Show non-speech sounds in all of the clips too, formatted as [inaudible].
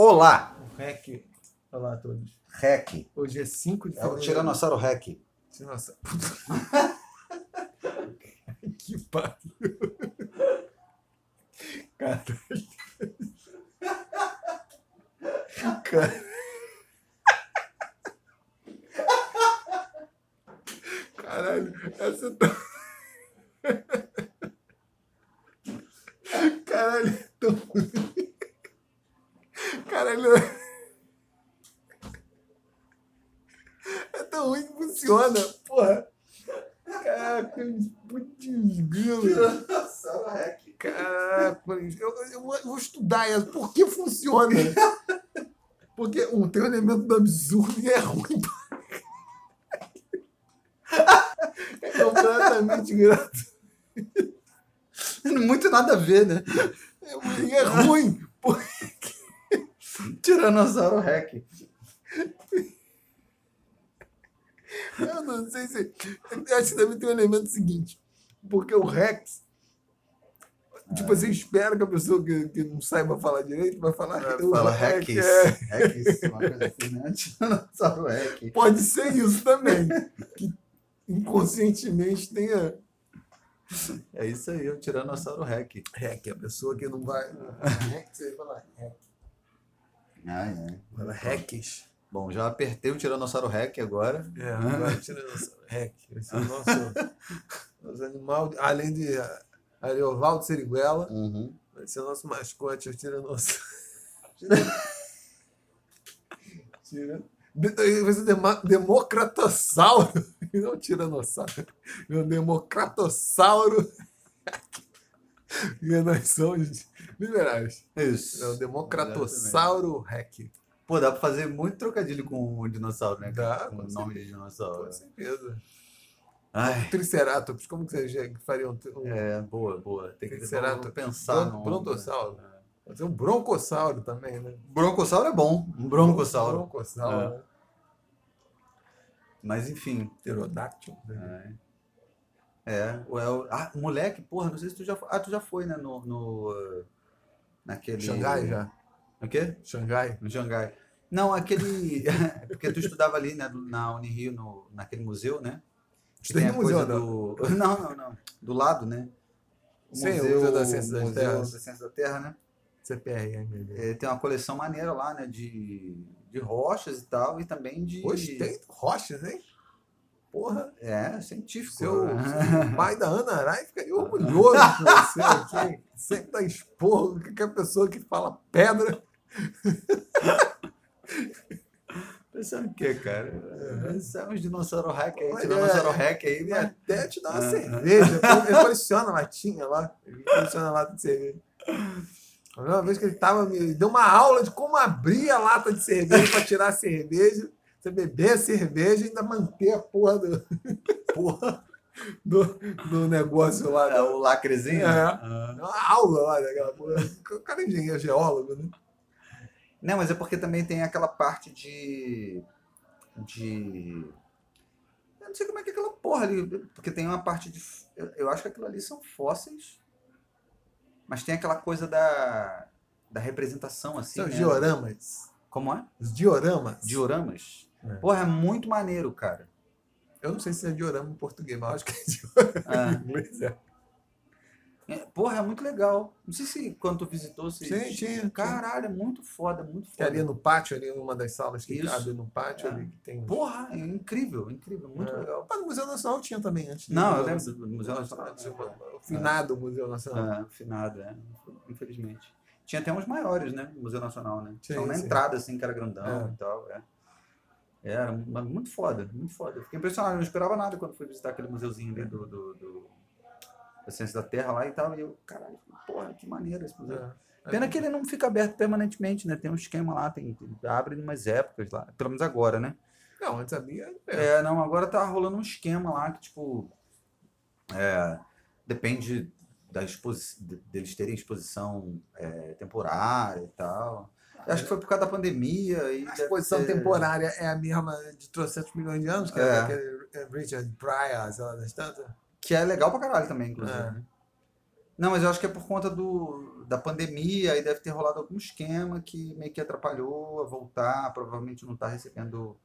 Olá! REC. Olá a todos. Rec. Hoje é 5 de É o fevereiro. Tiranossauro Rec. Nossa. [laughs] que pariu. Caralho. Cara. Caralho, essa tá. [laughs] Caralho, é ruim. Caralho. É tão ruim que funciona, porra. Caraca, putz, grilo. Caraca, eu, eu vou- eu vou estudar essa. Por que funciona? Porque um, tem um elemento do absurdo e é ruim. É completamente gratuito. Muito nada a ver, né? É, ruim, é ruim. Por- [laughs] Tiranossauro Rec. Eu não sei se. Eu acho que deve ter um elemento seguinte. Porque o Rex. Tipo, você espera que a pessoa que, que não saiba falar direito vai falar. Fala Rex Rex. é- Rex, uma coisa assim, né? Tiranossauro Rec. Pode ser isso também. Que inconscientemente tenha. É isso aí, o Tiranossauro Rec. Rec, a pessoa que não vai. [laughs] Rec, você fala Rec. Ah, é. Fala Recs. Bom, já apertei o Tiranossauro Rec agora. É, agora tira nosso Rec. Esse é o nosso, [laughs] nosso animal. Além de Ariovaldo Seriguela, Uhum. vai ser o nosso mascote, o Tiranossauro. [laughs] Tira. Vai ser democratossauro. [laughs] Não tiranossauro. É um democratossauro. [laughs] e nós somos liberais. Isso. É o democratossauro rec. Pô, dá pra fazer muito trocadilho com o dinossauro, né? Dá, com com o nome de dinossauro. Com certeza. Ai, Triceratops, como que você faria um, um é, boa, boa. Tem que Triceratops? pensar Bron- no... brontossauro? Fazer um broncossauro também, né? Broncossauro é bom. Um broncossauro. Broncossauro. É. né? Mas enfim. Pterodáctilo. né? É. É. o- o- ah, moleque, porra, não sei se tu já foi. Ah, tu já foi, né? No. no naquele. Xangai já. O quê? Xangai. No Xangai. Não, aquele. [laughs] porque tu estudava ali, né? Na Unirio, no, naquele museu, né? Tem no museu, não. do. [laughs] Não, não, não. Do lado, né? Sim, o Museu da Ciência das Museu Terras. da Ciência da Terra, né? CPRM. É, tem uma coleção maneira lá, né? De, de rochas e tal, e também de. Hoje tem rochas, hein? Porra, É, científico. seu, seu [laughs] pai da Ana Arai ficaria orgulhoso com você aqui. Sempre tá expor qualquer pessoa que fala pedra. [laughs] Pensando o quê, cara? Pensar uns dinossauro hack aí, Olha, tiranossauro hack aí, mas... até te dá uma Ah. cerveja. [laughs] Ele coleciona latinha lá. Ele coleciona lata de cerveja. A primeira vez que ele tava, me deu uma aula de como abrir a lata de cerveja para tirar a cerveja. Você beber a cerveja e ainda manter a porra do, [laughs] porra do, do negócio lá. É o lacrezinho? É. Ah. Uma aula lá daquela porra. O cara é engenheiro geólogo, né? Não, mas é porque também tem aquela parte de... de... Eu não sei como é que é aquela porra ali, porque tem uma parte de... Eu, eu acho que aquilo ali são fósseis, mas tem aquela coisa da, da representação, assim, São né? os dioramas. Como é? Os dioramas. Dioramas. É. Porra, é muito maneiro, cara. Eu não sei se é diorama em português, mas acho que é [laughs] diorama Ah, em inglês. É. é, porra, é muito legal. Não sei se quando tu visitou, se... Sim, tinha. Caralho, é muito foda, muito Que foda. ali no pátio, ali uma das salas que Isso. abre no pátio, É. ali que tem. Porra, é incrível, incrível, muito É. legal. Mas no Museu Nacional tinha também antes. do Não, eu Museu lembro do Museu Nacional. O finado Museu Nacional. É, finado, é, infelizmente. Tinha até uns maiores, né? no Museu Nacional, né? Sim, um na entrada, assim, que era grandão É. e tal. É. Era mu- muito foda, muito foda. Fiquei impressionado, não esperava nada quando fui visitar aquele museuzinho ali do, do, do- da Ciência da Terra lá e tal. E eu, caralho, porra, que maneiro esse museu. É. Pena que ele não fica aberto permanentemente, né? Tem um esquema lá, tem, abre em umas épocas lá, pelo menos agora, né? Não, antes havia. É, não, agora tá rolando um esquema lá que, tipo, é, depende da exposi de- deles terem exposição é, temporária e tal. Acho que foi por causa da pandemia e A exposição ter- temporária é a mesma de 300 milhões de anos, que É. é aquele Richard Pryor, sei lá, das tantas. Que é legal pra caralho também, inclusive. É. Não, mas eu acho que é por conta do, da pandemia, aí deve ter rolado algum esquema que meio que atrapalhou a voltar, provavelmente não está recebendo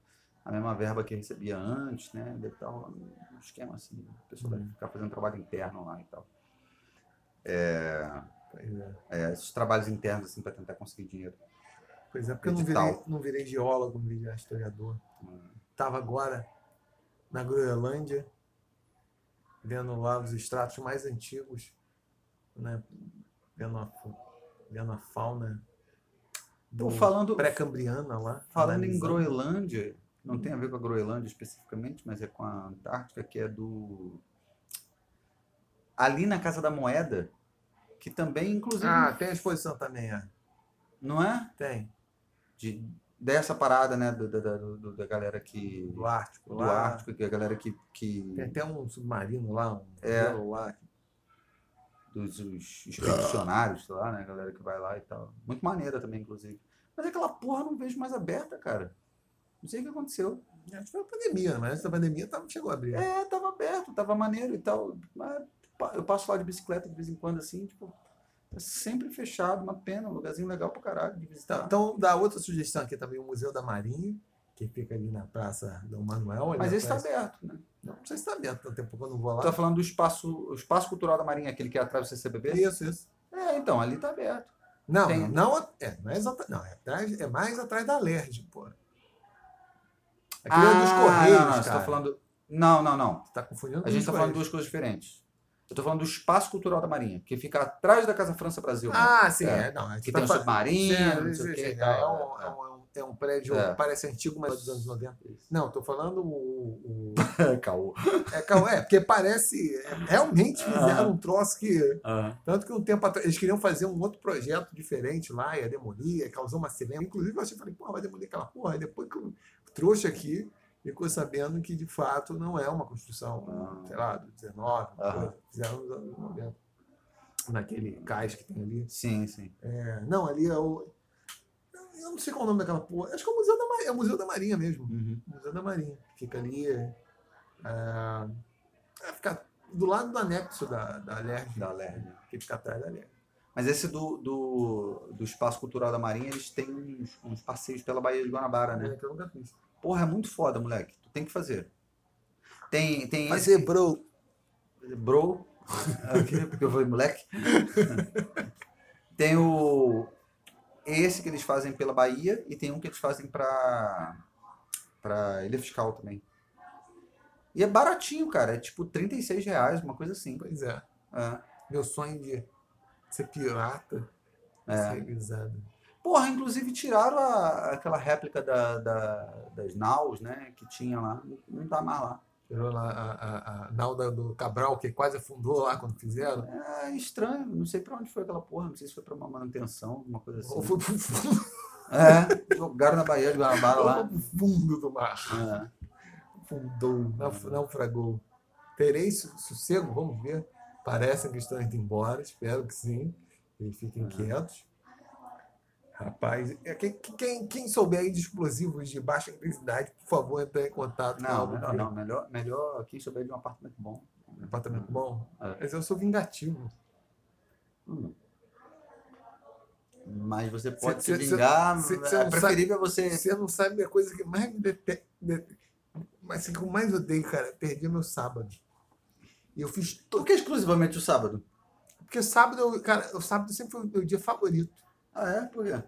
a mesma verba que recebia antes, né? Deve estar rolando um esquema assim, a pessoa deve ficar fazendo trabalho interno lá e tal. É, é. é, esses trabalhos internos assim para tentar conseguir dinheiro. Pois é, porque eu não virei, não virei geólogo, não virei historiador. Hum. Estava agora na Groenlândia, vendo lá os estratos mais antigos, né? vendo, a, vendo a fauna falando, pré-cambriana lá. falando em. Groenlândia, não tem a ver com a Groenlândia especificamente, mas é com a Antártica, que é do. Ali na Casa da Moeda, que também, inclusive. Ah, tem a exposição também, é. Não é? Tem. De, dessa parada, né? Da- da, do- da galera que. Do Ártico. do lá. Ártico, que é a galera que. que Tem até um submarino lá, um É. lá. dos os expedicionários lá, né? A galera que vai lá e tal. Muito maneira também, inclusive. Mas aquela porra não vejo mais aberta, cara. Não sei o que aconteceu. Acho que foi a pandemia, mas antes da pandemia tava, chegou a abrir. É, tava aberto, tava maneiro e tal. Mas eu passo lá de bicicleta de vez em quando, assim, tipo, tá sempre fechado, uma pena, um lugarzinho legal pra caralho de visitar. Então, dá outra sugestão aqui também, o Museu da Marinha, que fica ali na Praça Dom Manuel. Mas esse tá praça- aberto, né? Não, não sei se está aberto, tanto tempo que eu não vou lá. Tá falando do espaço, o espaço cultural da Marinha, aquele que é atrás do CCBB? Isso, isso. É, então, ali tá aberto. Não, Tem- não, é, não é exatamente. Não, é, atrás, é mais atrás da Lerge, pô. Aquilo é dos Correios, Ah, não, não, você cara. tá falando. Não, não, não. Você tá confundindo A gente os tá falando duas coisas diferentes. Eu tô falando do espaço cultural da Marinha, que fica atrás da Casa França Brasil. né? Ah, sim, É. é. não, que tá tem um fa- submarino, Sim, não sei o que. é, é um, é, um, um prédio, parece antigo, mas dos anos 90. Não, tô falando o. o [laughs] Caô. é, calma, é, porque parece. realmente fizeram um troço que. Tanto que um tempo atrás, eles queriam fazer um outro projeto diferente lá, ia demolir, ia causar uma silêncio. Inclusive, eu achei, falei, porra, vai demolir aquela porra. Aí depois que eu trouxe aqui, ficou sabendo que de fato não é uma construção, Ah. sei lá, do 19, Aham. coisa, fizeram nos anos 90. Naquele cais que tem ali. Sim, sim. É, não, ali é o. Eu não sei qual é o nome daquela porra. Acho que é o Museu da Marinha, é o Museu da Marinha mesmo. Uhum. Museu da Marinha. Fica ali. É, é, fica do lado do anexo da, da LERJ, Da Lerge. que fica atrás da LERJ. Mas esse do, do, do Espaço Cultural da Marinha, eles têm uns, uns passeios pela Baía de Guanabara, né? É, que eu nunca fiz. Porra, é muito foda, moleque. Tu tem que fazer. Tem, tem Fazer, bro. esse bro, aqui, [laughs] porque eu fui moleque. tem o esse que eles fazem pela Bahia e tem um que eles fazem pra, pra Ilha Fiscal também. E é baratinho, cara. É tipo 36 reais, uma coisa assim. Pois é. É. Meu sonho de ser pirata. É. Ser. Porra, inclusive tiraram a- aquela réplica da, da- das naus, né? Que tinha lá. Não tá mais lá. Tirou lá a, a, a do Cabral, que quase afundou lá quando fizeram. É estranho. Não sei pra onde foi aquela porra. Não sei se foi pra uma manutenção, alguma coisa assim. Ou foi pro fundo, É, jogaram na Baía de Guanabara lá. foi pro fundo do mar. É. Fundou, nauf- naufragou. Terei sossego? Vamos ver. Parecem que estão indo embora, espero que sim. Eles fiquem Uhum. quietos. Rapaz, é, quem, quem, quem souber aí de explosivos de baixa intensidade, por favor, entre em contato Não, que- não. Melhor, melhor quem souber de um apartamento bom. Apartamento bom. É. Mas eu sou vingativo. Hum. Mas você pode Cê- se cê- vingar. cê- cê é não preferível você. Você não sabe a coisa que mais me detesta. Mas assim, que eu mais odeio, cara, perdi meu sábado. E eu fiz Por todo. que exclusivamente o sábado? Porque sábado, eu- cara, o sábado sempre foi o meu dia favorito. Ah, é? Por quê?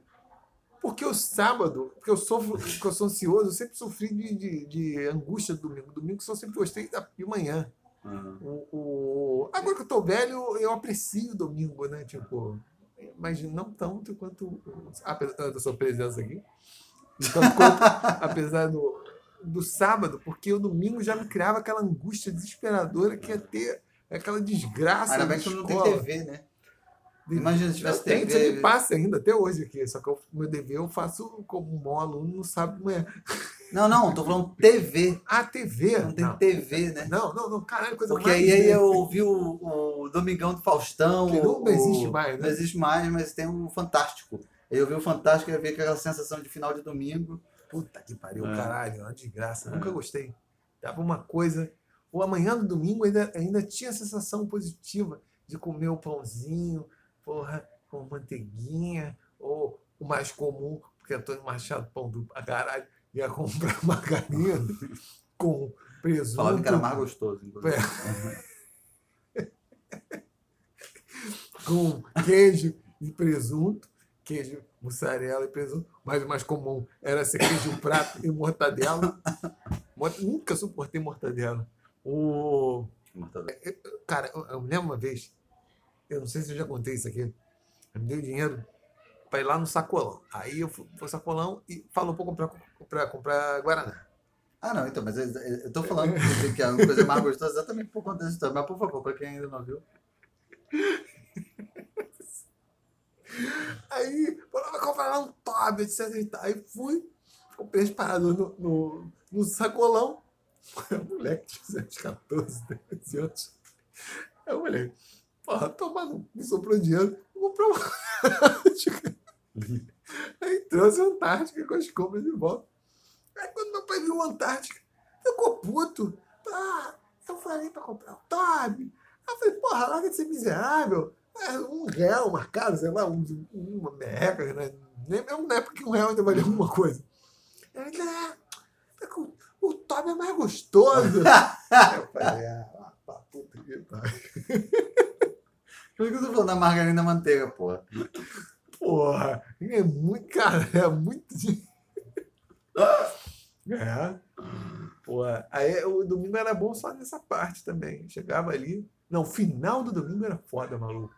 Porque o sábado, porque eu sofro, porque eu sou ansioso, eu sempre sofri de, de, de angústia do domingo. Domingo eu sempre gostei da, de manhã. Ah, O, o- Agora que eu tô velho, eu aprecio o domingo, né? Tipo, mas não tanto quanto apesar da sua presença aqui. Tanto quanto, [laughs] apesar do, do sábado, porque o domingo já me criava aquela angústia desesperadora que ia ter aquela desgraça. Ainda bem que não tem. TV, né? De- Imagina se tivesse Não, tem, TV. sempre passa ainda, até hoje aqui. Só que o meu dever eu faço como um bom aluno, não sabe como é. Não, não, tô falando TV. Ah, TV. Não tem não. TV, né? Não, não, não, caralho, coisa Porque mais. aí, aí eu ouvi o, o Domingão do Faustão. Que não o- existe mais, né? Não existe mais, mas tem o Fantástico. Aí eu vi o Fantástico e eu vi aquela sensação de final de domingo. Puta que pariu, É. caralho, é uma desgraça. É. Nunca gostei. Tava uma coisa. O amanhã do domingo ainda, ainda tinha a sensação positiva. de comer o pãozinho, porra, com manteiguinha, ou o mais comum, porque Antônio Machado, pão do pra caralho, ia comprar [laughs] margarina [laughs] com presunto. Falava que era mais gostoso. inclusive. [laughs] com queijo e presunto, queijo, mussarela e presunto, mas o mais comum era ser queijo prato e mortadela. Mort- Nunca suportei mortadela. O... Mortadela. Cara, eu, eu me lembro uma vez, eu não sei se eu já contei isso aqui, eu me deu dinheiro para ir lá no sacolão. Aí eu fui pro sacolão e falou para comprar, comprar, comprar Guaraná. Ah, não, então, mas eu, eu tô falando que- é uma coisa mais gostosa exatamente por conta dessa história. Mas, por favor, para quem ainda não viu. Aí, falou, vai comprar lá um Toby, etc e. Aí fui, comprei as paradas no, no, no sacolão. O [laughs] moleque tinha uns 14, 13 anos. Aí o moleque, porra, tomando, me soprou dinheiro, vou comprar uma Antártica. Aí trouxe a Antártica com as compras de volta. Aí quando meu pai viu a Antártica, ficou puto. Ah, eu falei pra comprar o Toby. Aí eu falei, porra, larga de ser miserável. É, um real marcado, sei lá, um, uma merreca, né? Nem mesmo na época que um real ainda valia alguma coisa. Ele, né? com- O Toby é mais gostoso. [laughs] eu falei, ah, puta que pariu. Por que eu tô falando da margarina manteiga, porra? Porra, é muito, cara, é muito. [laughs] É. Porra, aí o domingo era bom só nessa parte também. Chegava ali. Não, o final do domingo era foda, maluco.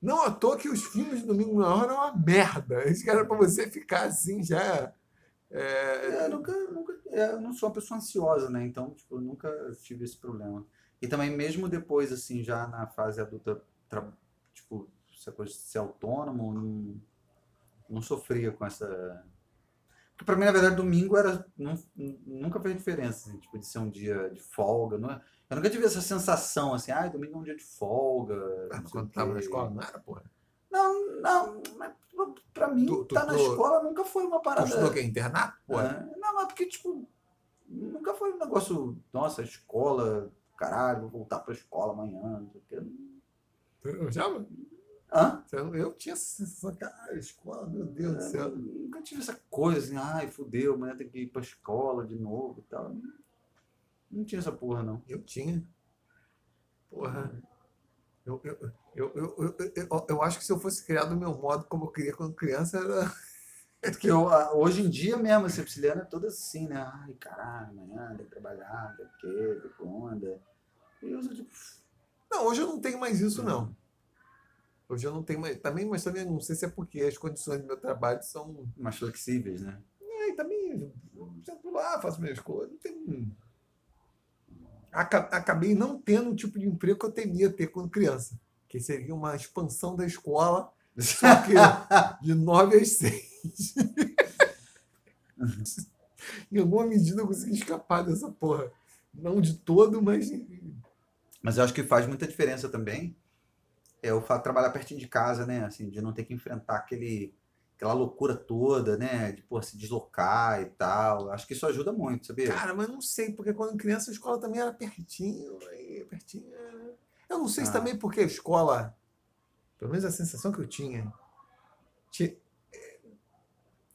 Não à toa que os filmes de domingo na hora eram uma merda. Esse era pra você ficar assim já. É, É, eu nunca, nunca, é, eu não sou uma pessoa ansiosa, né? Então, tipo, nunca tive esse problema. E também, mesmo depois, assim, já na fase adulta, tipo, essa coisa de ser autônomo, não, não sofria com essa. Porque pra mim, na verdade, domingo era. Não, nunca fez diferença, assim, tipo, de ser um dia de folga. Não é- eu nunca tive essa sensação, assim, ah, domingo é um dia de folga. sei quando tava na escola, não era, porra. Não, não, mas pra mim, Tu- tu- tá na tu- escola nunca foi uma parada. estudou que é internato? Porra. É, não, mas porque, tipo, nunca foi um negócio, nossa, escola, caralho, vou voltar pra escola amanhã, não sei o quê. Eu já, Hã? eu tinha essa sensação, cara, escola, meu Deus do É, céu. nunca tive essa coisa assim, ai, fudeu, amanhã tem que ir pra escola de novo e tal. Não, tinha essa porra, não. Eu tinha. Porra. Eu, eu, eu, eu, eu, eu, eu acho que se eu fosse criado do meu modo como eu queria quando criança, era. Porque eu, a- hoje em dia mesmo, a Sepsiliana é toda assim, né? Ai, caralho, amanhã tem que trabalhar, tem que, tem que onda. E eu sou tipo, Não, hoje eu não tenho mais isso, não. Hoje eu não tenho mais. Também, mas também não sei se é porque as condições do meu trabalho são. mais flexíveis, né? É, e também, eu sento lá, faço minhas coisas. Não tem. Aca- Acabei não tendo o tipo de emprego que eu temia ter quando criança. Que seria uma expansão da escola, [laughs] de 9 às 6. em alguma medida eu consegui escapar dessa porra. Não de todo, mas. Mas eu acho que faz muita diferença também é o fato de trabalhar pertinho de casa, né? Assim, de não ter que enfrentar aquele, aquela loucura toda, né? De pô, se deslocar e tal. Acho que isso ajuda muito, sabia? Cara, mas não sei, porque quando criança a escola também era pertinho, pertinho. é. Eu não sei se Ah. também porque a escola, pelo menos a sensação que eu tinha, ti-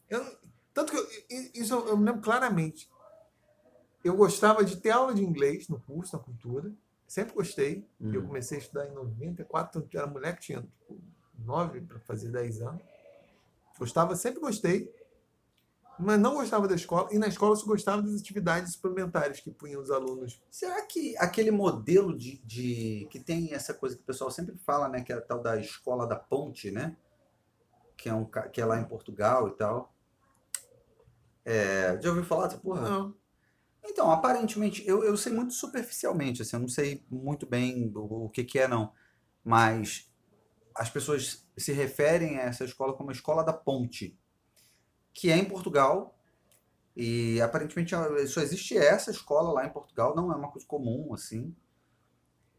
eu, tanto que eu- isso eu, eu me lembro claramente. Eu gostava de ter aula de inglês no curso, na cultura. Sempre gostei. Hum. Eu comecei a estudar em 94, eu era moleque, tinha tipo, 9 para fazer 10 anos. Gostava, sempre gostei, mas não gostava da escola. E na escola eu só gostava das atividades suplementares que punham os alunos. Será que aquele modelo de, de- que tem essa coisa que o pessoal sempre fala, né, que é a tal da escola da ponte, né, que é um que é lá em Portugal e tal. É, já ouviu falar dessa porra? Não. Então, aparentemente, eu, eu sei muito superficialmente, assim, eu não sei muito bem o, o que que é, não. Mas as pessoas se referem a essa escola como a escola da ponte, que é em Portugal. E aparentemente só existe essa escola lá em Portugal, não é uma coisa comum, assim.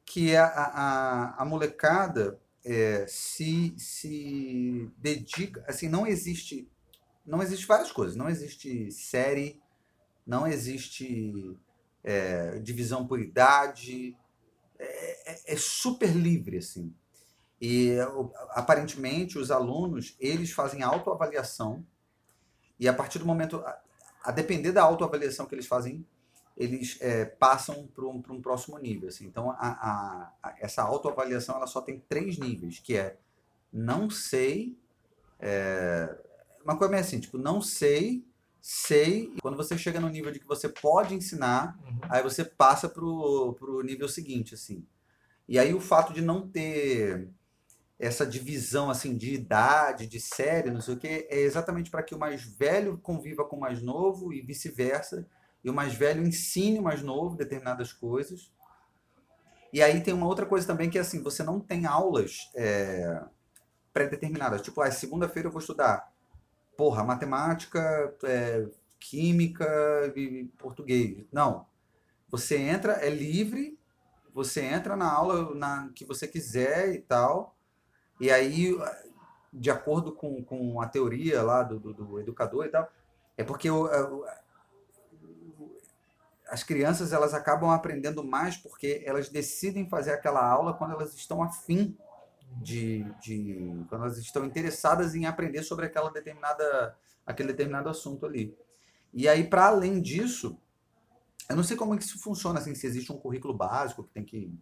Que é a, a, a molecada é, se, se dedica, assim, não existe, não existe várias coisas, não existe série, não existe é, divisão por idade, é, é super livre, assim. E aparentemente os alunos, eles fazem autoavaliação e a partir do momento, a, a depender da autoavaliação que eles fazem, eles é, passam para um, um próximo nível. Assim. Então, a, a, essa autoavaliação ela só tem três níveis, que é não sei, é, uma coisa meio assim, tipo, não sei, sei, quando você chega no nível de que você pode ensinar, uhum. aí você passa para o nível seguinte, assim. E aí o fato de não ter essa divisão assim de idade, de série, não sei o que, é exatamente para que o mais velho conviva com o mais novo e vice-versa, e o mais velho ensine o mais novo determinadas coisas. E aí tem uma outra coisa também que é assim, você não tem aulas é, pré-determinadas. Tipo, ah, segunda-feira eu vou estudar, porra, matemática, é, química e português. Não. Você entra, é livre, você entra na aula na, que você quiser e tal, e aí, de acordo com, com a teoria lá do, do, do educador e tal, é porque as crianças elas acabam aprendendo mais porque elas decidem fazer aquela aula quando elas estão afim de, de quando elas estão interessadas em aprender sobre aquela determinada aquele determinado assunto ali. E aí para além disso, eu não sei como é que isso funciona assim, se existe um currículo básico que tem que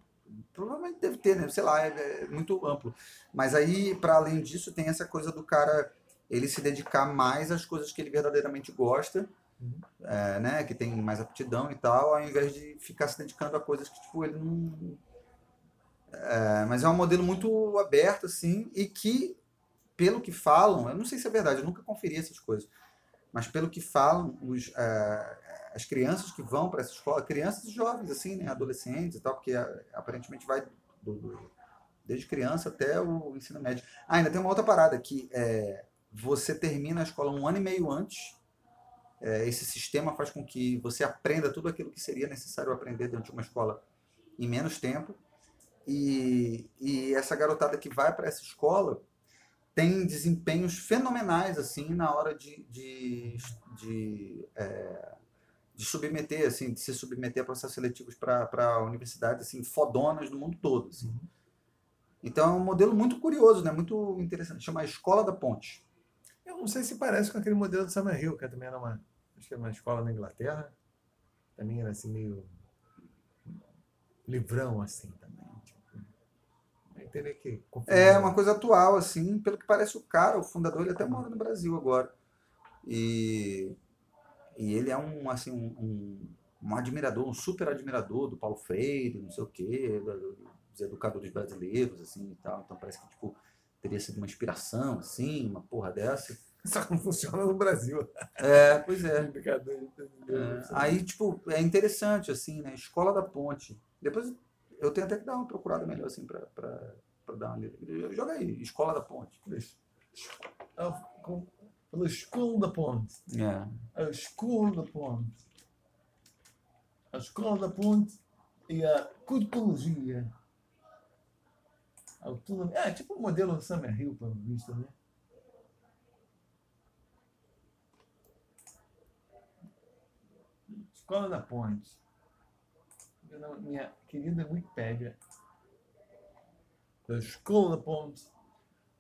provavelmente deve ter, né? Sei lá, é, é muito amplo. Mas aí para além disso tem essa coisa do cara ele se dedicar mais às coisas que ele verdadeiramente gosta é, né, que tem mais aptidão e tal, ao invés de ficar se dedicando a coisas que tipo ele não é, mas é um modelo muito aberto assim e que pelo que falam, eu não sei se é verdade, eu nunca conferi essas coisas, mas pelo que falam os, é, as crianças que vão para essa escola, crianças e jovens assim, né, adolescentes e tal, porque é, aparentemente vai do, do, desde criança até o ensino médio. Ah, ainda tem uma outra parada que é, você termina a escola um ano e meio antes é, esse sistema faz com que você aprenda tudo aquilo que seria necessário aprender dentro de uma escola em menos tempo. E, e essa garotada que vai para essa escola tem desempenhos fenomenais assim na hora de, de, de, é, de submeter, assim, de se submeter a processos seletivos para universidades assim, fodonas do mundo todo. Assim. Uhum. Então é um modelo muito curioso, né? muito interessante. Chama Escola da Ponte. Eu não sei se parece com aquele modelo do Summerhill, que também era uma acho que era uma escola na Inglaterra, também era assim meio livrão assim teria que é uma coisa atual assim, pelo que parece o cara, o fundador, ele até mora no Brasil agora e e ele é um assim um, um, um admirador, um super admirador do Paulo Freire, não sei o quê, dos educadores brasileiros assim e tal. Então parece que tipo teria sido uma inspiração assim, uma porra dessa. [laughs] Só não funciona no Brasil. É, pois é. [laughs] é. Aí, tipo, é interessante, assim, né? Escola da Ponte. Depois eu tenho até que dar uma procurada melhor, assim, pra dar uma. Joga aí, Escola da Ponte. Pela Escola da Ponte. É. A Escola da Ponte. A Escola da Ponte e a Codicologia. Autonomia. É, tipo o modelo Summer Hill, pelo visto, né? Escola da Ponte. Minha querida Wikipédia. Da Escola da Ponte.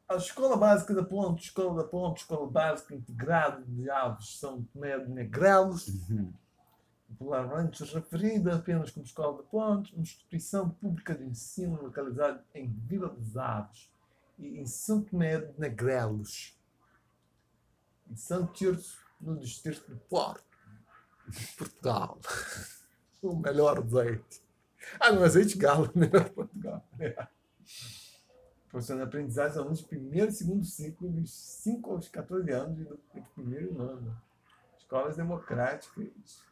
A Escola Básica da Ponte, Escola da Ponte, Escola Básica Integrada de Aves São Tomé de Negrelos, uhum. popularmente referida apenas como Escola da Ponte, uma instituição pública de ensino localizada em Vila dos Aves e em São Tomé de Negrelos, em São Tirso, no distrito de Porto. Portugal. [laughs] O melhor azeite. Ah, não, azeite galo, melhor Portugal. É. Professor aprendizagem alunos de primeiro e segundo ciclo, dos 5 aos 14 anos e do primeiro ano. Escolas democráticas.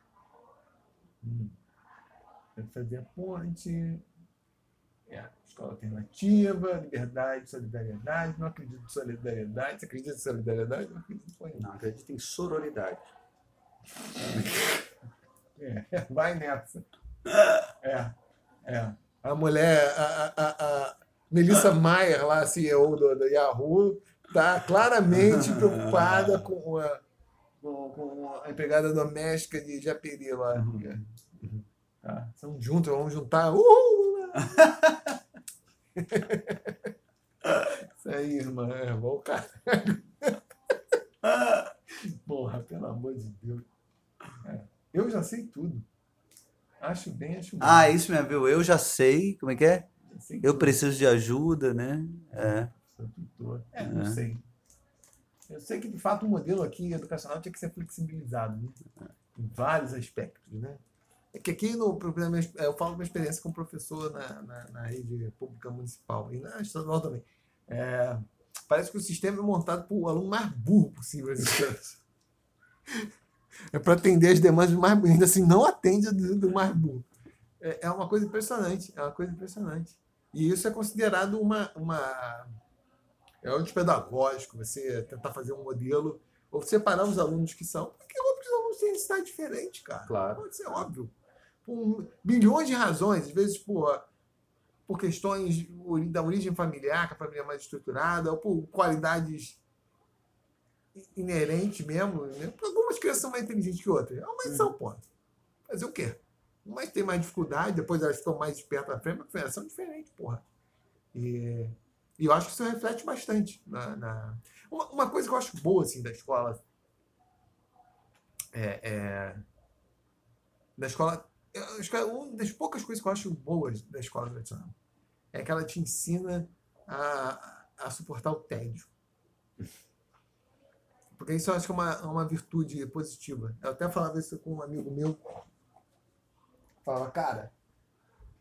Hum. Fazer a ponte. É. Escola alternativa, liberdade, solidariedade. Não acredito em solidariedade. Você acredita em solidariedade? Não acredito em Não, acredito em sororidade. [laughs] É, [laughs] vai nessa. É, é. A mulher, a, a, a Melissa Mayer, lá, CEO do, do Yahoo, está claramente preocupada com a, com, com a empregada doméstica de Japeri lá. Uhum. Tá? São juntos, vamos juntar. Uhul! Isso aí, irmã. É bom, cara. [laughs] Porra, pelo amor de Deus. É. Eu já sei tudo. Acho bem, acho bem. Ah, isso mesmo, viu? Eu já sei, como é que é? Eu preciso de ajuda, né? É. Sou tutor. É, não É. sei. Eu sei que, de fato, o modelo aqui educacional tinha que ser flexibilizado, né? Em vários aspectos, né? É que aqui, no, eu falo uma experiência como professor na, na, na rede pública municipal e na estadual também. É, parece que o sistema é montado para o aluno mais burro possível. [laughs] [laughs] É para atender as demandas do mais burro. Ainda assim, não atende do, do mais burro. É, é uma coisa impressionante. É uma coisa impressionante. E isso é considerado uma, uma é um pedagógico, você tentar fazer um modelo, ou separar os alunos que são, porque outros alunos têm necessidade diferente, cara. Claro. Pode ser óbvio. Por bilhões de razões, às vezes por, por questões da origem familiar, que a família é mais estruturada, ou por qualidades i- inerentes mesmo. Né? Algumas crianças são mais inteligentes que outras. Mas são, pô. Fazer o quê? Umas têm mais dificuldade, depois elas ficam mais espertas na frente, mas são diferentes, porra. E, e eu acho que isso reflete bastante na. na- Uma, uma coisa que eu acho boa assim, da escola. É, é, da escola. eu é uma das poucas coisas que eu acho boas da escola tradicional é que ela te ensina a, a suportar o tédio. [laughs] Porque isso eu acho que é uma, uma virtude positiva. Eu até falava isso com um amigo meu. Falava, cara,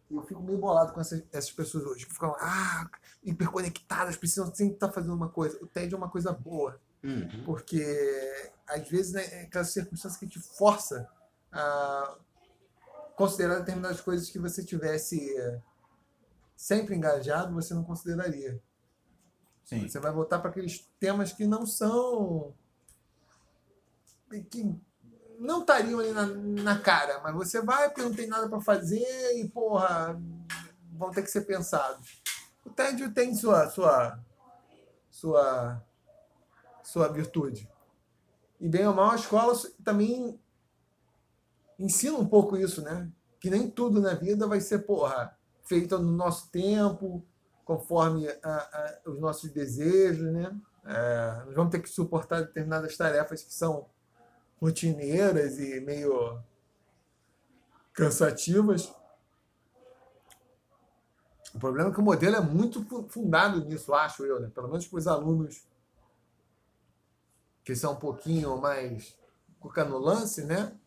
eu fico meio bolado com essas, essas pessoas hoje que ficam ah, hiperconectadas, precisam sempre estar fazendo uma coisa. O tédio é uma coisa boa, Uhum. porque às vezes né, é aquela circunstância que te força a considerar determinadas coisas que você tivesse eh, sempre engajado, você não consideraria. Sim. Você vai voltar para aqueles temas que não são. Que não estariam ali na, na cara, mas você vai porque não tem nada para fazer e, porra, vão ter que ser pensados. O tédio tem sua, sua, sua, sua virtude. E bem ou mal, a escola também ensina um pouco isso, né? Que nem tudo na vida vai ser, porra, feito no nosso tempo, conforme a- a- os nossos desejos, né? É, nós vamos ter que suportar determinadas tarefas que são rotineiras e meio cansativas. O problema é que o modelo é muito fu- fundado nisso, acho eu, né? Pelo menos para os alunos que são um pouquinho mais cuca no lance, né?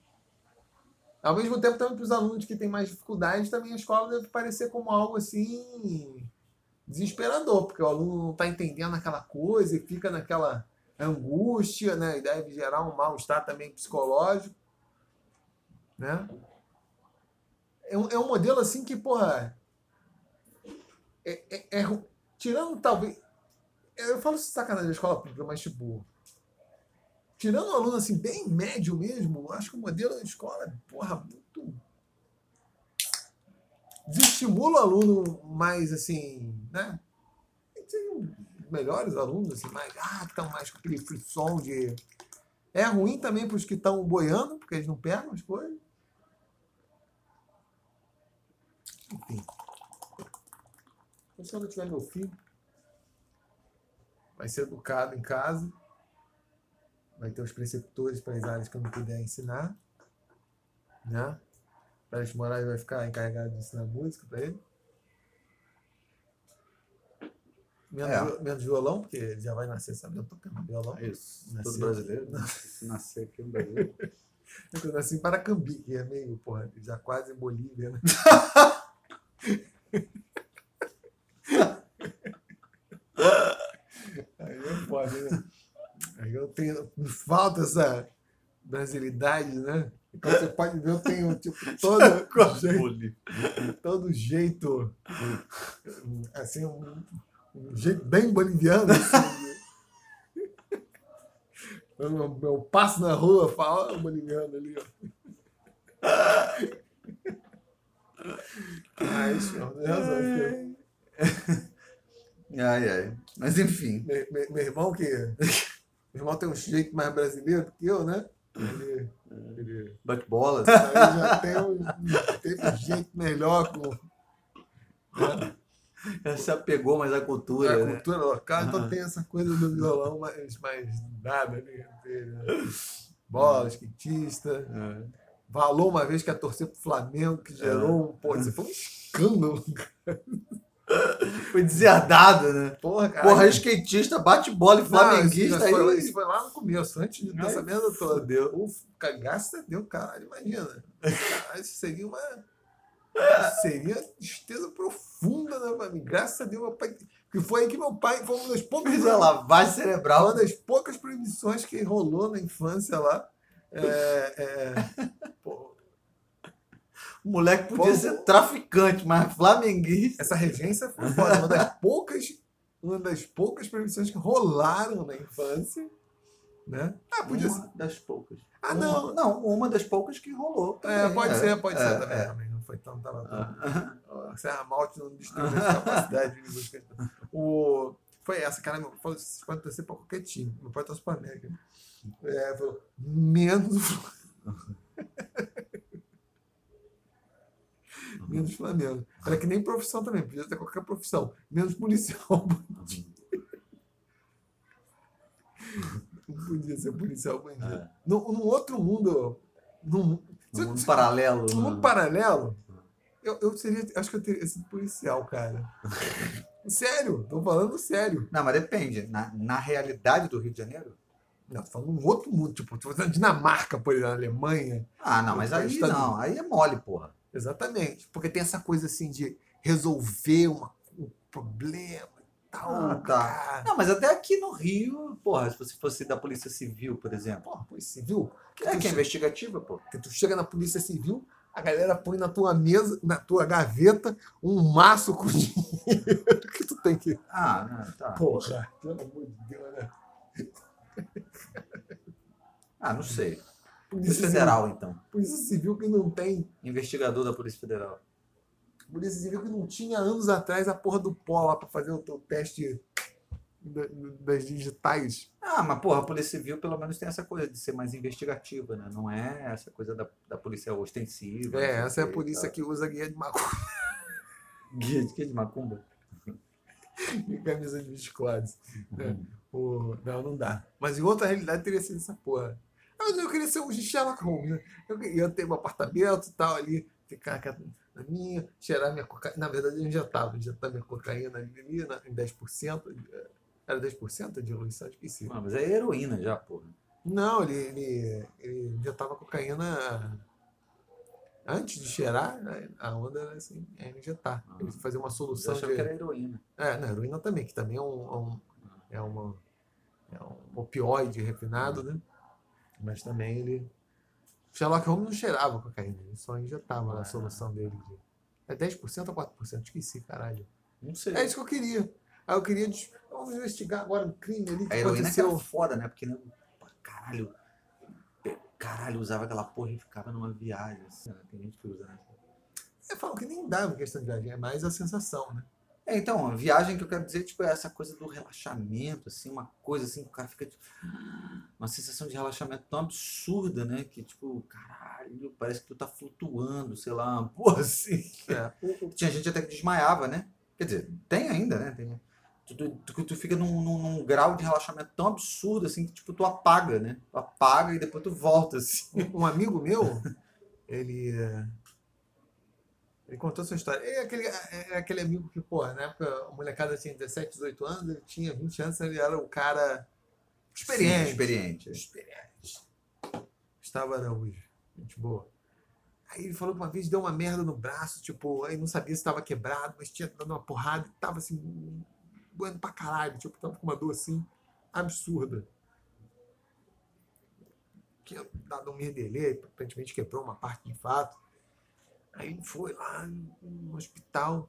Ao mesmo tempo, também para os alunos que têm mais dificuldade, também a escola deve parecer como algo assim desesperador, porque o aluno não está entendendo aquela coisa e fica naquela angústia, né? E deve gerar um mal-estar também psicológico, né? É um, é um modelo assim que, porra, é, é- é tirando talvez. Eu falo sacanagem da escola pública, mas tipo. Tirando um aluno assim, bem médio mesmo, acho que o modelo da escola é, porra, muito. Desestimula o aluno mais assim, né? Melhores alunos, assim, mais. Ah, que estão mais com aquele frisson de. É ruim também para os que estão boiando, porque eles não pegam as coisas. Enfim. Então, quando eu tiver meu filho, vai ser educado em casa, vai ter os preceptores para as áreas que eu não puder ensinar, né? Pérez Moraes vai ficar encarregado de ensinar música para ele. Menos, É. menos violão, porque ele já vai nascer sabendo tocar violão. É isso. Todo Nasceu. brasileiro. né? Nascer aqui no Brasil. [laughs] Eu nasci em Paracambi, que é meio, porra, já quase Bolívia, né? [laughs] Aí é foda, né? Aí eu tenho. Me falta essa brasilidade, né? Então você pode ver, eu tenho, tipo, [laughs] todo jeito, todo jeito. Assim, um, bem boliviano, assim. né? [laughs] Eu, eu- passo na rua e falo, olha o boliviano ali, ó. [laughs] Ai, senhor, tem porque [laughs] Ai, ai. Mas enfim. Meu, irmão, que. Meu irmão tem um jeito mais brasileiro do que eu, né? Ele, ele Bate bolas. aí já tem um, teve um jeito melhor com, Ela se apegou mais à cultura, É, né? cultura local, então tem essa coisa do violão, mas, mas nada né? Bola, skatista. É. Valou uma vez que ia torcer pro Flamengo, que gerou um. Pô, isso foi um escândalo. Foi deserdado, né? Porra, cara. Porra, skatista, bate bola e flamenguista Não, isso, foi, aí. foi lá no começo, antes de dessa merda toda. fudeu. Uf, cagaça deu, caralho, imagina. Caralho, [laughs] isso seria uma. Seria tristeza profunda família. Graças a Deus, meu pai. Que foi aí que meu pai foi uma das poucas. A lavagem cerebral. Uma das poucas proibições que rolou na infância lá. É, é, [laughs] pô, O moleque podia Pô, ser traficante, mas flamenguista. essa regência foi foda. Uma das poucas. Uma das poucas proibições que rolaram na infância. Né? Ah, podia ser. Uma das poucas. Ah, Uma- não. Não, uma das poucas que rolou. É, também, pode é. ser, pode É, ser também. Não foi tão. Tava Ah. a Serra Malte não destruiu essa capacidade de. O, foi essa, cara. Meu falou: você pode torcer pra qualquer time. Meu pai torce pra América. É, falou: menos. o Flamengo." menos Flamengo. Era que nem profissão também, podia ter qualquer profissão. Menos policial. Não podia ser policial bandido. É. No, num outro mundo. Num, se No eu- mundo paralelo. no mundo né? paralelo, eu, eu seria. Acho que eu teria sido policial, cara. [laughs] sério, tô falando sério. Não, mas depende. Na, na realidade do Rio de Janeiro? Não, tô falando um outro mundo, tipo, tô falando Dinamarca, por exemplo, Alemanha. Ah, não, mas Nos aí Estados não. Aí é mole, porra. Exatamente. Porque tem essa coisa assim de resolver uma- um problema tal. Ah, tá. Não, mas até aqui no Rio, porra, se você fosse da Polícia Civil, por exemplo. Porra, polícia civil. Que É que é investigativa, pô. que tu chega na polícia civil, a galera põe na tua mesa, na tua gaveta, um maço com [laughs] dinheiro que tu tem que. Ah, não, tá. Porra, pelo amor de Deus, né? Ah, não sei. Polícia Polícia Civil, Federal, então. polícia civil que não tem. Investigador da Polícia Federal. Polícia civil que não tinha anos atrás a porra do pó lá pra fazer o teu teste da- das digitais. Ah, mas porra, a Polícia Civil pelo menos tem essa coisa de ser mais investigativa, né? Não é essa coisa da, da polícia ostensiva. É, essa é a polícia que usa guia de macumba [laughs] Guia de quê? De macumba? [laughs] e camisa de biscoitos. É. Uhum. Não, não dá. Mas em outra realidade teria sido essa porra. Mas eu queria ser um Sherlock Holmes, né? Eu queria ter um apartamento e tal ali, ficar na minha, cheirar minha cocaína. Na verdade, eu injetava, injetava minha cocaína ali na- em 10%. Era 10% a diluição? Esqueci. Ah, mas é heroína já, porra. Não, ele, ele, ele injetava cocaína antes de cheirar, né? a onda era assim, é injetar. Ah. Ele fazia uma Eu solução achava de. que era heroína. É, não, heroína também, que também é um, é um, é uma, é um opioide refinado, né? Mas também ele. Sherlock Holmes não cheirava cocaína, ele só injetava Ah. a solução dele. De... É 10% ou 4%? Esqueci, caralho. Não sei. É isso que eu queria. Aí eu queria. des- Vamos investigar agora um crime ali que A heroína que aconteceu. foda, né? Porque, caralho, caralho, usava aquela porra e ficava numa viagem. Assim, né? Tem gente que usa, né? Eu falo que nem em questão de viagem, é mais a sensação, né? É, então, a viagem que eu quero dizer, tipo, é essa coisa do relaxamento, assim, uma coisa assim, que o cara fica, tipo, uma sensação de relaxamento tão absurda, né? Que, tipo, caralho, parece que tu tá flutuando, sei lá, porra assim. É. [laughs] Tinha gente até que desmaiava, né? Quer dizer, tem ainda, né? Tem, tu, tu, tu, tu fica num, num, num grau de relaxamento tão absurdo, assim, que, tipo, tu apaga, né? Tu apaga e depois tu volta, assim. Um amigo meu, [laughs] ele. eh, Ele contou sua história. É aquele, é aquele amigo que, pô, na época a molecada tinha 17, 18 anos, ele tinha 20 anos, ele era o cara experiente. Sim, experiente. Experiente. Gustavo Araújo. Gente boa. Aí ele falou que uma vez deu uma merda no braço, tipo, aí não sabia se estava quebrado, mas tinha dado uma porrada e tava assim, doendo pra caralho, tipo, tava com uma dor assim, absurda. Tinha dado um merdelê, aparentemente quebrou uma parte de fato. Aí ele foi lá no hospital,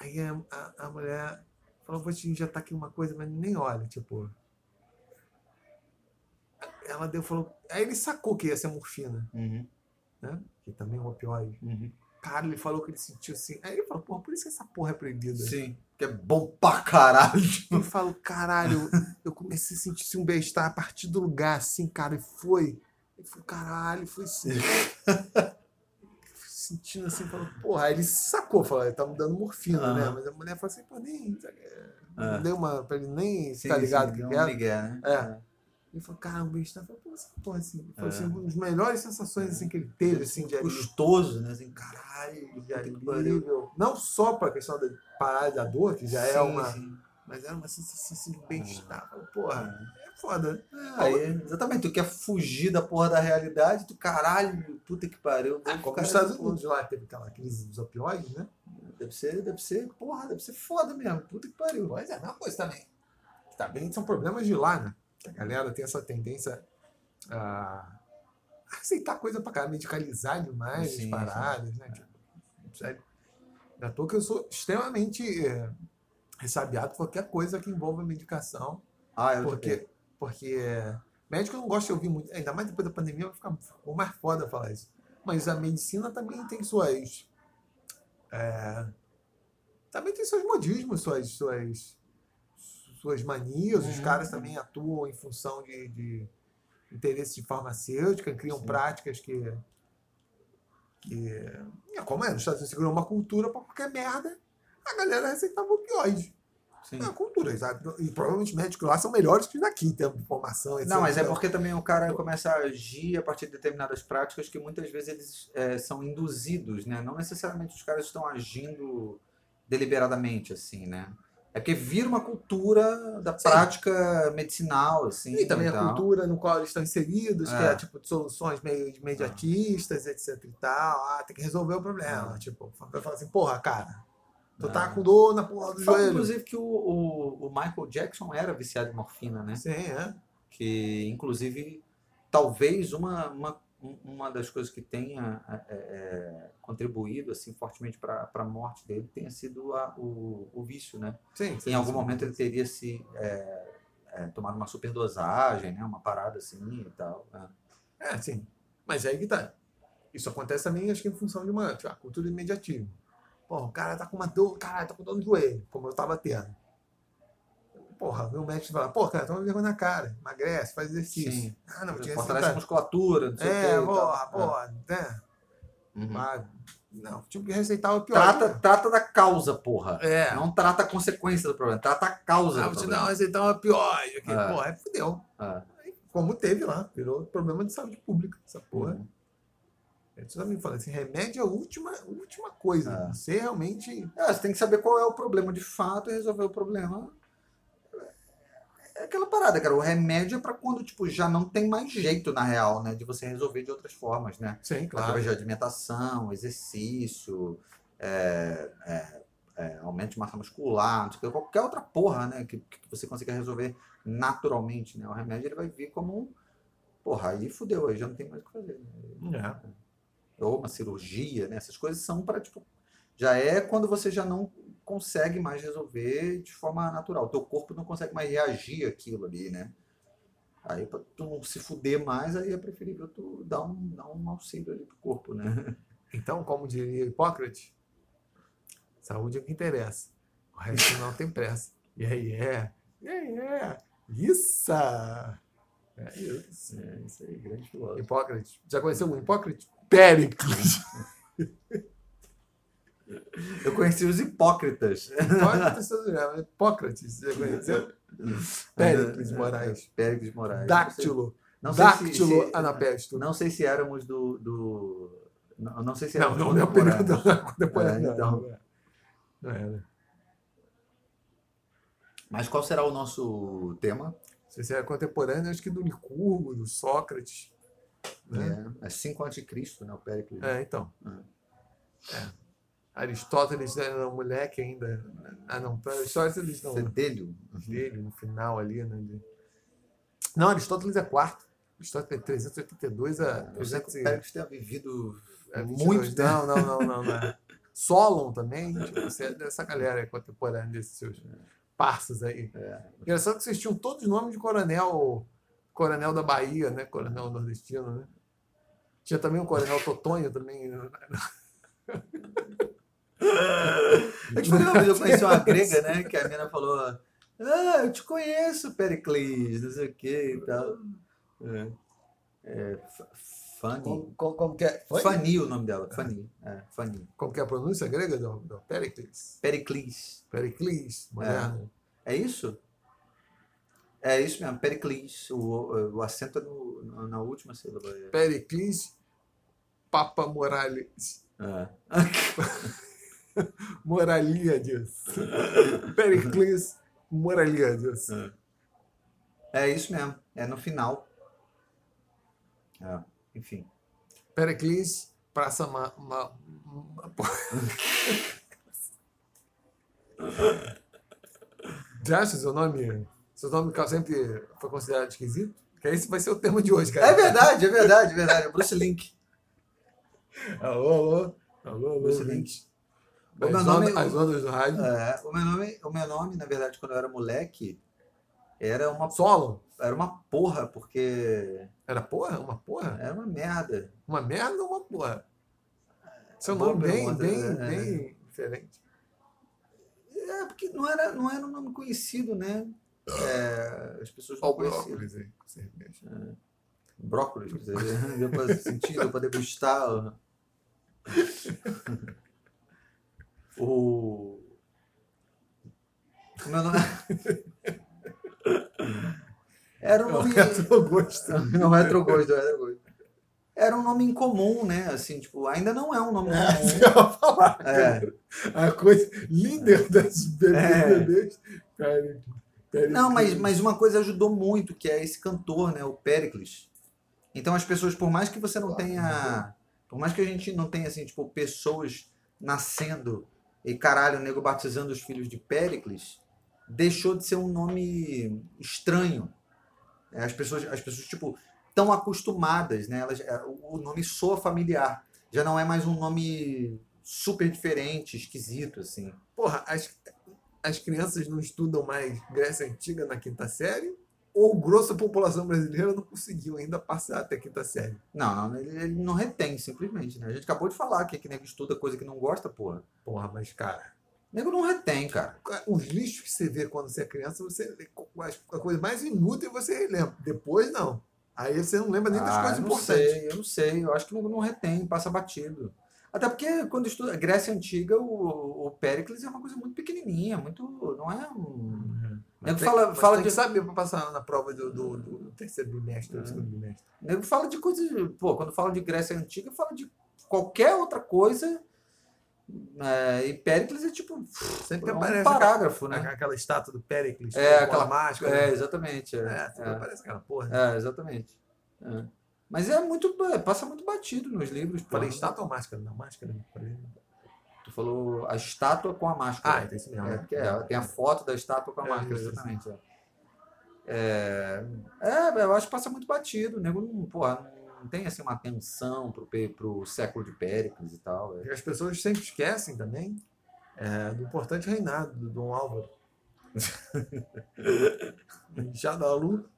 aí a, a, a mulher falou, vou te injetar aqui uma coisa, mas nem olha, tipo. Ela deu, falou. Aí ele sacou que ia ser morfina, Uhum, né? Que também é um opioide. uhum. Cara, ele falou que ele sentiu assim. Aí ele falou, porra, por isso que essa porra é proibida. Sim, que é bom pra caralho. Eu falo, caralho, eu comecei a sentir assim, um bem-estar a partir do lugar, assim, cara, e foi. Eu falei, caralho, foi assim. [laughs] sentindo assim, falando, porra, aí ele sacou, falou, ele tá me dando morfina, né? Aham. Mas a mulher falou assim, pô, nem. Ah. Não deu uma. pra ele nem Sim, ficar ligado sim, que deu que era. migué, né? É. Ele falou, caramba, o tá. Pô, essa porra assim. Falou É. assim, uma das melhores sensações assim, que ele teve, assim, de alívio. Gostoso, né? Assim, caralho, De alívio. Não só pra questão da parada da dor, que já é Sim, uma. sim. Mas era uma sensação assim, de bem-estar. Porra, é foda. né? Aí, exatamente, tu quer fugir da porra da realidade, tu caralho, puta que pariu. Ah, nos Estados Unidos lá teve aquela crise dos opioides, né? Deve ser, deve ser, porra, deve ser foda mesmo, puta que pariu. Pois é, a mesma coisa também. Também são problemas de lá, né? A galera tem essa tendência a aceitar coisa pra caralho, medicalizar demais Sim, as paradas, né? Tipo, sério. É à toa que eu sou extremamente eh, ressabiado qualquer coisa que envolva medicação. Ah, eu Porque, porque médico não gosta de ouvir muito, ainda mais depois da pandemia, vai ficar mais foda falar isso. Mas a medicina também tem suas. é, também tem seus modismos, suas, suas, suas manias. Os Uhum. caras também atuam em função de, de interesse de farmacêutica, criam Sim. práticas que. que é como é, nos Estados Unidos criou uma cultura para qualquer merda, a galera receitava opioide. Sim. É cultura, sabe? E provavelmente médicos lá são melhores que daqui, em termos de formação, etc. Não, mas é porque também o cara começa a agir a partir de determinadas práticas que muitas vezes eles é, são induzidos, né? Não necessariamente os caras estão agindo deliberadamente, assim, né? É porque vira uma cultura da Sim. prática medicinal, assim. E também a tal. cultura no qual eles estão inseridos, que É. é tipo de soluções meio imediatistas, etc e tal. Ah, tem que resolver o problema. É. Tipo, vai falar assim, porra, cara, tu É. tá com dor na porra do Fala, joelho. inclusive, que o, o, o Michael Jackson era viciado em morfina, né? Sim, é. que inclusive talvez uma, uma, uma das coisas que tenha é, é, contribuído assim fortemente para a morte dele tenha sido a, o, o vício, né? Sim, sim, Em algum sim. momento ele teria se é, é, tomado uma superdosagem, né? Uma parada assim e tal. né? É, sim. Mas aí que tá. Isso acontece também, acho que em função de uma tipo, cultura imediatismo. Porra, o cara tá com uma dor, cara, tá com dor no joelho, como eu tava tendo. Porra, meu médico fala, pô, cara, toma vergonha na cara, emagrece, faz exercício. Sim. Ah, não, tinha Fortalece a musculatura, não sei o. É, e porra, tal. porra, né? Uhum. Ah, não, tinha que receitar o pior. Trata, trata da causa, porra. É. Não trata a consequência do problema, trata a causa Ah, do vou te dar uma receitar uma pior. Aqui. É. Porra, aí fudeu. É. Como teve lá, virou problema de saúde pública, essa porra. Uhum. Eu também falo assim, remédio é a última, última coisa. É. Você realmente. É, você tem que saber qual é o problema de fato e resolver o problema. É aquela parada, cara. O remédio é pra quando, tipo, já não tem mais jeito, na real, né? De você resolver de outras formas, né? Sim, Através de alimentação, exercício, é, é, é, aumento de massa muscular, sei qualquer outra porra, né? Que, que você consiga resolver naturalmente, né? O remédio ele vai vir como. Porra, aí fudeu, aí já não tem mais o que fazer. Né? É. ou uma cirurgia, né? Essas coisas são para tipo já é quando você já não consegue mais resolver de forma natural. O teu corpo não consegue mais reagir àquilo ali, né? Aí para tu não se fuder mais, aí é preferível tu dar um, dar um auxílio ali pro corpo, né? [laughs] Então, como diria Hipócrates, saúde é o que interessa. O resto não tem pressa. E aí é. E aí é. Isso! É isso. É, isso aí, grande filósofo. Hipócrates. Já conheceu o Hipócrates? Péricles. [laughs] Eu conheci os hipócritas. Hipócrates, Hipócrates, já conheceu? [laughs] Péricles Moraes. Péricles Moraes. Dáctilo. Não sei se- Dáctilo se- anapesto. Não sei se éramos do. do não, não sei se éramos não, não é o período contemporâneos. da contemporânea. É, então. não. Não né? Mas qual será o nosso tema? Se você é contemporâneo, acho que do Licurgo, do Sócrates. Né? É, é 5 a.C., né? O Péricles. É, então. Hum. É. Aristóteles era um moleque ainda. Ah, não. Aristóteles não. Fedelho. Dele, no final ali, né? de- Não, Aristóteles é quarto. Aristóteles é 382 a que 300 o Péricles tenha vivido é, muito 22. tempo. Não, não, não, não. não é. [laughs] Solon também. Tipo, você é dessa galera contemporânea desses seus parças aí. É. Engraçado que vocês tinham todos os nomes de coronel, coronel da Bahia, né? Coronel nordestino, né? Tinha também o coronel Totonho também. né? Eu te falei uma vez, eu conheci uma grega, né? Que a menina falou: Ah, eu te conheço, Pericles, não sei o que e tal. É. É, Fanny. Como, como, como que é? Foi? Fanny o nome dela. Fanny. É, Fanny. Como que é a pronúncia grega do, do Pericles? Pericles. Pericles, moderno. É isso? É isso mesmo, Pericles. O, o acento é no, na última sílaba. Pericles Papa Morales. É. [laughs] Moralíades. Pericles Moralíades. É isso mesmo. É no final. É, Enfim. Pericles Praça Ma... Ma... Ma- [laughs] Já seu nome? Seu nome sempre foi considerado esquisito? Que esse vai ser o tema de hoje, cara. É verdade, é verdade, é verdade. É Bruce Link. [laughs] Alô, alô. Alô, alô. Bruce ouvintes. O meu As, nome- ondas, as ondas do rádio. É, o, meu nome, o meu nome, na verdade, quando eu era moleque, era uma, Solo. era uma porra, porque Era porra? Uma porra? era uma merda. Uma merda ou uma porra? Seu Boa nome bem, bem, é. bem diferente. É, porque não era, não era um nome conhecido, né? É, as pessoas não conheciam. brócolis com cerveja. Brócolis, quer dizer, [laughs] deu pra sentir, deu pra degustar. O. o meu nome. Era um É nome. o retrogosto. Não, retrogosto, retrogosto. Era um nome incomum, né? Assim, tipo, ainda não é um nome É, comum. eu ia falar, É. cara. A coisa líder das bebês, É. Cara, Pericles. Não, mas, mas uma coisa ajudou muito, que é esse cantor, né? O Pericles. Então as pessoas, por mais que você não tenha. Por mais que a gente não tenha, assim, tipo, pessoas nascendo e caralho, o nego batizando os filhos de Pericles, deixou de ser um nome estranho. É, As pessoas, as pessoas tipo, estão acostumadas, né? Elas, é, o o nome soa familiar. Já não é mais um nome super diferente, esquisito, assim. Porra, as, as crianças não estudam mais Grécia Antiga na quinta série? Ou grossa população brasileira não conseguiu ainda passar até a quinta série? Não, não, ele, ele não retém, simplesmente, né? A gente acabou de falar que, que nego estuda coisa que não gosta, porra. Porra, mas, cara, Nego não retém, cara. os lixos que você vê quando você é criança, você a coisa mais inútil você lembra. Depois, não. Aí você não lembra nem das Ah, coisas eu não importantes. sei, eu não sei. Eu acho que nego não retém, passa batido. Até porque quando estuda Grécia Antiga, o, o Péricles é uma coisa muito pequenininha, muito. Não é um. Mas Nego tem- fala- fala tem de- que saber para passar na prova do, do- do terceiro bimestre, do É. segundo bimestre. Nego fala de coisas. Pô, quando fala de Grécia Antiga, fala de qualquer outra coisa. É, e Péricles é tipo. Sempre é um aparece parágrafo, né? Aquela estátua do Péricles É, aquela máscara. É, exatamente. É, É, sempre é. aparece aquela porra. É, exatamente. É. Mas é muito. é, passa muito batido nos livros. pô. Falei estátua ou máscara? Não, máscara. Falei... Tu falou a estátua com a máscara. Ah, então isso mesmo. É, né? é, tem a foto da estátua com a É, máscara, exatamente. É. É, é, eu acho que passa muito batido. O nego não, porra, não tem assim, uma atenção pro, pro século de Péricles e tal. é. E as pessoas sempre esquecem também é, do importante reinado do Dom Álvaro. [laughs] Já da Lu.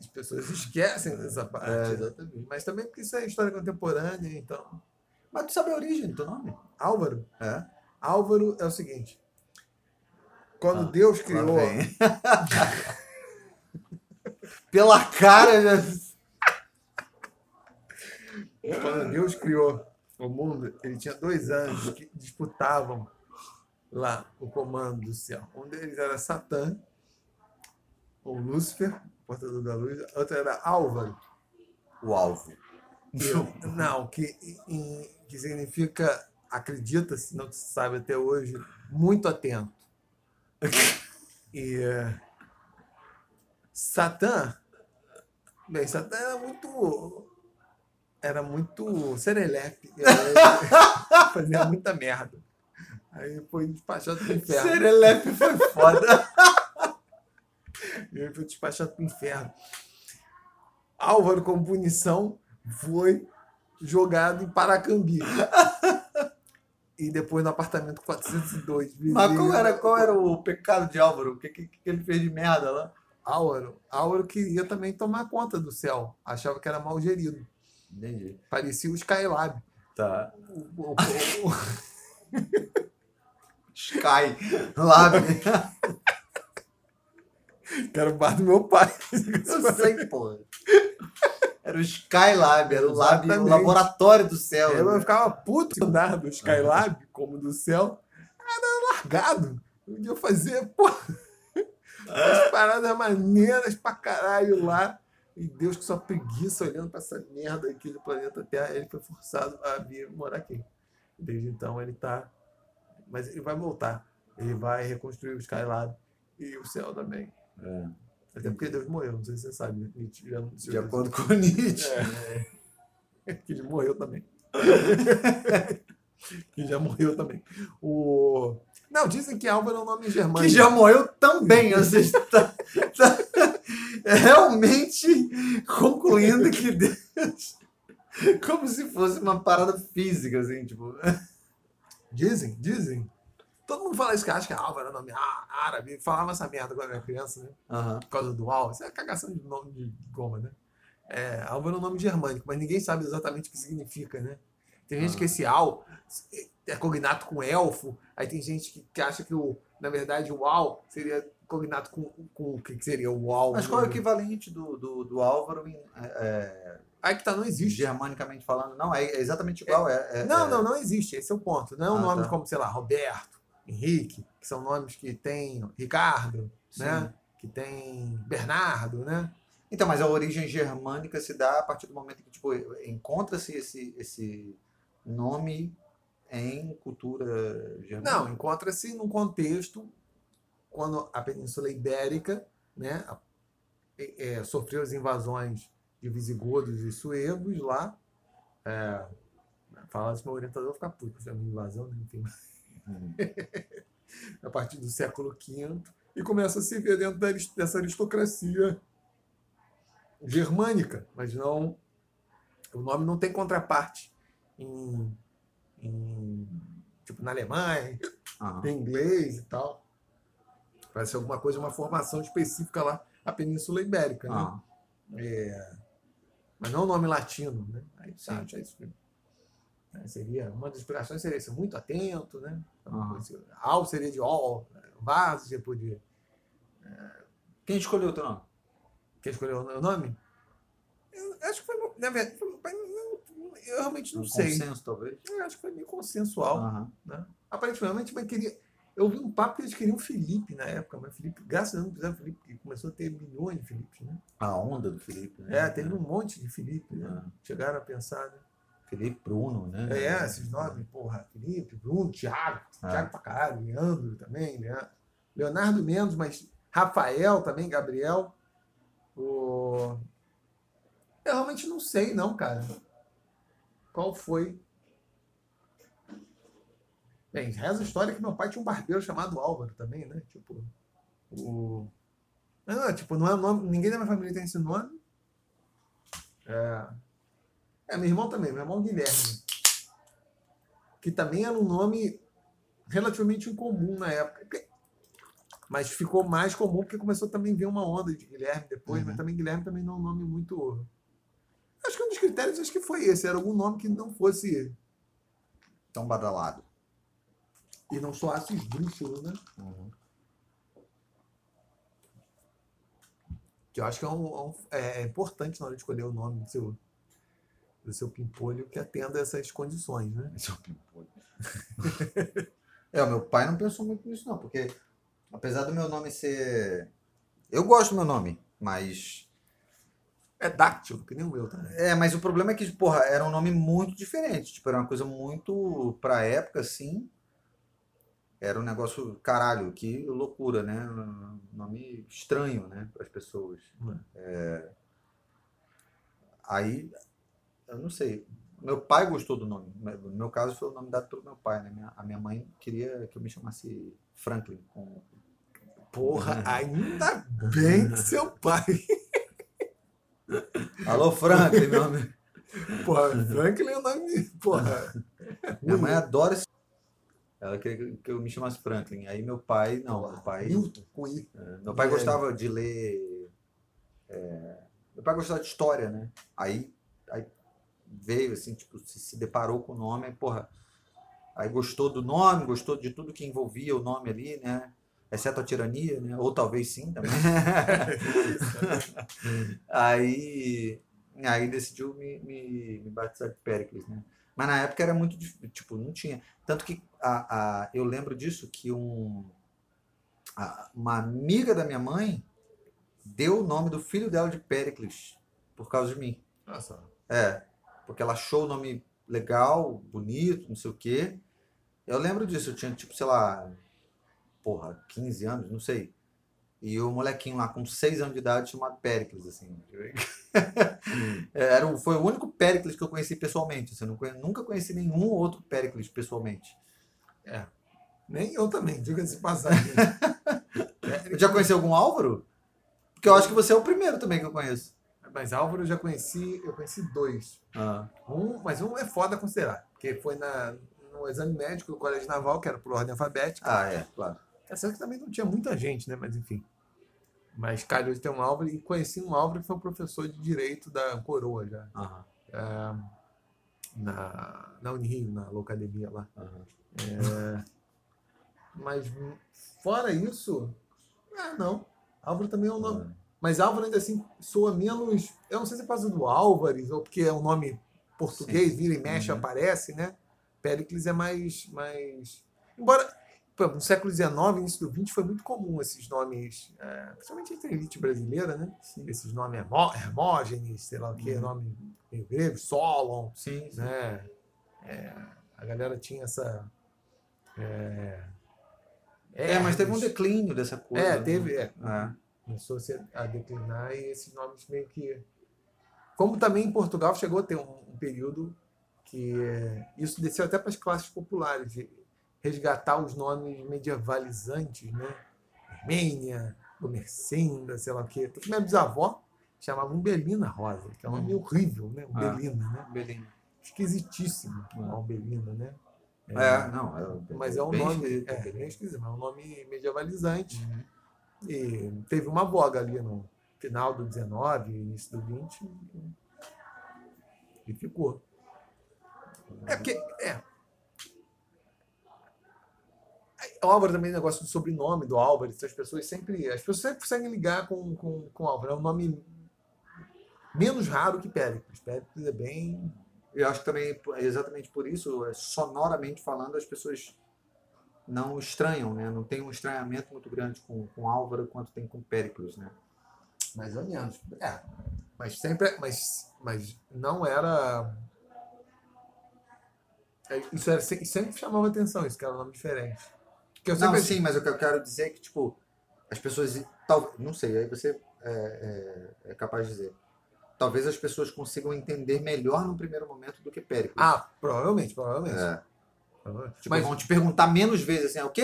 As pessoas esquecem dessa parte. É, exatamente. Mas também porque isso é história contemporânea, então. Mas tu sabe a origem do teu nome? Álvaro. É. Álvaro é o seguinte. Quando Ah, Deus criou. [laughs] Pela cara já. Quando Deus criou o mundo, ele tinha dois anjos que disputavam lá o comando do céu. Um deles era Satã, ou Lúcifer, portador da luz. Outro era Álvaro. O alvo. que- não, que, em- que significa, acredita-se, não se sabe até hoje, muito atento. E eh, Satã, bem, Satã era muito. Era muito serelepe. [laughs] Fazia muita merda. Aí foi despachado pro inferno. Serelepe foi foda. [laughs] E ele foi despachado pro inferno. Álvaro, como punição, foi jogado em Paracambi. e depois no apartamento 402. Mas qual era, qual era o pecado de Álvaro? O que, que, que ele fez de merda lá? Álvaro, Álvaro queria também tomar conta do céu. Achava que era mal gerido. Entendi. Parecia o Skylab. Tá. O, o- o- [laughs] Sky. [laughs] Lab. [laughs] [laughs] que era o bar do meu pai. Eu sei, porra. Era o Skylab, era o, lab, o laboratório do céu. Eu né? ficava puto andar do Skylab, [laughs] como do céu. Era largado. Eu ia fazer, pô, [laughs] as paradas maneiras pra caralho lá. E Deus com sua preguiça olhando pra essa merda aqui do planeta Terra, ele foi forçado a vir morar aqui. Desde então ele tá. Mas ele vai voltar. Ele vai reconstruir o Skylab e o céu também. É. Até porque Deus morreu, não sei se você sabe. né? Nietzsche já De acordo com Nietzsche. É. [laughs] que ele morreu também. [laughs] que já morreu também. O... Não, dizem que Álvaro é um nome germânico. Que já morreu também. Ou seja, tá, tá realmente concluindo que Deus. Como se fosse uma parada física, assim, tipo. Dizem, dizem. Todo mundo fala isso, que acha que Álvaro é nome árabe. Falava essa merda quando era criança, né? Aham. Por causa do Al. Isso é cagação de nome de goma, né? É, Álvaro é um nome germânico, mas ninguém sabe exatamente o que significa, né? Tem gente Ah. que esse Al é cognato com elfo, aí tem gente que, que acha que, o, na verdade, o Al seria cognato com, com o que seria o Al. Mas qual é o equivalente do, do, do Álvaro em, é, Aí que tá, não é, existe. germanicamente falando? Não, é, é exatamente igual. É, é- Não, é- não, não existe. Esse é o ponto. Não é um Ah, nome tá. como, sei lá, Roberto, Henrique, que são nomes que tem Ricardo, Sim. né? Que tem Bernardo, né? Então, mas a origem germânica se dá a partir do momento que tipo, encontra-se esse, esse nome em cultura germânica. Não, encontra-se num contexto quando a Península Ibérica né, é, é, sofreu as invasões de visigodos e suevos lá. É, falar isso, meu orientador ficar puto, foi uma invasão, né? enfim. [laughs] A partir do século V, e começa a se ver dentro da dessa aristocracia germânica, mas não. O nome não tem contraparte em, em- tipo na Alemanha, Aham. em inglês e tal. Parece alguma coisa, uma formação específica lá, a Península Ibérica, né? É, mas não o nome latino, né? Aí tá, já isso. Seria, uma das explicações seria ser muito atento, né? Aham. Al seria de all, vaso você podia. Quem escolheu o teu nome? Quer escolher o nome? Eu acho que foi. Na verdade, eu realmente não Um sei. consenso, talvez? Eu acho que foi meio consensual. Aham. Né? Aparentemente, mas queria. Eu vi um papo que eles queriam Felipe na época, mas Felipe, graças a Deus, não fizeram Felipe, porque começou a ter milhões de Felipe, né? A onda do Felipe, né? É, teve um monte de Felipe, né? Chegaram a pensar, né? Felipe Bruno, né? É, esses nomes, porra, Felipe, Bruno, Thiago, Ah. Thiago pra caralho, Leandro também, né? Leonardo menos, mas Rafael também, Gabriel. O... Eu realmente não sei, não, cara. Qual foi? Bem, reza a história que meu pai tinha um barbeiro chamado Álvaro também, né? Tipo, o... Não, tipo, não é nome, ninguém da minha família tem esse nome. É, é, meu irmão também, meu irmão Guilherme. Que também era um nome relativamente incomum na época. Mas ficou mais comum porque começou também a vir uma onda de Guilherme depois, Uhum. mas também Guilherme também não é um nome muito. Acho que um dos critérios acho que foi esse, era algum nome que não fosse. Tão badalado. E não soasse esdrúxulo, né? Uhum. Que eu acho que é um- é importante na hora de escolher o nome do seu, do seu pimpolho que atenda essas condições, né? É o pimpolho. [laughs] é, o meu pai não pensou muito nisso, não, porque apesar do meu nome ser. Eu gosto do meu nome, mas. É dáctilo, que nem o meu também. É, mas o problema é que, porra, era um nome muito diferente. Tipo, era uma coisa muito. Pra época, assim. Era um negócio. Caralho, que loucura, né? Um nome estranho, né? Para as pessoas. É. Aí. Eu não sei. Meu pai gostou do nome. No meu caso, foi o nome dado pelo meu pai, né? Minha- a minha mãe queria que eu me chamasse Franklin. Com... Porra, ainda bem que seu pai. [laughs] Alô, Franklin, meu nome. Porra, Franklin é o nome. Porra. Minha mãe adora esse. Ela queria que- eu me chamasse Franklin. Aí meu pai, não, meu pai. Milton, com I. é, Meu pai É. gostava de ler. é, meu pai gostava de história, né? Aí veio, assim, tipo, se, se deparou com o nome, aí, porra. Aí gostou do nome, gostou de tudo que envolvia o nome ali, né? Exceto a tirania, né? Ou talvez sim também. [laughs] aí. Aí decidiu me, me, me batizar de Péricles, né? Mas na época era muito difícil, tipo, não tinha. Tanto que a, a, eu lembro disso que um, a- uma amiga da minha mãe deu o nome do filho dela de Péricles por causa de mim. Nossa. É, porque ela achou o nome legal, bonito, não sei o quê. Eu lembro disso, eu tinha tipo, sei lá, porra, 15 anos, não sei. E o molequinho lá com 6 anos de idade chamado Péricles, assim. [laughs] É, Era o, foi o único Péricles que eu conheci pessoalmente. Assim, eu conhe- nunca conheci nenhum outro Péricles pessoalmente. Nem eu também, diga-se passagem. [laughs] [laughs] Já conheceu algum Álvaro? Porque eu acho que você é o primeiro também que eu conheço. Mas Álvaro eu já conheci, eu conheci dois. Ah, Um, mas um é foda considerar, porque foi na, no exame médico do Colégio Naval, que era por ordem alfabética. ah, é, claro. É certo que também não tinha muita gente, né? Mas enfim. Mas calhou de ter um Álvaro e conheci um Álvaro que foi um professor de direito da Coroa já. Aham, é, na, na Unirio, na Locademia lá. aham. Mas fora isso, ah, não. Álvaro também é um nome. Mas Álvaro ainda assim soa menos. Eu não sei se é por causa do Álvares ou porque é um nome português, vira e mexe, Uhum. aparece, né? Péricles é mais. mais... Embora no século XIX, início do XX, foi muito comum esses nomes, é, principalmente entre a elite brasileira, né? Esses nomes Hermó- Hermógenes, sei lá o que, Uhum. nome meio grego, Solon, Sim, sim. né? É, a galera tinha essa. É, É, mas teve um declínio dessa coisa. É, né? teve. É, É. começou a declinar e esses nomes meio que. Como também em Portugal chegou a ter um, um período que é, isso desceu até para as classes populares, de resgatar os nomes medievalizantes, né? Armênia, Gomercinda, sei lá o quê. Tanto minha bisavó chamava Umbelina Rosa, que é um nome Uhum. horrível, né? Ah. Umbelina, né? Belém. Esquisitíssimo, Ah. Umbelina, né? É, não. É, Mas é um nome, esquisito, é, bem esquisito, mas é um nome medievalizante. Uhum. E teve uma voga ali no final do 19, início do 20, e ficou. É porque. É. O Álvaro também, negócio do sobrenome do Álvaro, as pessoas sempre. As pessoas sempre conseguem ligar com, com, com Álvaro. É um nome menos raro que Péricles. Péricles é bem. Eu acho que também, é exatamente por isso, é, sonoramente falando, as pessoas não estranham, né? Não tem um estranhamento muito grande com, com Álvaro quanto tem com Péricles, né? Mais ou menos. É. Mas sempre. Mas, mas não era. é, Isso, era, se- sempre chamava atenção, isso que era um nome diferente. Porque eu Não, sim, mas o que eu quero dizer é que, tipo, as pessoas. Tal, não sei, aí você é, é- é capaz de dizer. Talvez as pessoas consigam entender melhor no primeiro momento do que Péricles. Ah, provavelmente, provavelmente. É. Tipo, mas, vão te perguntar menos vezes assim, é o quê?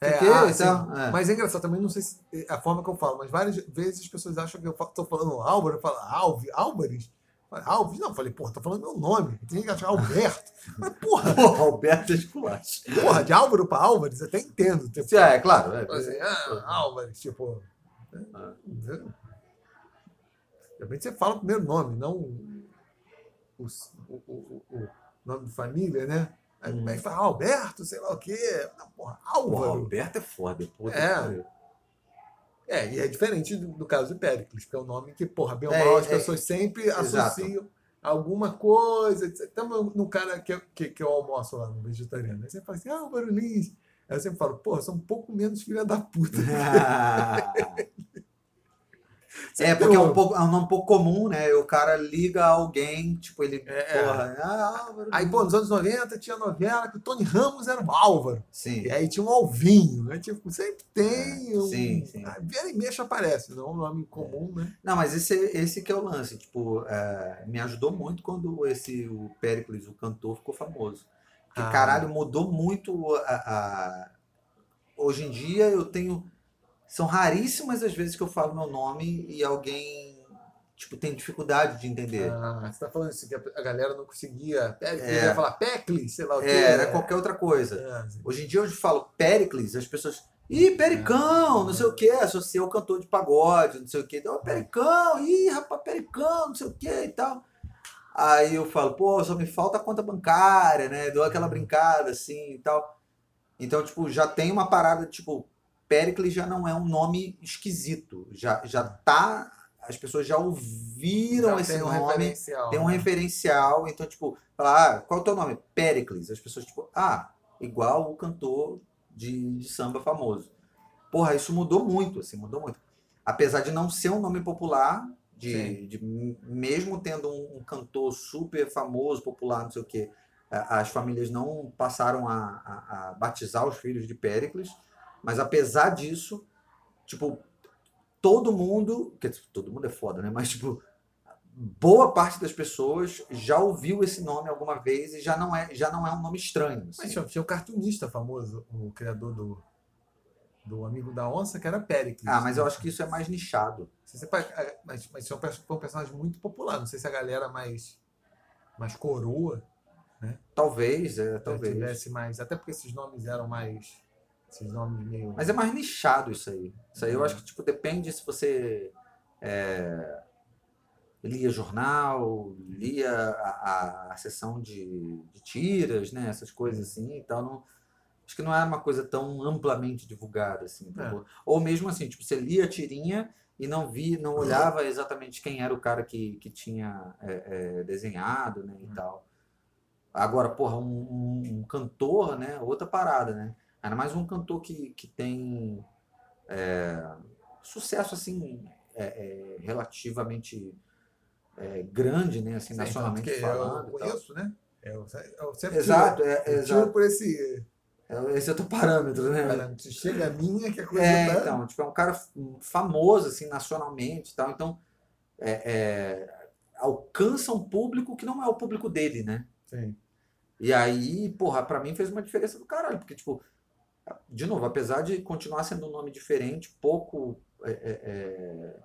é, o quê? ah, Então, sim. é. mas é engraçado, também não sei se é a forma que eu falo, mas várias vezes as pessoas acham que eu estou falando Álvaro, eu falo Alves, Álvares. Alves? Não, eu falei, porra, tô falando meu nome. Tem que achar Alberto. Mas, porra, [laughs] Porra, Alberto é Esculacho. porra, de Álvaro para Álvares, até entendo. Tipo, É, claro. é. Assim, ah, Álvares, tipo. Ah. De repente você fala o primeiro nome, não o, o- o- o nome de família, né? Aí Hum. que fala Alberto, sei lá o quê. Não, porra, Porra, Álvaro. Alberto é foda. Puta É. É, e é diferente do, do caso de Péricles, que é um nome que, porra, bem ou É, mal, as é, pessoas sempre exato. associam alguma coisa. Estamos no cara que, eu- que, que eu almoço lá no vegetariano. Aí você fala assim, ah, Álvaro Lins. Aí eu sempre falo, porra, são um pouco menos filha da puta. [laughs] [laughs] é, porque é um, pouco, é um nome pouco comum, né? O cara liga a alguém, tipo, ele. É. Porra, ah, Álvaro. Aí, pô, nos anos 90 tinha novela que o Tony Ramos era o Álvaro. Sim. E aí tinha um Alvinho, né? Tipo, sempre tem É, um. sim, sim. Ah, Vira e mexe aparece, não é um nome comum, né? Não, mas esse, esse que é o lance. Tipo, é, me ajudou muito quando esse, o Péricles, o cantor, ficou famoso. Porque, Ah. caralho, mudou muito a, a- Hoje em dia eu tenho. São raríssimas as vezes que eu falo meu nome e alguém, tipo, tem dificuldade de entender. Ah, você tá falando isso, que a galera não conseguia. É. ia falar Peclis, sei lá o quê. É, era qualquer outra coisa. É, assim. Hoje em dia, eu falo Péricles, as pessoas. Ih, Pericão, não sei o que, associa o cantor de pagode, não sei o que. Então, Pericão, ih, rapaz, Pericão, não sei o que e tal. Aí eu falo, pô, só me falta a conta bancária, né? Dou aquela brincada assim e tal. Então, tipo, já tem uma parada, tipo, Péricles já não é um nome esquisito. Já, já tá as pessoas já ouviram Já esse tem um nome, referencial. tem um né? referencial, então, tipo, falar, ah, qual é o teu nome? Pericles. As pessoas, tipo, ah, igual o cantor de, de samba famoso. Porra, isso mudou muito, assim, mudou muito. Apesar de não ser um nome popular, de, de mesmo tendo um, um cantor super famoso, popular, não sei o quê, as famílias não passaram a, a- a batizar os filhos de Péricles, mas apesar disso, tipo, todo mundo, dizer, todo mundo é foda, né? Mas, tipo, boa parte das pessoas já ouviu esse nome alguma vez e já não é, já não é um nome estranho. assim. Mas tinha, tinha o cartunista famoso, o criador do, do Amigo da Onça, que era Péricles. Ah, mas eu acho que isso é mais nichado. Se ah, mas, mas é um foi um personagem muito popular. Não sei se a galera mais, mais coroa Talvez, é, né, talvez. tivesse mais. Até porque esses nomes eram mais. Esses nomes meio. Mas é mais nichado isso aí. Isso aí eu Uhum. acho que tipo, depende se você é, lia jornal, lia a, a, a sessão de, de tiras, né? Essas coisas assim e tal. Não, acho que não é uma coisa tão amplamente divulgada assim. É. Ou- mesmo assim, tipo, você lia a tirinha e não vi, não olhava exatamente quem era o cara que, que tinha é, é, desenhado, né? E Uhum. tal. Agora, porra, um, um- um cantor, né? Outra parada, né? Ainda mais um cantor que, que tem é, sucesso, assim, é, é, relativamente é, grande, né? Assim, Sim, nacionalmente falando. Eu conheço, né? Eu, eu sempre Exato, tiro, é, é, eu tiro exato. por esse. É, Esse é o teu parâmetro, né? parâmetro. Chega a minha que a coisa É, tá. então, tipo, é um cara famoso, assim, nacionalmente e tal. Então, é, é, alcança um público que não é o público dele, né? Sim. E aí, porra, pra mim fez uma diferença do caralho, porque, tipo, de novo, apesar de continuar sendo um nome diferente, pouco é, é, é,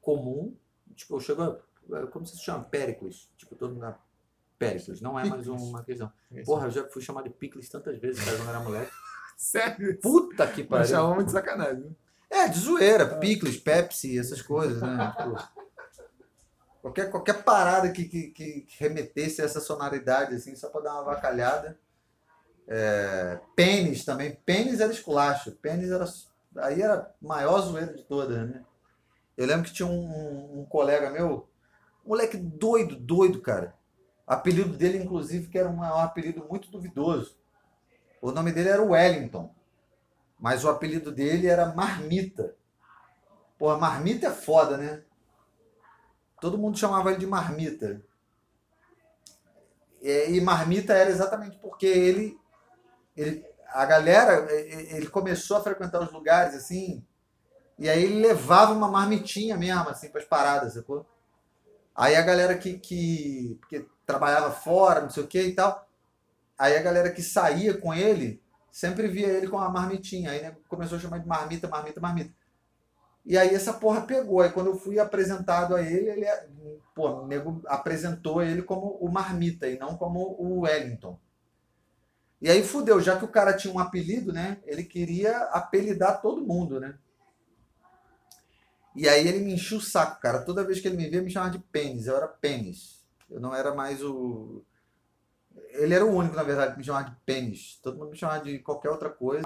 comum, tipo, eu chego a, como se chama? Péricles. Tipo, todo mundo na Péricles, não é mais uma questão. Porra, eu já fui chamado de Picles tantas vezes, cara, quando era moleque. [laughs] Sério? Puta que pariu. chamamos de sacanagem. né? É, de zoeira, Picles, Pepsi, essas coisas, né? [laughs] Tipo, qualquer, qualquer parada que, que, que remetesse a essa sonoridade, assim, só pra dar uma avacalhada. É, pênis também. Pênis era esculacho. Pênis era. Aí era a maior zoeira de todas, né? Eu lembro que tinha um, um- colega meu, moleque doido, doido, cara. Apelido dele, inclusive, que era um, um apelido muito duvidoso. O nome dele era Wellington. Mas o apelido dele era Marmita. Porra, Marmita é foda, né? Todo mundo chamava ele de Marmita. E, e Marmita era exatamente porque ele, ele. A galera, ele começou a frequentar os lugares assim. E aí ele levava uma marmitinha mesmo, assim, para as paradas, sacou? Aí a galera que, que, que trabalhava fora, não sei o que e tal. Aí a galera que saía com ele sempre via ele com a marmitinha. Aí né, começou a chamar de marmita, marmita, marmita. E aí essa porra pegou. Aí quando eu fui apresentado a ele, ele pô, o nego apresentou ele como o marmita e não como o Wellington. E aí fudeu, já que o cara tinha um apelido, né? Ele queria apelidar todo mundo, né? E aí ele me enchia o saco, cara. Toda vez que ele me via, me chamava de pênis. Eu era pênis. Eu não era mais o. Ele era o único, na verdade, que me chamava de pênis. Todo mundo me chamava de qualquer outra coisa.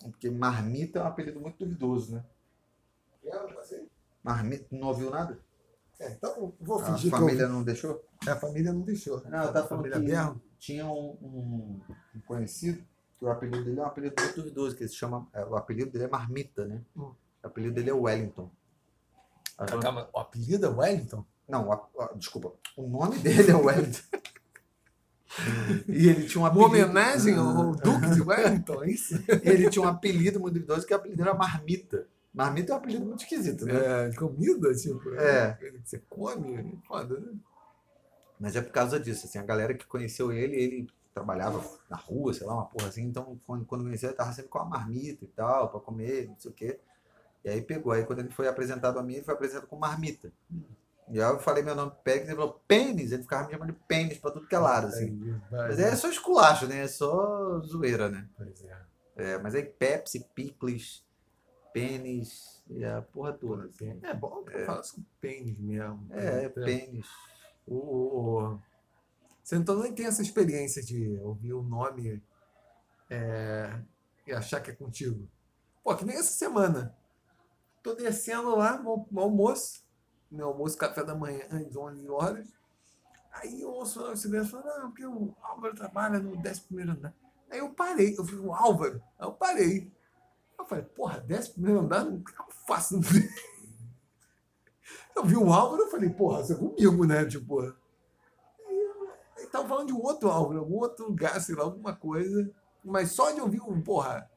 Porque marmita é um apelido muito duvidoso, né? Marmita, não ouviu nada? É, então vou A fingir família que não deixou? eu... a família não deixou. Não, eu a tava falando família que Berro. tinha um, um- um conhecido, que o apelido dele é um apelido muito duvidoso, que ele se chama. é, O apelido dele é Marmita, né? Hum. O apelido dele é Wellington. Falando- Calma, o apelido é Wellington? Não, a- a- desculpa. O nome dele é Wellington. [laughs] e ele tinha um Uma apelido. homenagem ao Duque de Wellington, é isso? Ele tinha um apelido muito duvidoso, que o apelido era Marmita. Marmita é um apelido muito esquisito, né? É, comida, tipo. É. coisa que você come, foda, né? Mas é por causa disso, assim, a galera que conheceu ele, ele trabalhava na rua, sei lá, uma porra assim, então quando, quando conheceu ele tava sempre com a marmita e tal, pra comer, não sei o quê. E aí pegou, aí quando ele foi apresentado a mim, ele foi apresentado com marmita. E aí eu falei meu nome Pérez, ele falou pênis, ele ficava me chamando de pênis pra tudo que é lado, assim. Vai, Mas é só esculacho, né? É só zoeira, né? Pois é. É, mas aí Pepsi, Picles, pênis e a porra toda. assim. É bom pra falar sobre pênis mesmo. É, é pênis. O, Você então nem tem essa experiência de ouvir o nome é, e achar que é contigo. Pô, que nem essa semana. Tô descendo lá no, no almoço, meu almoço, café da manhã, às 11 horas. Aí eu ouço o segurança falando, não, porque o Álvaro trabalha no 11 andar. Aí eu parei, eu vi o Álvaro, aí eu parei. Eu falei, porra, 11 andar, o que eu faço? Eu vi o Álvaro, eu falei, porra, você é comigo, né? Tipo. Aí tava falando de um outro Álvaro, algum outro lugar, sei lá, alguma coisa. Mas só de ouvir um, porra.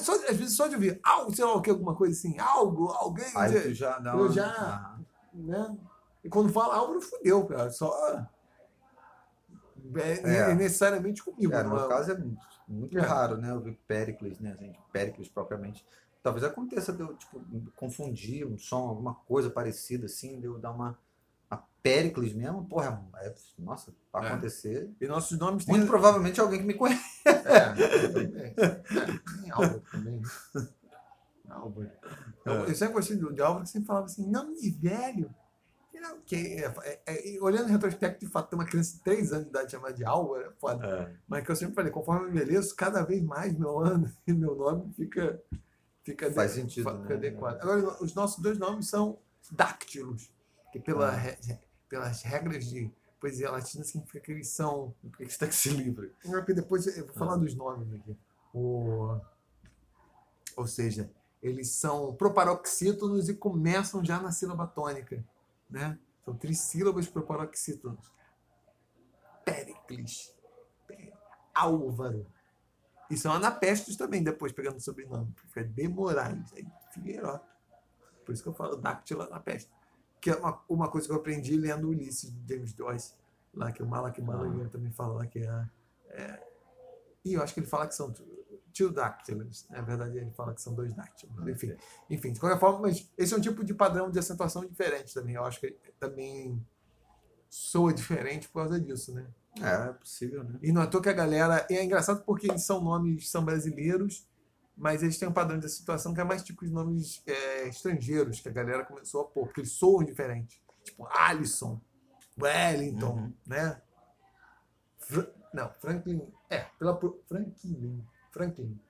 Só, às vezes só de ouvir algo, sei lá o que, alguma coisa assim, algo, alguém. Aí já dá eu uma... já- né? E quando fala Álvaro, fudeu, cara. Só. É, É. necessariamente comigo. É, no não é- caso é muito, É. raro, né? Eu vi Pericles, né? Gente, Pericles propriamente. Talvez aconteça de eu, tipo, confundir um som, alguma coisa parecida, assim, de eu dar uma... A Pericles mesmo, porra, é- nossa, pra É. acontecer... E nossos nomes têm. Muito provavelmente alguém que me conhece. É, eu [laughs] também. É, tem Álvaro também. Álvaro. Eu, É. eu sempre gostei do- de Álvaro, sempre falava assim, nome de velho. Que é, é- é- e olhando em retrospecto, de fato, ter uma criança de 3 anos de idade chamada de Álvaro é foda. Mas que eu sempre falei, conforme eu envelheço, cada vez mais meu ano [laughs] e meu nome fica, fica, Faz sentido, fa- né? fica adequado. Agora, os nossos dois nomes são dáctilos, que pela Ah. re- pelas regras de poesia latina significa que eles são. Por que você tá esse livro? É porque depois eu vou falar Ah. dos nomes aqui. O, ou seja, eles são proparoxítonos e começam já na sílaba tônica. Né? São trissílabos proparoxítonos. Péricles. Pé- Álvaro. E são anapestos também, depois pegando o sobrenome. Fica de Moraes. Aí, Figueiró. Por isso que eu falo dáctilo anapesto. Que é uma, uma coisa que eu aprendi lendo Ulisses, de James Joyce. Lá que o Malak Malaguer também fala lá que é, é. E eu acho que ele fala que são two dactyls. Na verdade, ele fala que são dois dáctilos. Enfim, enfim, de qualquer forma, mas esse é um tipo de padrão de acentuação diferente também. Eu acho que também soa diferente por causa disso, né? É, é possível, né? E não é à toa que a galera. E é engraçado porque eles são nomes, são brasileiros, mas eles têm um padrão de acentuação que é mais tipo os nomes é, estrangeiros, que a galera começou a pôr, porque eles soam diferente. Tipo Alisson, Wellington, Uhum. né? Fra- não, Franklin. É, pela Franklin. Franklin.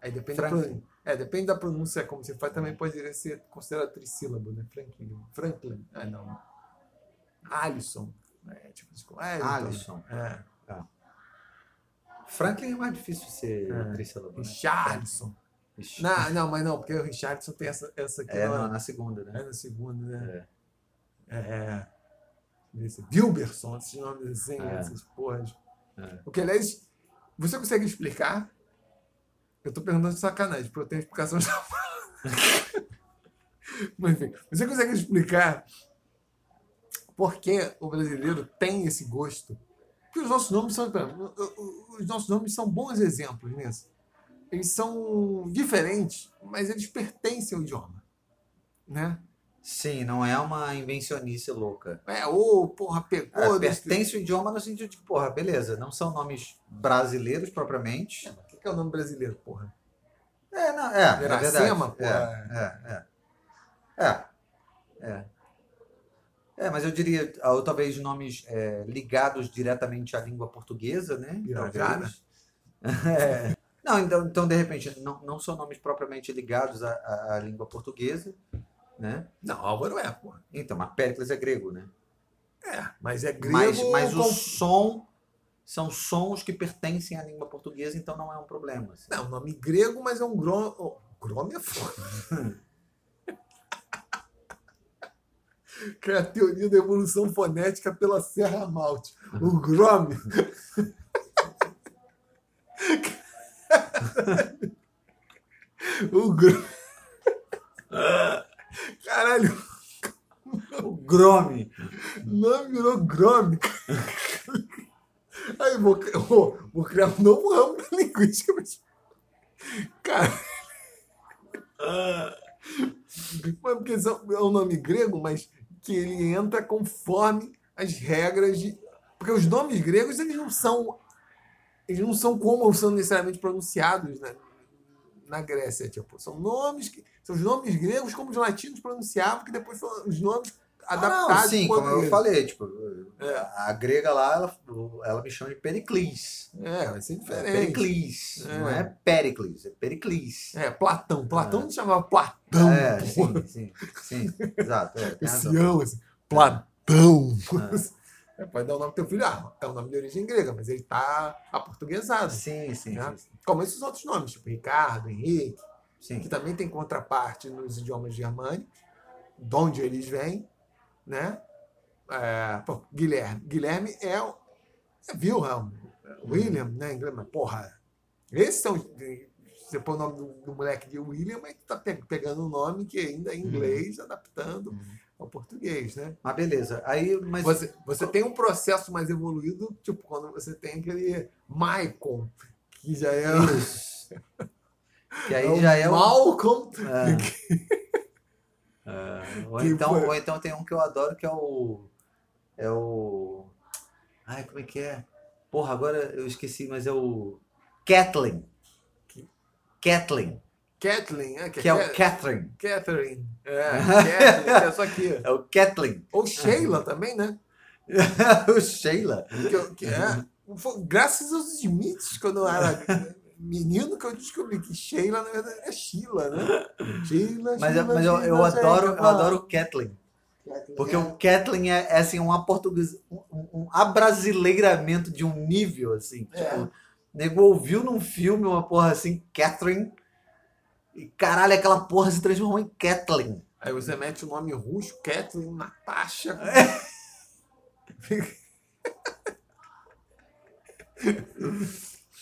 Aí depende da Franklin. pronúncia. É, depende da pronúncia, como você faz, também pode ser considerado trissílabo, né? Franklin. Franklin. Ah, não. Alisson. É, tipo, Wellington. Alisson. É. Franklin é mais difícil de ser É. trissílabo, né? Richardson. Ixi. Não, não, mas não, porque o Richardson tem essa, essa aqui É, na, na, na segunda, né? é na segunda, né? É. É. Wilberson, esses nomes assim, É. essas porras. É. O que, aliás, você consegue explicar? Eu tô perguntando de sacanagem, porque eu tenho explicação já. [laughs] Mas enfim, você consegue explicar por que o brasileiro tem esse gosto? Porque os nossos nomes são. Os nossos nomes são bons exemplos nisso. Eles são diferentes, mas eles pertencem ao idioma. Né? Sim, não é uma invencionice louca. É, ou, porra, pegou. É, desse- pertence ao idioma no sentido de, porra, beleza, não são nomes brasileiros propriamente. O que é o nome brasileiro, porra? É, não, é, é Iracema, verdade. porra. É, é, é. É, é. É, mas eu diria, ou talvez nomes é, ligados diretamente à língua portuguesa, né? Pirajara? Talvez. [laughs] É. Não, então, então, de repente, não, não são nomes propriamente ligados à, à- à língua portuguesa, né? Não, Álvaro é, porra. Então, mas Péricles é grego, né? É, mas é grego. Mas, mas o com- som são sons que pertencem à língua portuguesa, então não é um problema. assim. Não, nome grego, mas é um grom. Oh, grom é foda. [laughs] que é a teoria da evolução fonética pela Serra Malte. O grom. [laughs] o grom. Caralho, O Grome. o nome virou grom. [laughs] Aí vou, [laughs] vou, vou criar um novo ramo da linguística. mas- Cara. Mas porque é um nome grego, mas que ele entra conforme as regras de. Porque os nomes gregos, eles não são. Eles não são como são necessariamente pronunciados na, na Grécia. Tipo, são nomes que. São os nomes gregos como os latinos pronunciavam, que depois foram os nomes. Ah, adaptado. não, sim, como eu falei, tipo, É. a grega lá, ela, ela me chama de Pericles. É, vai ser É diferente. Pericles, É. não é Pericles, é Pericles. É, Platão. Platão É. não chamava Platão. É, pô. sim, sim, sim, exato. É, assim, Platão. É. [laughs] É, pode dar o nome do teu filho. Ah, é um nome de origem grega, mas ele tá aportuguesado. Sim, sim, Né? sim, Como esses outros nomes, tipo Ricardo, Henrique, sim. que também tem contraparte nos idiomas germânicos, de onde eles vêm, né? É, pô, Guilherme. Guilherme é, o- é Wilhelm. William, né? Em inglês, mas, porra, esses são. Se você pôr o nome do, do moleque de William, é que tá pe- pegando um nome que ainda é inglês, adaptando ao português, né? Mas beleza. Aí, mas Você, você tem um processo mais evoluído, tipo quando você tem aquele Maicon, que já é, Isso. [laughs] Que aí o já é o. Malcolm. É. É. Ou, Que então, ou então tem um que eu adoro que é o. É o. Ai, como é que é? Porra, agora eu esqueci, mas é o. Kathleen. Kathleen. Kathleen, é, Que é o Ca- Catherine. Catherine. É, [laughs] Kathleen, é só aqui. É o Kathleen. Ou Sheila também, né? [laughs] o Sheila. Que, que é, graças aos Smiths, quando eu era [laughs] menino, que eu descobri que Sheila, na verdade, é Sheila, né? [laughs] Sheila, Mas, Sheila, eu- mas eu, eu Sheila, adoro, Sheila. eu adoro o Kathleen. Kathleen, Porque é. o Kathleen é, é, assim, um, aportuguês, um, um abrasileiramento de um nível, assim. É. Tipo, o nego ouviu num filme uma porra assim, Catherine, e caralho, aquela porra se transformou em Kathleen. Aí você mete o nome russo, Kathleen, Natasha. [laughs]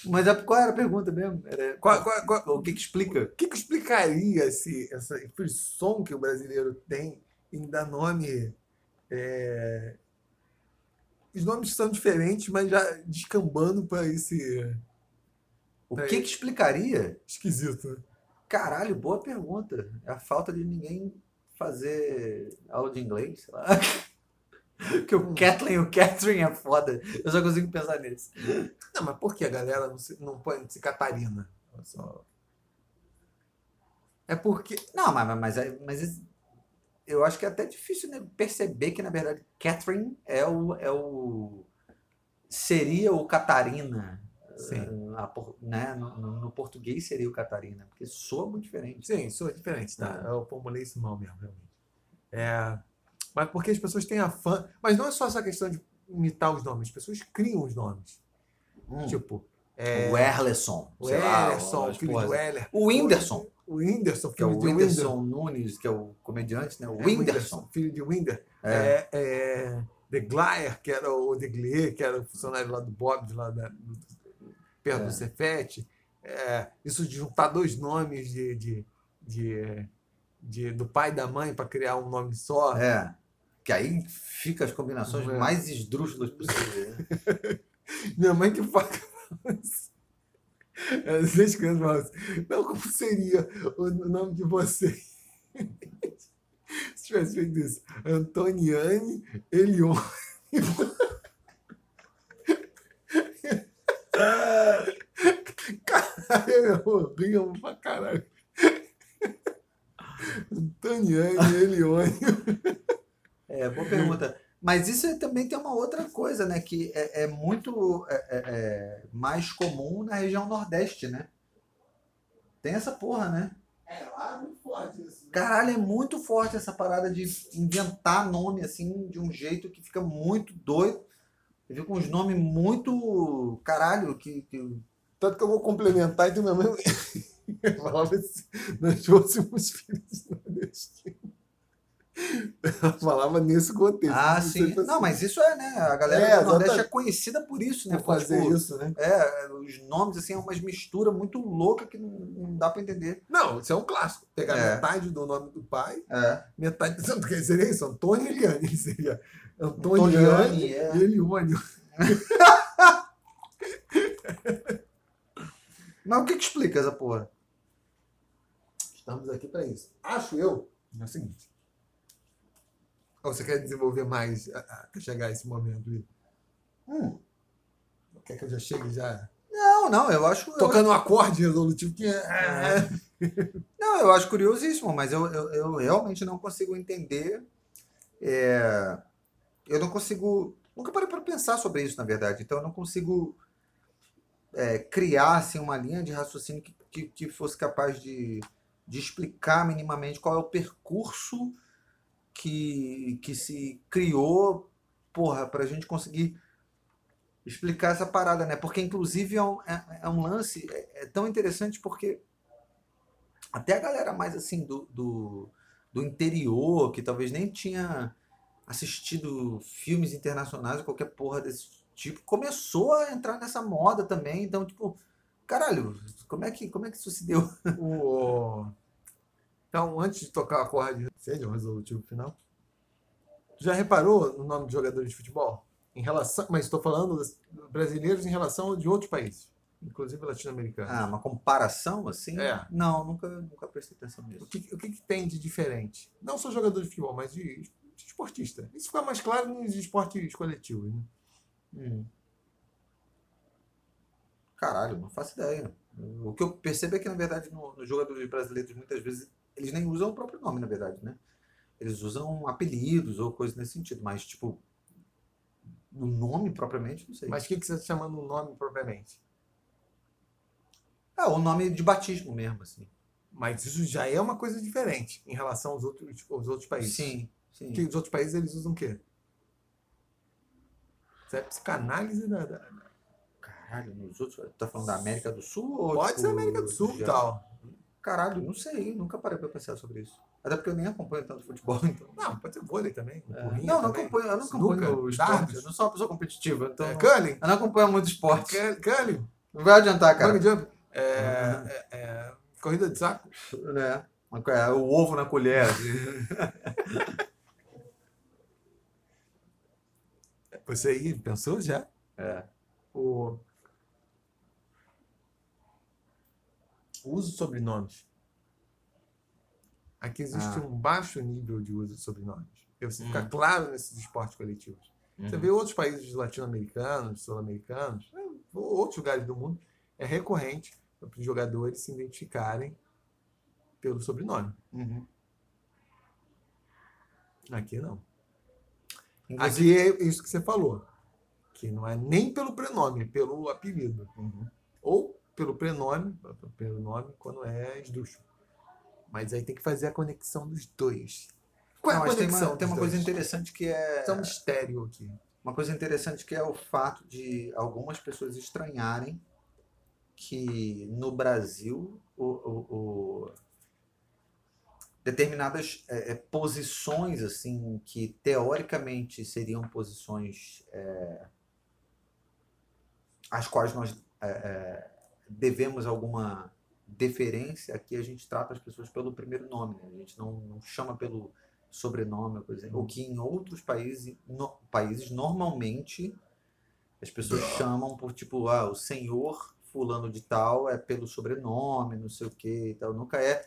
Mas a- qual era a pergunta mesmo? Era, Qual- qual- qual- o que que explica? O que, que explicaria esse, essa frição que o brasileiro tem em dar nome. é, Os nomes são diferentes, mas já descambando para esse O É que que explicaria? esquisito. né? Caralho, boa pergunta. É a falta de ninguém fazer aula de inglês, sei lá. [laughs] Porque o Kathleen e o Catherine é foda. Eu só consigo pensar nisso. Não, mas por que a galera não, se, não põe se Catarina? Só. É porque. Não, mas, mas, mas, é- eu acho que é até difícil né, perceber que, na verdade, Catherine é o, é o. Seria o Catarina. Sim. eh, por- né, no, no- no português seria o Catarina, porque soa muito diferente. Sim, é diferente, tá? É. Eu formulei isso mal mesmo, realmente. É, mas porque as pessoas têm a fã. Mas não é só essa questão de imitar os nomes, as pessoas criam os nomes. Hum, Tipo, é, o Erlerson. o Ellerson, as filho do Eller. O Whindersson, O Whindersson, que é o filho de Whindersson Nunes, que é o comediante, né? O É, Whindersson. filho de Winder. É. É, é, De Glyer, que era o De Glier, que era o funcionário lá do Bob, lá da, do- perto É. do Cefete. É, isso de juntar dois nomes de, de, de, de- do pai e da mãe para criar um nome só. É. Que aí fica as combinações É. mais esdrúxulas possíveis. né? [laughs] Minha mãe que fala. As seis crianças falam assim, não, como seria o nome de você? [laughs] Se tivesse feito isso. Antoniane Elion. [laughs] Caralho, eu rio pra caralho. Antoniane Elione. É, boa pergunta. Mas isso aí também tem uma outra coisa, né? Que é, é muito é, é, é, mais comum na região Nordeste, né? Tem essa porra, né? É, lá é muito forte isso. Caralho, é muito forte essa parada de inventar nome assim de um jeito que fica muito doido. Você viu com uns nomes muito. Caralho, que. que- Tanto que eu vou complementar, então minha mãe [laughs] falava assim, nós fôssemos filhos nordestinos. Ela falava nesse contexto. Ah, sim. se Não, mas isso é, né? A galera É, do Nordeste é exatamente. conhecida por isso, né? Por fazer Tipo, isso, né? É, os nomes, assim, é umas misturas muito louca que não, não dá pra entender. Não, isso é um clássico. Pegar É. metade do nome do pai, É. metade. Sabe o que seria isso? Antônio e Eliane. [laughs] Seria Antoniane, Antoniane é. e Elione. [laughs] Mas o que que explica essa porra? Estamos aqui para isso. Acho eu. É o seguinte. Ou você quer desenvolver mais para chegar a esse momento? Hum. Quer que eu já chegue já Não, não, eu acho. eu tocando um acorde resolutivo que é. Não, eu acho curiosíssimo, mas eu, eu, eu realmente não consigo entender É, eu não consigo. Nunca parei para pensar sobre isso, na verdade. Então eu não consigo é, criar assim, uma linha de raciocínio que, que, que fosse capaz de, de explicar minimamente qual é o percurso que, que se criou, porra, para a gente conseguir explicar essa parada, né? Porque, inclusive, é um, é, é um lance é, é, tão interessante porque até a galera mais assim do, do, do interior, que talvez nem tinha assistido filmes internacionais ou qualquer porra desse tipo, começou a entrar nessa moda também. Então, tipo, caralho, como é que, como é que isso se deu? Então, antes de tocar a corda, seja um resolutivo final, já reparou no nome de jogadores de futebol? Em relação, mas estou falando brasileiros em relação de outros países, inclusive latino-americanos. Ah, uma comparação assim? É. Não, nunca, nunca prestei atenção nisso. O que, o que, que tem de diferente? Não só jogador de futebol, mas de, de esportista. Isso fica mais claro nos esportes coletivos. Né? Hum. Caralho, não faço ideia. O que eu percebo é que, na verdade, nos no jogadores brasileiros, muitas vezes, eles nem usam o próprio nome, na verdade, né? Eles usam apelidos ou coisas nesse sentido, mas, tipo, o nome propriamente, não sei. Mas o que, que você está chamando o nome propriamente? É, o nome de batismo mesmo, assim. Mas isso já é uma coisa diferente em relação aos outros, tipo, aos outros países. Sim, sim. Que os outros países eles usam o quê? Isso é psicanálise da. da... Caralho, nos outros. Tá falando da América do Sul? Ou, Pode tipo, ser América do Sul e já- tal. Caralho, não sei, nunca parei pra pensar sobre isso. Até porque eu nem acompanho tanto futebol, [laughs] então. Não, pode ser vôlei também. É. Não, não também. acompanho, eu não acompanho o esporte. dardos. Eu não sou uma pessoa competitiva, então. É, curling. Eu não acompanho muito esporte. Curling. Não vai adiantar, cara. Jump. É, é, é, corrida de saco. né? É, O ovo na colher. assim. [laughs] Você aí pensou já? É. O, uso de sobrenomes. Aqui existe Ah. um baixo nível de uso de sobrenomes. Porque você fica Hum. claro nesses esportes coletivos. Você Uhum. vê outros países latino-americanos, sul-americanos, né, outros lugares do mundo, é recorrente para os jogadores se identificarem pelo sobrenome. Uhum. Aqui não. Inclusive- Aqui é isso que você falou. Que não é nem pelo prenome, é pelo apelido. Uhum. Ou pelo prenome, pelo nome, quando é esdrúxulo. Mas aí tem que fazer a conexão dos dois. Qual é Não, a mas tem conexão uma, tem uma coisa interessante que é. Isso é um mistério aqui. Uma coisa interessante que é o fato de algumas pessoas estranharem que no Brasil o, o- o- determinadas é, é, posições assim que teoricamente seriam posições é, às quais nós é, é, devemos alguma deferência, aqui a gente trata as pessoas pelo primeiro nome, né? a gente não, não chama pelo sobrenome, ou coisa assim. o que em outros países, no- países normalmente as pessoas chamam por tipo, ah, o senhor fulano de tal é pelo sobrenome, não sei o que e tal, nunca é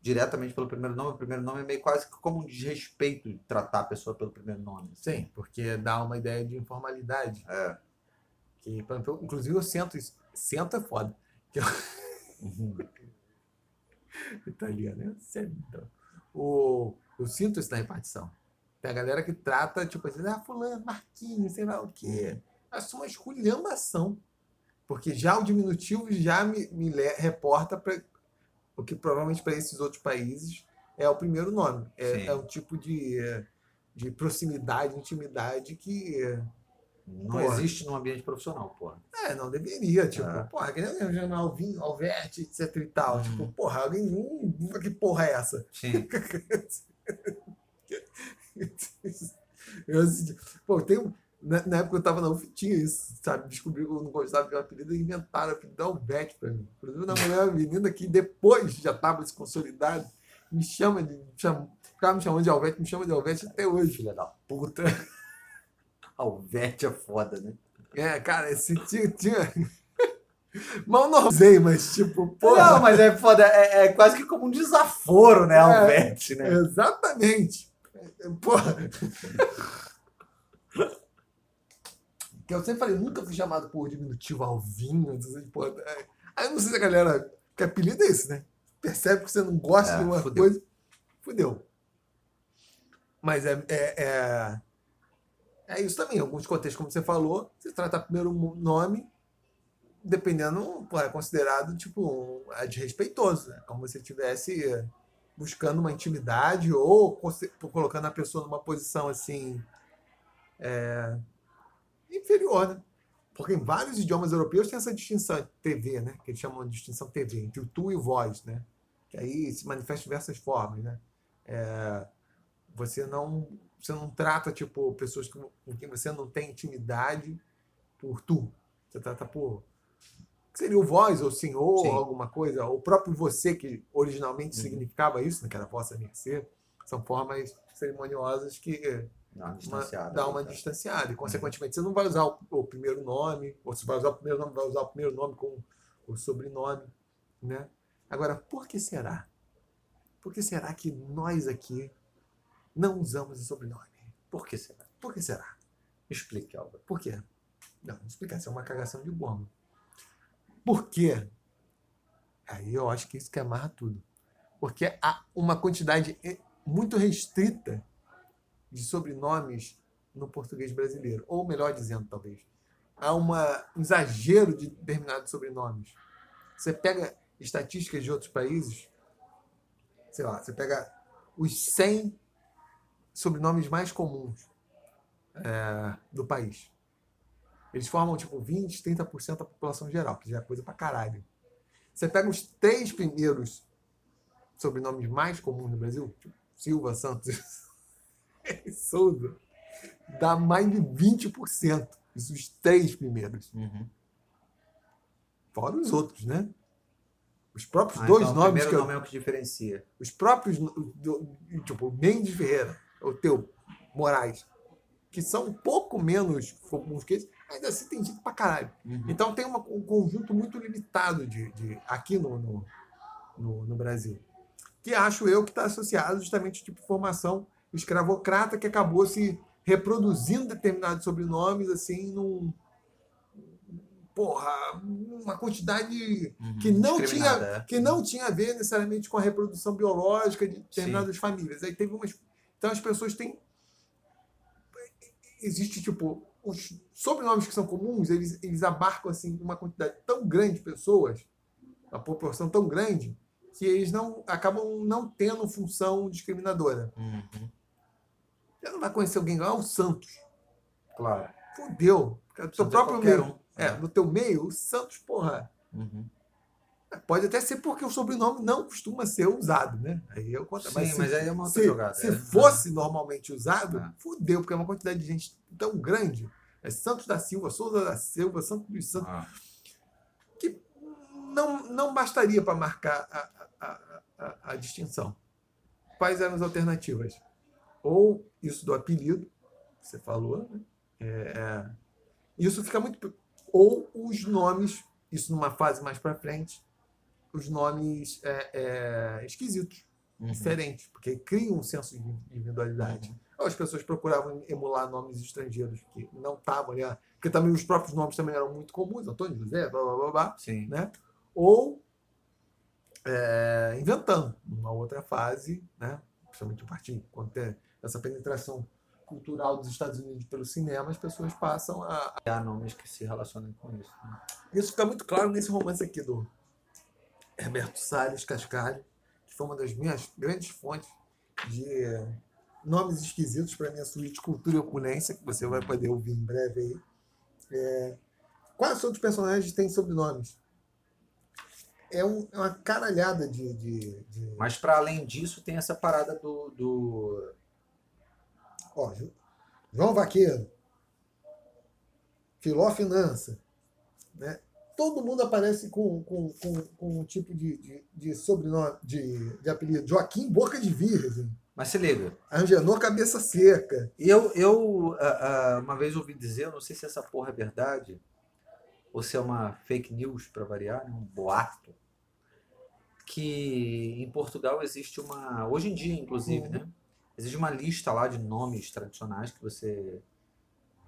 diretamente pelo primeiro nome, o primeiro nome é meio quase como um desrespeito tratar a pessoa pelo primeiro nome. assim. Sim, porque dá uma ideia de informalidade. É. Que, por exemplo, inclusive eu sento isso. Sento é foda. Uhum. [laughs] Italiano, né? Sento. O, eu sinto isso na repartição. Tem a galera que trata, tipo assim, ah, fulano, Marquinhos, sei lá o quê. Isso é uma esculhambação. Porque já o diminutivo já me, me le- reporta para o que provavelmente para esses outros países é o primeiro nome. É, é um tipo de, de proximidade, intimidade que Não Porra. existe num ambiente profissional, porra. é, não deveria. Tipo, É. porra, que nem chamar Alvin, Alverte, etc e tal. Uhum. Tipo, porra, alguém. Hum, que porra é essa? Sim. [laughs] Eu, pô, tem um- na, na época eu tava na UF, tinha isso, sabe? Descobri que eu não gostava de um apelido e inventaram o apelido da Alvete pra mim. Inclusive, na mulher, uma menina que depois já tava se consolidado, me chama de. Chama, ficava me chamando de Alvete, me chama de Alvete até hoje. Filha da puta. [laughs] [laughs] Alvete é foda, né? É, cara, esse tinha. tinha... [laughs] Mal não usei, mas tipo, porra. Não, mas é foda. É, é quase que como um desaforo, né? É. Alvete, né? Exatamente. Porra. Que eu sempre falei, nunca fui chamado por diminutivo Alvinho. assim, porra. É. Aí eu não sei se a galera. Que apelido é esse, né? Percebe que você não gosta É, de uma fudeu. coisa. Fudeu. Mas é, é, é, é isso também. Em alguns contextos, como você falou, você trata primeiro o nome, dependendo, é considerado tipo um, é desrespeitoso, né? como se estivesse buscando uma intimidade ou colocando a pessoa numa posição assim é, inferior, né? Porque em vários idiomas europeus tem essa distinção TV, né? Que eles chamam de distinção TV, entre o tu e o voz, né? Que aí se manifesta de diversas formas, né? É, você não você não trata tipo pessoas com quem você não tem intimidade por tu. Você trata por seria o voz ou senhor Sim. ou alguma coisa, ou o próprio você que originalmente Uhum. significava isso, né? Que era vossa mercê. São formas cerimoniosas que Dá uma uma, distanciada. dá uma né? distanciada. E, consequentemente, você não vai usar o, o primeiro nome, ou se vai usar o primeiro nome, vai usar o primeiro nome com o sobrenome. Né? Agora, por que será? Por que será que nós aqui não usamos o sobrenome? Por que será? Por que será? Explique, Álvaro. Por quê? Não, isso é uma cagação de bomba. Por quê? Aí eu acho que isso que amarra tudo. Porque há uma quantidade e- muito restrita de sobrenomes no português brasileiro. Ou melhor dizendo, talvez. Há uma, um exagero de determinados sobrenomes. Você pega estatísticas de outros países, sei lá, você pega os 100 sobrenomes mais comuns é, do país. Eles formam tipo 20, 30% da população geral, que já é coisa pra caralho. Você pega os três primeiros sobrenomes mais comuns no Brasil, tipo Silva, Santos e [laughs] Souza, dá mais de 20%. Isso os três primeiros. Uhum. Fora os outros, né? Os próprios Ah, dois então, o nomes primeiro que eu, nome é o que diferencia. os próprios, do- tipo, Mendes Ferreira, o teu, Moraes, que são um pouco menos comuns que esse, ainda assim tem gente pra caralho. Uhum. Então tem uma- um conjunto muito limitado de, de- aqui no, no, no- no Brasil. Que acho eu que está associado justamente ao tipo de formação escravocrata que acabou se reproduzindo determinados sobrenomes assim num. Porra, uma quantidade Uhum. que não tinha é. que não tinha a ver necessariamente com a reprodução biológica de determinadas famílias. Aí teve umas. Então as pessoas têm. Existe, tipo, os sobrenomes que são comuns, eles, eles abarcam assim uma quantidade tão grande de pessoas, uma proporção tão grande, que eles não acabam não tendo função discriminadora. Uhum. Você não vai conhecer alguém igual o Santos. Claro. Fudeu. Do seu é próprio meio. um. É, no teu meio, o Santos, porra. Uhum. Pode até ser porque o sobrenome não costuma ser usado, né? Aí eu conto. Sim, se- mas aí é uma outra se, jogada. se é. fosse normalmente usado, É. fudeu, porque é uma quantidade de gente tão grande. É Santos da Silva, Souza da Silva, Santos dos Santos, Ah, que não, não bastaria para marcar a, a, a, a distinção. Quais eram as alternativas? Ou isso do apelido, que você falou, né? É, é, isso fica muito. Ou os nomes, isso numa fase mais para frente, os nomes é, é, esquisitos uhum. diferentes, porque criam um senso de individualidade. Uhum. Ou as pessoas procuravam emular nomes estrangeiros que não estavam ali, ah, porque também os próprios nomes também eram muito comuns, Antônio José, blá blá blá, blá Sim. né? Ou é, inventando uma outra fase, né? principalmente a partir quando tem essa penetração cultural dos Estados Unidos pelo cinema, as pessoas passam a. Há nomes que se relacionam com isso. né? Isso fica muito claro nesse romance aqui do Herberto Salles Cascalho, que foi uma das minhas grandes fontes de nomes esquisitos para minha suíte Cultura e Opulência, que você vai poder ouvir em breve aí. É, quais outros personagens têm sobrenomes? É, um- é uma caralhada de. de, de- Mas para além disso, tem essa parada do. do... Ó, João Vaqueiro, Filó Finança, né? Todo mundo aparece com, com, com, com um tipo de, de, de sobrenome, de, de apelido. Joaquim Boca de Virgem, Mas se liga. Angenor Cabeça Seca. Eu, eu ah, ah, uma vez ouvi dizer, eu não sei se essa porra é verdade, ou se é uma fake news para variar, né, um boato, que em Portugal existe uma, hoje em dia inclusive, Uhum. né? Existe uma lista lá de nomes tradicionais que você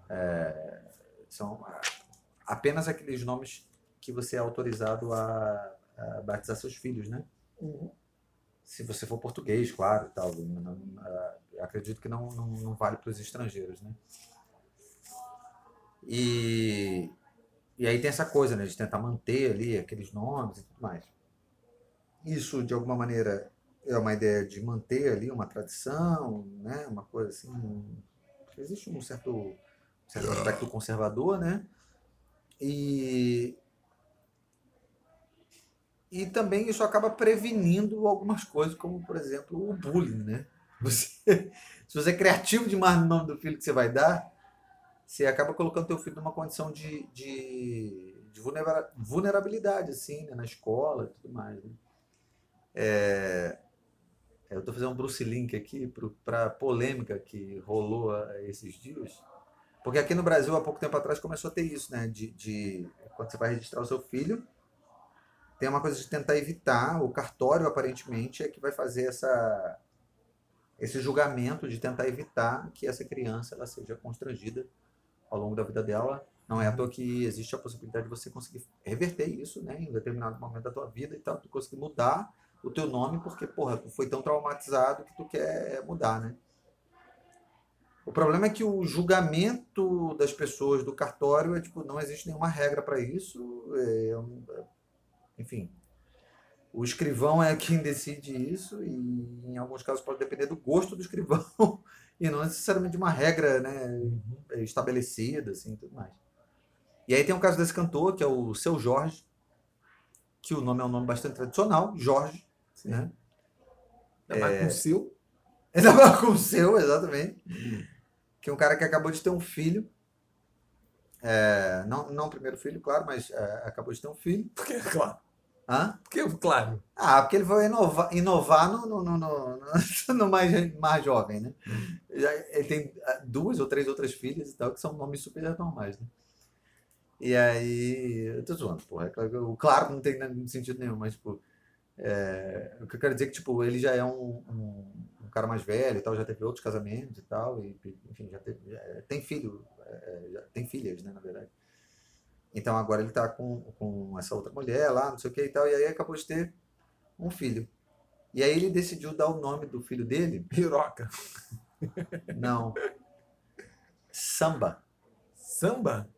é, são apenas aqueles nomes que você é autorizado a, a batizar seus filhos, né? Uhum. Se você for português, claro, e tal. Não, ah, acredito que não, não, não vale para os estrangeiros, né? E, e aí tem essa coisa, né, de tentar manter ali aqueles nomes e tudo mais. Isso, de alguma maneira, é uma ideia de manter ali uma tradição, né, uma coisa assim. Existe um certo, um certo aspecto conservador, né? E, e também isso acaba prevenindo algumas coisas, como, por exemplo, o bullying, né? Você, [laughs] se você é criativo demais no nome do filho que você vai dar, você acaba colocando teu filho numa condição de, de, de vulnerabilidade, assim, né? na escola e tudo mais. Né? É, eu estou fazendo um Bruce Link aqui para a polêmica que rolou esses dias. Porque aqui no Brasil, há pouco tempo atrás, começou a ter isso, né? De, de quando você vai registrar o seu filho, tem uma coisa de tentar evitar, o cartório, aparentemente, é que vai fazer essa, esse julgamento de tentar evitar que essa criança ela seja constrangida ao longo da vida dela. Não é à toa que existe a possibilidade de você conseguir reverter isso, né, em um determinado momento da tua vida e tal, tu conseguir mudar o teu nome porque, porra, tu foi tão traumatizado que tu quer mudar, né? O problema é que o julgamento das pessoas do cartório é tipo, não existe nenhuma regra para isso. É, é, enfim, o escrivão é quem decide isso e em alguns casos pode depender do gosto do escrivão [laughs] e não necessariamente de uma regra né, uhum. estabelecida, assim, tudo mais. E aí tem um caso desse cantor, que é o Seu Jorge, que o nome é um nome bastante tradicional, Jorge, Sim. né? Ainda é... com o seu. [laughs] Ainda mais com o seu, exatamente. Que é um cara que acabou de ter um filho. É, não, não o primeiro filho, claro, mas é, acabou de ter um filho. Porque, [laughs] claro. Hã? Porque, claro. Ah, porque ele foi inovar, inovar no, no, no, no, no [laughs] mais, mais jovem, né? Ele tem ah, duas ou três outras filhas e tal, que são nomes super normais, né? E aí. Eu tô zoando, porra. É o claro não tem sentido nenhum, mas, tipo. É, o que eu quero dizer é que, tipo, ele já é um, um, um, cara mais velho e tal, já teve outros casamentos e tal, e, enfim, já, teve, já tem filho, é, já tem filhas, né, na verdade. Então agora ele está com, com essa outra mulher lá, não sei o que e tal, e aí acabou de ter um filho. E aí ele decidiu dar o nome do filho dele. [laughs] Piroca. Não. Samba. Samba?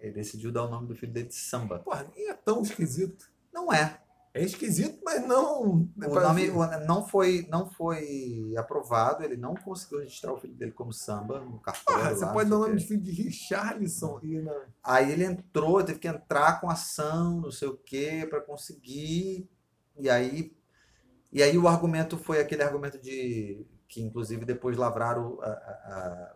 Ele decidiu dar o nome do filho dele de Samba. Porra, nem é tão esquisito. Não é. É esquisito, mas não. O nome não foi, não foi aprovado, ele não conseguiu registrar o filho dele como samba no cartório. Ah, você lá, pode dar o nome de filho de Richarlison. E na... Aí ele entrou, teve que entrar com ação, não sei o quê, para conseguir. E aí, e aí o argumento foi aquele argumento de. que inclusive depois lavraram. A, a, a,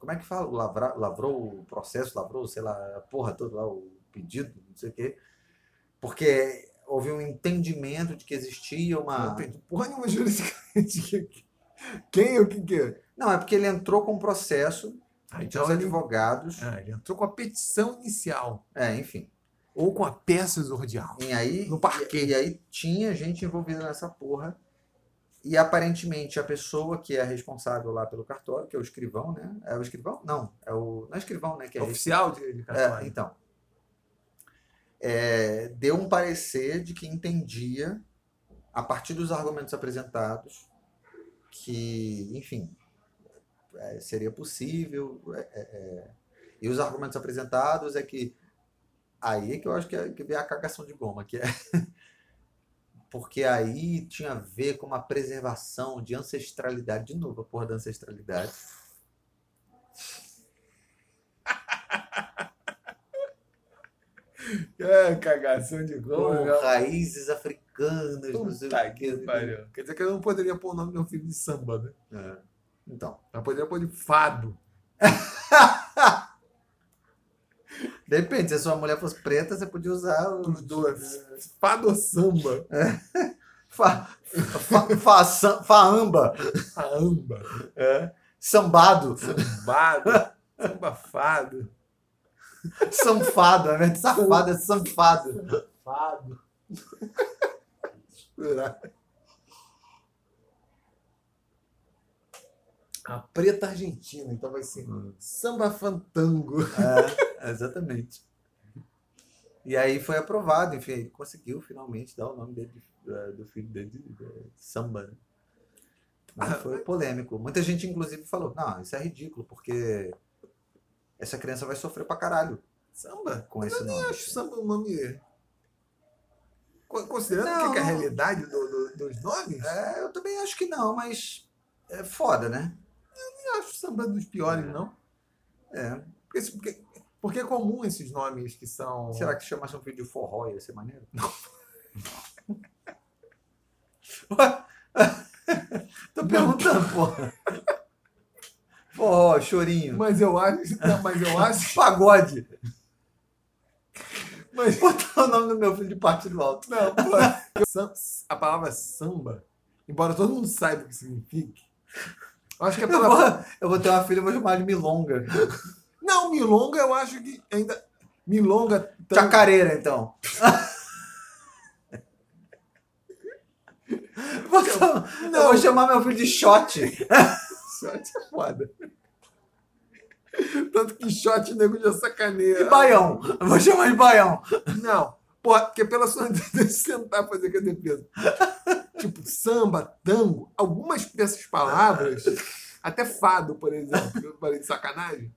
como é que fala? Lavra, lavrou o processo, lavrou, sei lá, a porra toda lá, o pedido, não sei o quê porque houve um entendimento de que existia uma. Não tem porra nenhuma jurisdicante. Quem o que que é? Não, é porque ele entrou com um processo ah, então os ele... advogados. Ah, ele entrou com a petição inicial. É, enfim. Ou com a peça exordial. E aí, no parque. E, e aí tinha gente envolvida nessa porra. E aparentemente a pessoa que é responsável lá pelo cartório, que é o escrivão, né? É o escrivão? Não, é o. Não é escrivão, né? Que é oficial de, de cartório. É, então é, deu um parecer de que entendia, a partir dos argumentos apresentados, que, enfim, é, seria possível. É, é, é, e os argumentos apresentados é que. Aí é que eu acho que, é, que vem a cagação de goma, que é. [laughs] Porque aí tinha a ver com uma preservação de ancestralidade. De novo, a porra da ancestralidade É, cagação de gol. raízes africanas. Puta que pariu. Quer dizer que eu não poderia pôr o nome do meu filho de samba, né? É. Então. Eu poderia pôr de fado. [laughs] Depende, se a sua mulher fosse preta, você podia usar os dois. Fado ou samba? É. [laughs] Fa, fa, fa, fa, faamba. Faamba. É. Sambado. Sambado. Samba invés de safado, é sanfado. Sanfado. A preta argentina, então vai ser hum. samba fantango. É, [laughs] exatamente. E aí foi aprovado, enfim, ele conseguiu finalmente dar o nome dele, eh, do filho dele de de Samba. né? Mas Ah, foi polêmico. Muita gente, inclusive, falou: não, isso é ridículo, porque essa criança vai sofrer pra caralho Samba? com esse Eu nome. acho samba um nome. Co- Considerando Não, o que é a não. realidade do- do- dos nomes, É, eu também acho que não, mas é foda, né? eu acho samba dos piores, não. É. Porque, esse- porque, porque é comum esses nomes que são. Será que chamasse um filho de forró ia ser maneiro? Não. [laughs] Tô perguntando, porra. [laughs] Forró, chorinho. Mas eu acho. Não, mas eu acho. Pagode. Mas, Botar o nome do meu filho de parte do alto. não, pô. A palavra samba, embora todo mundo saiba o que significa, eu acho que a Eu palavra. vou, eu vou ter uma filha, eu vou chamar de Milonga. Não, milonga eu acho que ainda. Milonga. tam- Chacareira, então. Vou chamar- Eu vou chamar meu filho de Shot. Shot é foda. Tanto que shot o nego já sacaneia. E Baião. Eu vou chamar de Baião. Não, pô, porque pela sua [laughs] tentar fazer com a defesa. Tipo, samba, tango, algumas dessas palavras, até fado, por exemplo, que eu falei de sacanagem,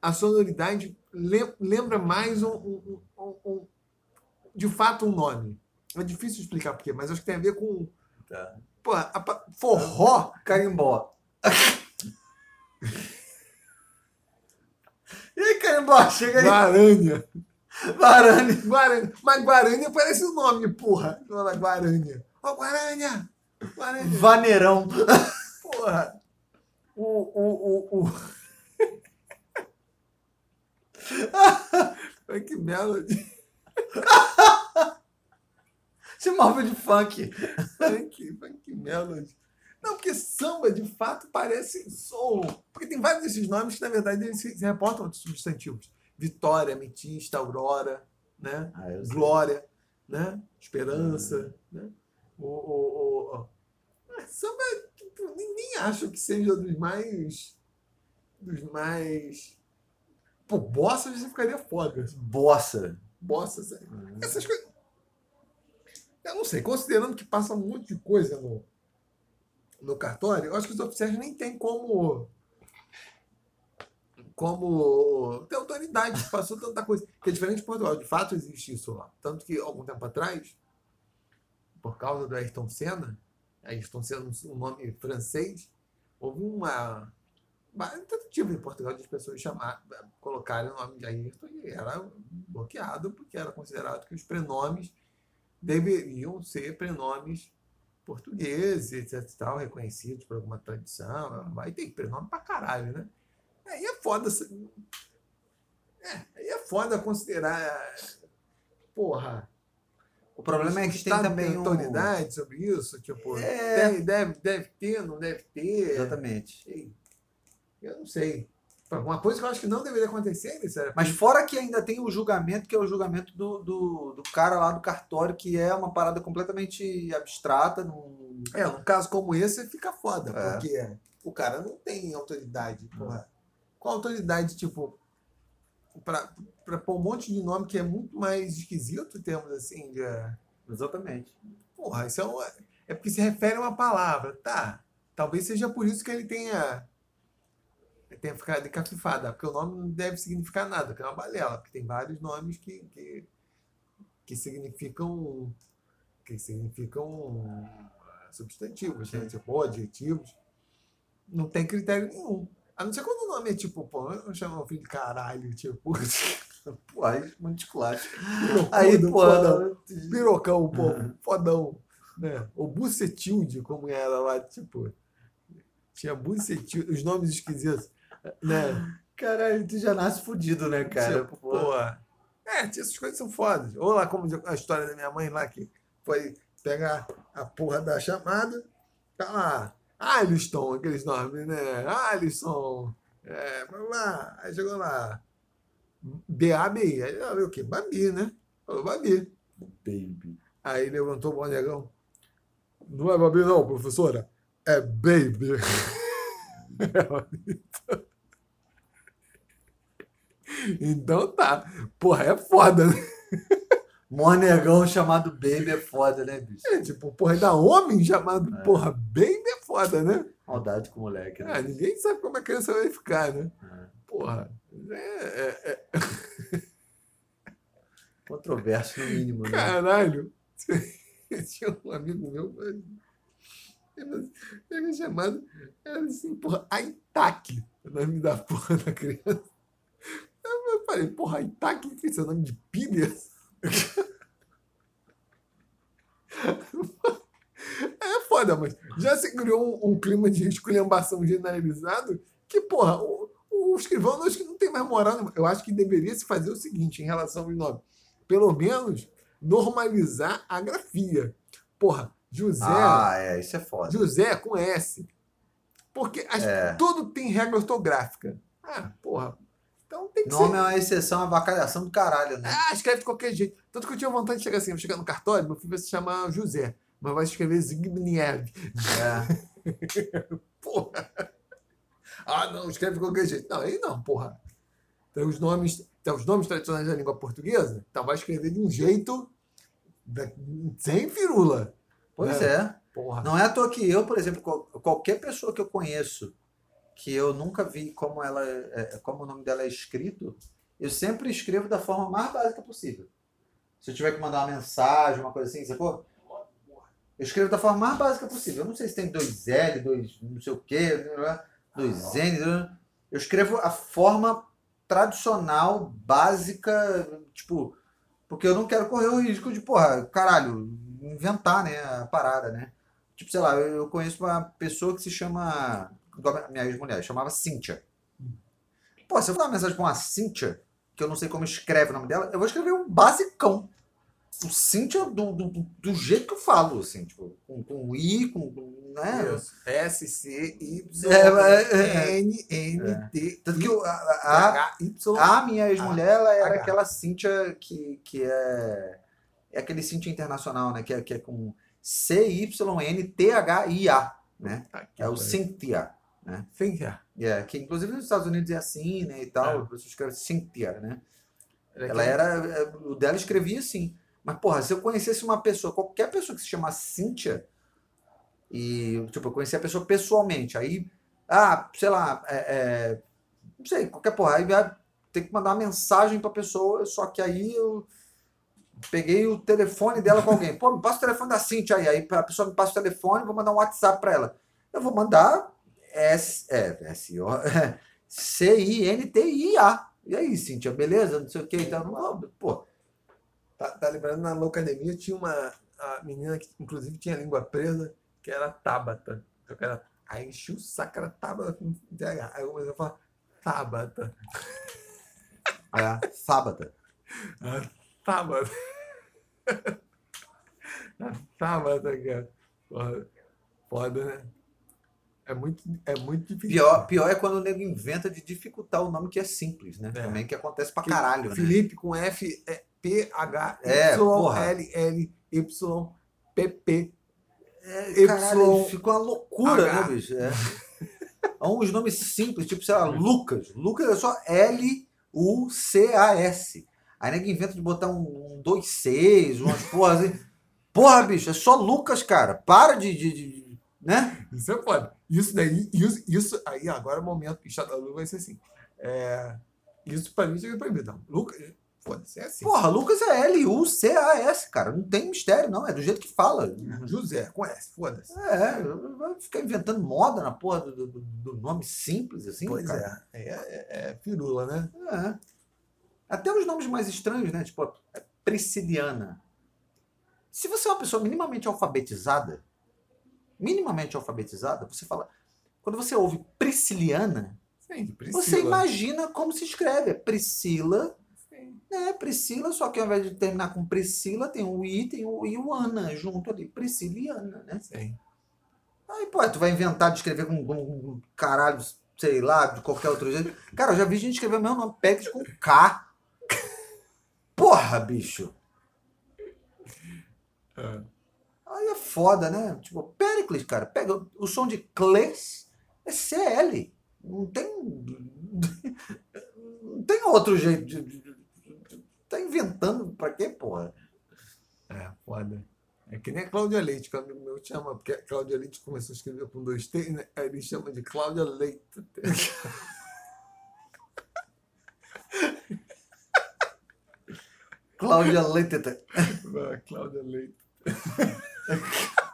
a sonoridade lem- lembra mais um, um- um- um- de fato um nome. É difícil explicar porquê, mas acho que tem a ver com. Pô, a forró. Carimbó. [laughs] E aí, Carimbó? Chega aí. Guarânia. Varane. Guarânia. Mas Guarânia parece o nome, porra. Fala Guarânia. Ó, Guarânia. Guarânia. Vaneirão. Porra! O. O. O. o... [laughs] Que melody. Chamava de funk. Funk, funk melody. Não, porque samba de fato parece som. Porque tem vários desses nomes que, na verdade, eles se, reportam a outros substantivos. Vitória, ametista, aurora, né? Ah, sei. Glória, né? Esperança, né? O, o, o, Ah, Samba, tipo, ninguém acha que seja dos mais. dos mais. Pô, bossa você ficaria foda. Bossa. Bossa, sério. Essas coisas. Eu não sei, considerando que passa um monte de coisa no, no cartório, eu acho que os oficiais nem têm como. Como ter autoridade, passou tanta coisa. Que é diferente de Portugal, de fato existe isso lá. Tanto que, algum tempo atrás, por causa do Ayrton Senna, Ayrton Senna, um nome francês, houve uma, uma tentativa em Portugal de as pessoas chamar, colocarem o nome de Ayrton e era bloqueado porque era considerado que os prenomes deveriam ser prenomes portugueses, etc. e Tal, reconhecidos por alguma tradição. Aí tem prenome pra caralho, né? Aí é foda. É, aí é foda considerar. Porra. O problema é que tem Estado também um... autoridade sobre isso? Tipo, É. deve, deve, deve ter, não deve ter. Exatamente. Eu não sei. Uma coisa que eu acho que não deveria acontecer era Mas fora que ainda tem o julgamento, que é o julgamento do, do, do cara lá do cartório, que é uma parada completamente abstrata. Num... É, num caso como esse fica foda, É. porque o cara não tem autoridade, porra. Qual autoridade, tipo, pra, pra pôr um monte de nome que é muito mais esquisito, temos assim, de. Exatamente. Porra, isso é, uma, é porque se refere a uma palavra, tá? Talvez seja por isso que ele tenha. Tenha ficado encafifado, porque o nome não deve significar nada, que é uma balela, porque tem vários nomes que, que, que significam. que significam ah, substantivos, né? Tipo, adjetivos. Não tem critério nenhum. A não ser quando o nome é tipo, pô, eu chamo meu filho de caralho, tipo. [laughs] Pô, aí muito clássico. Aí, pô, fodão. Pirocão, pô, fodão. Né? O Bucetilde, como era lá, tipo. Tinha Bucetilde, os nomes esquisitos. Né? caralho, tu já nasce fudido, né, cara? Tipo, Pô. pô. É, essas coisas são fodas. Ou lá, como a história da minha mãe lá, que foi pegar a porra da chamada, tá lá. Alisson, aqueles nomes, né? Alisson. É, blá, blá. Aí chegou lá. B-A-B-I. Aí ela o quê? Babi, né? Falou Babi. Baby. Aí levantou o bom negão. Não é Babi, não, professora. É Baby. [laughs] então tá. Porra, é foda, né? Mó negão chamado Baby é foda, né, bicho? É, tipo, porra, ainda homem chamado, É. porra, bem é foda, né? Maldade com o moleque, né? Ah, ninguém sabe como a criança vai ficar, né? É. Porra. É, é, é, Controverso, no mínimo, né? caralho. [laughs] Tinha um amigo meu, mas- ele era chamado, era assim, porra, Aitaque, o nome da porra da criança. Eu falei, porra, Aitaque, que esse é o nome de pilha? [laughs] É foda, mas já se criou um, um clima de esculhambação generalizado que, porra, o, o escrivão acho que não tem mais moral. nenhuma. Eu acho que deveria se fazer o seguinte em relação aos nomes. Pelo menos normalizar a grafia. Porra, José, Ah, é, isso é foda. José com S. Porque as- É. tudo tem regra ortográfica. Ah, porra. Então tem que Nome ser. é uma exceção, uma vacalhação do caralho, né? Ah, escreve de qualquer jeito. Tanto que eu tinha vontade de chegar assim, chegar no cartório, meu filho vai se chamar José, mas vai escrever Zbigniew. É. [laughs] Porra. Ah, não, escreve de qualquer jeito. Não, aí não, porra. Tem os nomes, tem os nomes tradicionais da língua portuguesa, então vai escrever de um jeito da- sem firula. Pois É. é. Porra. Não é à toa que eu, por exemplo, qual- qualquer pessoa que eu conheço que eu nunca vi como ela é- é- como o nome dela é escrito, eu sempre escrevo da forma mais básica possível. Se eu tiver que mandar uma mensagem, uma coisa assim, sacou? Eu escrevo da forma mais básica possível. Eu não sei se tem dois L, dois não sei o quê, dois N. Eu escrevo a forma tradicional, básica, tipo, porque eu não quero correr o risco de, porra, caralho, inventar, né, a parada, né? Tipo, sei lá, eu conheço uma pessoa que se chama, igual a minha ex-mulher, chamava Cíntia. Pô, se eu mandar uma mensagem pra uma Cíntia, que eu não sei como escreve o nome dela, eu vou escrever um basicão. O Cíntia do, do, do- jeito que eu falo, assim, tipo, com, com I, com, com- né? Isso. S, C, Y, É, é, é. N, N, T, Tanto que a, a, a minha ex-mulher, ela era aquela Cíntia que, que é. É aquele Cíntia internacional, né? Que é, que é com C-Y-N-T-H-I-A, né? É o Cynthia. Cynthia. É, que inclusive nos Estados Unidos é assim, né? E tal, É. a pessoa escreve Cynthia, né? Ela Ela era. é, O dela escrevia assim. Mas, porra, se eu conhecesse uma pessoa, qualquer pessoa que se chama Cíntia, e, tipo, eu conheci a pessoa pessoalmente, aí, ah, sei lá, é, é, não sei, qualquer porra, aí tem que mandar uma mensagem pra pessoa, só que aí eu peguei o telefone dela com alguém. Pô, me passa o telefone da Cíntia aí. Aí a pessoa me passa o telefone, vou mandar um WhatsApp pra ela. Eu vou mandar S, é, S, O, [laughs] C-I-N-T-I-A. E aí, Cíntia, beleza? Não sei o que. Então, não, pô, Tá, tá lembrando, na Loucademia tinha uma a menina que, inclusive, tinha a língua presa, que era Tabata. Eu era, aí enchi o saco, era Tabata com TH. Aí eu comecei a falar Tabata. [laughs] é sábado. Tabata. [laughs] Tabata, cara. Foda, né? É muito, é muito difícil. Pior, pior é quando o nego inventa de dificultar o nome que é simples, né? É. Também que acontece pra Que- caralho, né? Felipe com F, é P, H, É, Y, porra. L, L, Y, P, P. É, caralho, Y, ficou uma loucura, H. né, bicho? É. Há uns nomes simples, tipo, sei lá, Lucas. Lucas é só L-U-C-A-S. Aí nego inventa de botar um, um dois Cs, umas porra assim. Porra, bicho, é só Lucas, cara. Para de. de- de- né? Isso é foda. Isso daí, isso, isso aí, agora é o momento Chata Lu vai ser assim. É, isso pra mim chega proibido. Não, Lucas, foda-se, é assim. Porra, Lucas é L-U-C-A-S, cara. Não tem mistério, não. É do jeito que fala. José, conhece, foda-se. É, vai ficar inventando moda na porra do, do- do nome simples, assim, Pois cara. é. É, é, é firula, né? É. Até os nomes mais estranhos, né? Tipo, é Prisciliana. Se você é uma pessoa minimamente alfabetizada, minimamente alfabetizada, você fala. Quando você ouve Prisciliana, Sim, você imagina como se escreve. É Priscila, Sim. né? Priscila, só que ao invés de terminar com Priscila, tem o I, tem o e o Ana junto ali. Prisciliana, né? Sim. Aí, pô, tu vai inventar de escrever com, com, com caralho, sei lá, de qualquer outro jeito. Cara, eu já vi gente escrever o meu nome, Péricles, com K. Porra, bicho. É. Aí é foda, né? Tipo, Péricles, cara, pega o som de Cles, é CL. Não tem. [laughs] Não tem outro jeito de. Tá inventando pra quê, porra? É, foda. É que nem a Cláudia Leite, que um amigo meu chama, porque a Cláudia Leite começou a escrever com dois T, né? Aí ele chama de Cláudia Leite. Cláudia Leiteta. Ah, Cláudia Leite. [laughs]